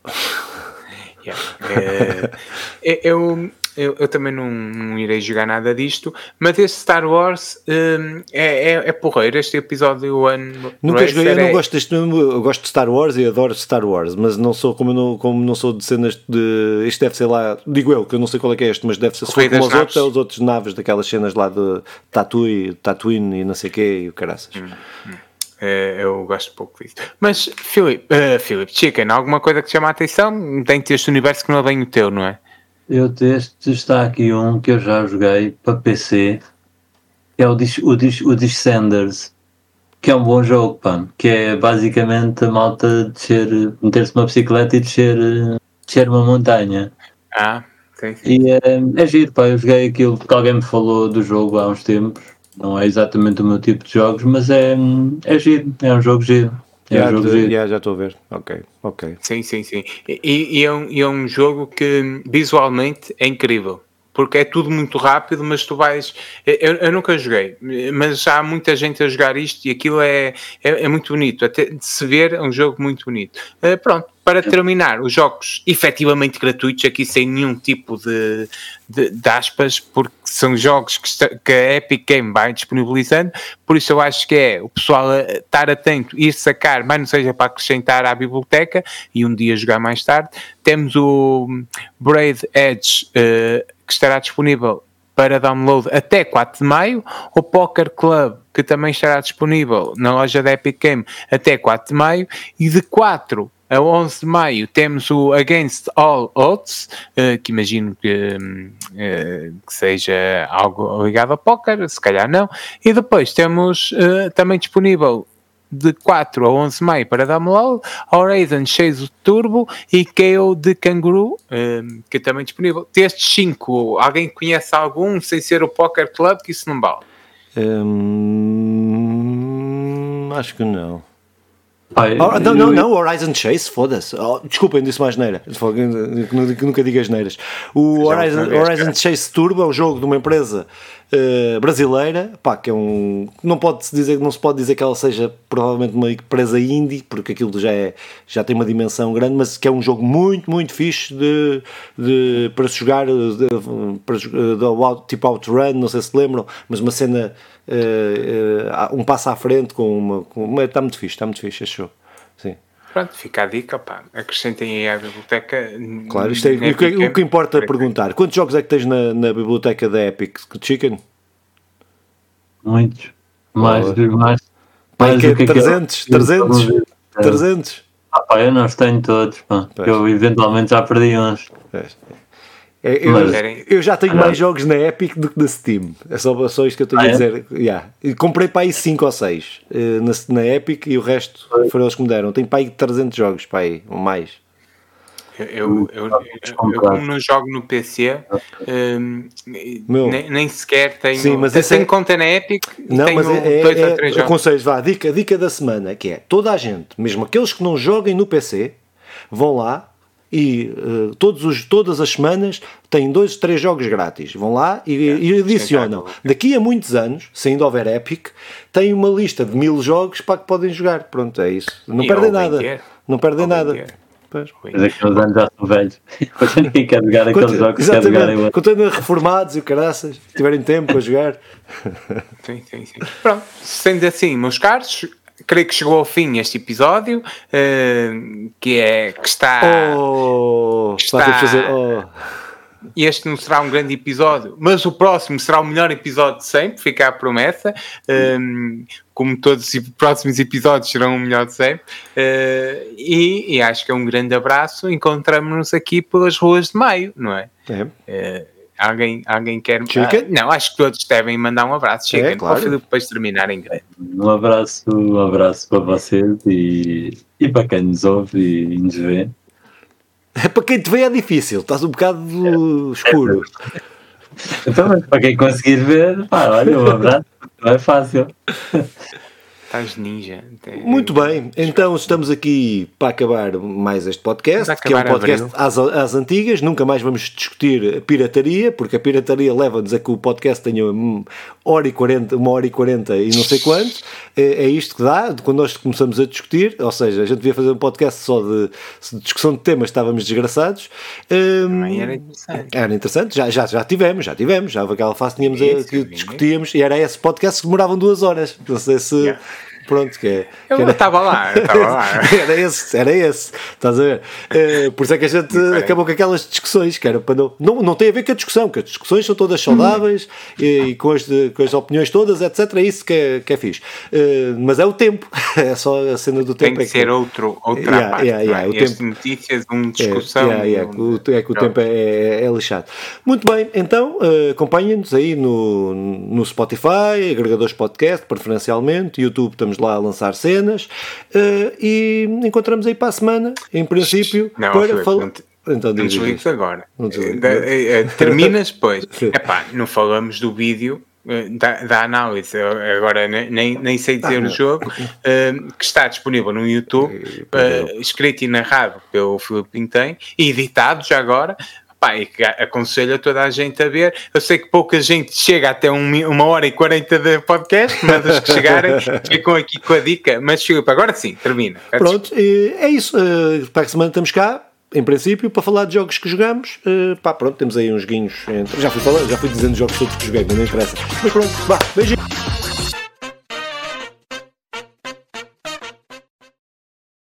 Yeah. Uh, eu, eu, eu também não, não, irei jogar nada disto, mas este Star Wars um, é, é, é porreiro. Este episódio ano.
Nunca joguei, eu não é... gosto deste eu gosto de Star Wars e adoro Star Wars, mas não sou como não, como não sou de cenas de. Isto deve ser lá, digo eu, que eu não sei qual é que é este, mas deve ser como os outros, é os outros naves daquelas cenas lá de Tatooine, Tatooine e não sei o quê e o caraças. Hum, hum.
É, eu gosto pouco disso. Mas, Philip, uh, Philip, Chicken, alguma coisa que te chama a atenção? Tem que ter este universo que não é bem o teu, não é?
Eu deste está aqui um que eu já joguei para PC, que é o, Dis, o, Dis, o Descenders, que é um bom jogo, pá, que é basicamente a malta descer, meter-se numa bicicleta e descer, descer uma montanha.
Ah, sim.
E é, é giro, pá, eu joguei aquilo porque alguém me falou do jogo há uns tempos. Não é exatamente o meu tipo de jogos, mas é, é giro, é um jogo giro.
É um de, yeah, já estou a ver. Ok, ok.
Sim, sim, sim. E, e, é um, e é um jogo que visualmente é incrível porque é tudo muito rápido, mas tu vais. Eu, eu, nunca joguei, mas há muita gente a jogar isto e aquilo é, é, é muito bonito. Até de se ver, é um jogo muito bonito. Uh, pronto, para terminar, os jogos efetivamente gratuitos, aqui sem nenhum tipo de, de, de aspas, porque são jogos que, está, que, a Epic Game vai disponibilizando, por isso eu acho que é o pessoal a estar atento, ir sacar, mas não seja para acrescentar à biblioteca e um dia jogar mais tarde. Temos o Braid Edge, uh, que estará disponível para download até 4 de maio, o Poker Club, que também estará disponível na loja da Epic Game até 4 de maio, e de 4 a 11 de maio temos o Against All Odds, uh, que imagino que, uh, que, seja algo ligado a póquer, se calhar não. E depois temos uh, também disponível de 4 a 11 de maio para download, Horizon Chase Turbo e KO de Kangaroo, que é também disponível. Destes 5, alguém conhece algum sem ser o Poker Club, que isso não vale?
Hum, acho que não. Pai, oh, não, não, não, Horizon Chase, foda-se. Oh, desculpem, disse mais neira. Nunca digas neiras. O Horizon, Horizon Chase Turbo é um jogo de uma empresa uh, brasileira, pá, que é um. Não, pode -se dizer, não se pode dizer que ela seja provavelmente uma empresa indie, porque aquilo já, é, já tem uma dimensão grande, mas que é um jogo muito, muito fixe de, de, para se jogar, de, para, de, tipo Outrun, não sei se lembram, mas uma cena uh, uh, um passo à frente com uma, com uma. Está muito fixe, está muito fixe este show. Sim.
Pronto, fica a dica, pá. Acrescentem aí à biblioteca.
Claro, isto é, o, que, o que importa é perguntar. Quantos jogos é que tens na, na biblioteca da Epic Chicken?
Muitos. Mais, oh. mais,
mais que, 300, 300, 300.
Ah, pá, eu não os tenho todos, pá. Eu eventualmente já perdi uns. É.
É, eu, eu, já tenho mais jogos na Epic do que na Steam. É só, só isto que eu tenho ah, a é? dizer. É? Yeah. Comprei para aí 5 ou 6 uh, eh, na, na Epic e o resto foram eles que me deram. Tenho para aí 300 jogos para aí, ou mais.
Eu, eu, eu, eu, como não jogo no PC, um, nem, nem, sequer tenho. Sim, mas tenho é... conta na Epic
não, tenho mas é, dois é, ou três jogos. Aconselho, vá, dica, dica da semana, que é toda a gente, mesmo aqueles que não joguem no PC, vão lá, e uh, todos os, todas as semanas têm dois, três jogos grátis. Vão lá e, é, e adicionam. Daqui a muitos anos, se ainda houver Epic, tem uma lista de mil jogos para que podem jogar. Pronto, é isso. Não e perdem nada. Não perdem nada.
Pois. Mas aqueles anos já são velhos. Ninguém quer jogar aqueles jogos quer jogar
Continuam reformados e o caraças, se tiverem tempo para jogar.
Sim, sim, sim. Pronto, sendo assim, meus caros, creio que chegou ao fim este episódio, uh, que é que está.
Oh, que está fazer. Oh.
Este não será um grande episódio, mas o próximo será o melhor episódio de sempre, fica a promessa. Um, ehm, como todos os próximos episódios serão o melhor de sempre. Uh, e, e, acho que é um grande abraço. Encontramos-nos aqui pelas ruas de maio, não é?
É.
Uh, Alguém, alguém quer. Ah, não, acho que todos devem mandar um abraço. Cheguem é, claro. para depois terminar em grande.
Um abraço, um abraço para vocês e, e para quem nos ouve e nos vê.
Para quem te vê é difícil, estás um bocado é, escuro.
então, mas para quem conseguir ver, pá, olha, um abraço, não é fácil.
Estás ninja.
Muito bem, então estamos aqui para acabar mais este podcast, que é um podcast às, às, antigas. Nunca mais vamos discutir pirataria, porque a pirataria leva-nos a que o podcast tenha uma hora e quarenta, uma hora e quarenta e não sei quanto. É, é, isto que dá quando nós começamos a discutir. Ou seja, a gente devia fazer um podcast só de, de discussão de temas, estávamos desgraçados.
Um, era interessante.
Era interessante, já, já, já tivemos, já tivemos. Já aquela fase tínhamos a, que discutíamos e era esse podcast que demoravam duas horas. Não sei se. Yeah Pronto, que é.
Eu estava lá, estava lá.
era esse, era esse. Estás a ver? Uh, por isso é que a gente acabou com aquelas discussões, que era para não, não. Não tem a ver com a discussão, que as discussões são todas saudáveis e, e, com, as, com as opiniões todas, etc. É isso que é, que é fixe. Uh, mas é o tempo, é só a cena do tempo.
Tem que, é ser outro, outra yeah, parte. Yeah, yeah, é? o tempo, notícias, uma discussão.
É, yeah, um, o, é que o tempo é, é, lixado. Muito bem, então uh, acompanhem-nos aí no, no Spotify, agregadores podcast, preferencialmente, YouTube estamos lá a lançar cenas uh, e encontramos aí para a semana, em princípio,
não,
para
falar. Então, não desligues agora. Não eh, eh, Terminas depois. Epá, não falamos do vídeo da, da, análise, agora nem, nem sei dizer ah, o jogo, uh, que está disponível no YouTube, uh, escrito e narrado pelo Filipe Pintem, e editado já agora, Pá, que aconselho a toda a gente a ver. Eu sei que pouca gente chega até um, uma hora e quarenta de podcast, mas os que chegarem ficam aqui com a dica. Mas Filipe, agora sim, termina.
Pronto, é isso. Eh, para a semana estamos cá em princípio, para falar de jogos que jogamos, uh, pá, pronto, temos aí uns guinhos. Entre... Já fui falando, já fui dizendo jogos todos que joguei, não interessa. Mas pronto, vá, beijinho.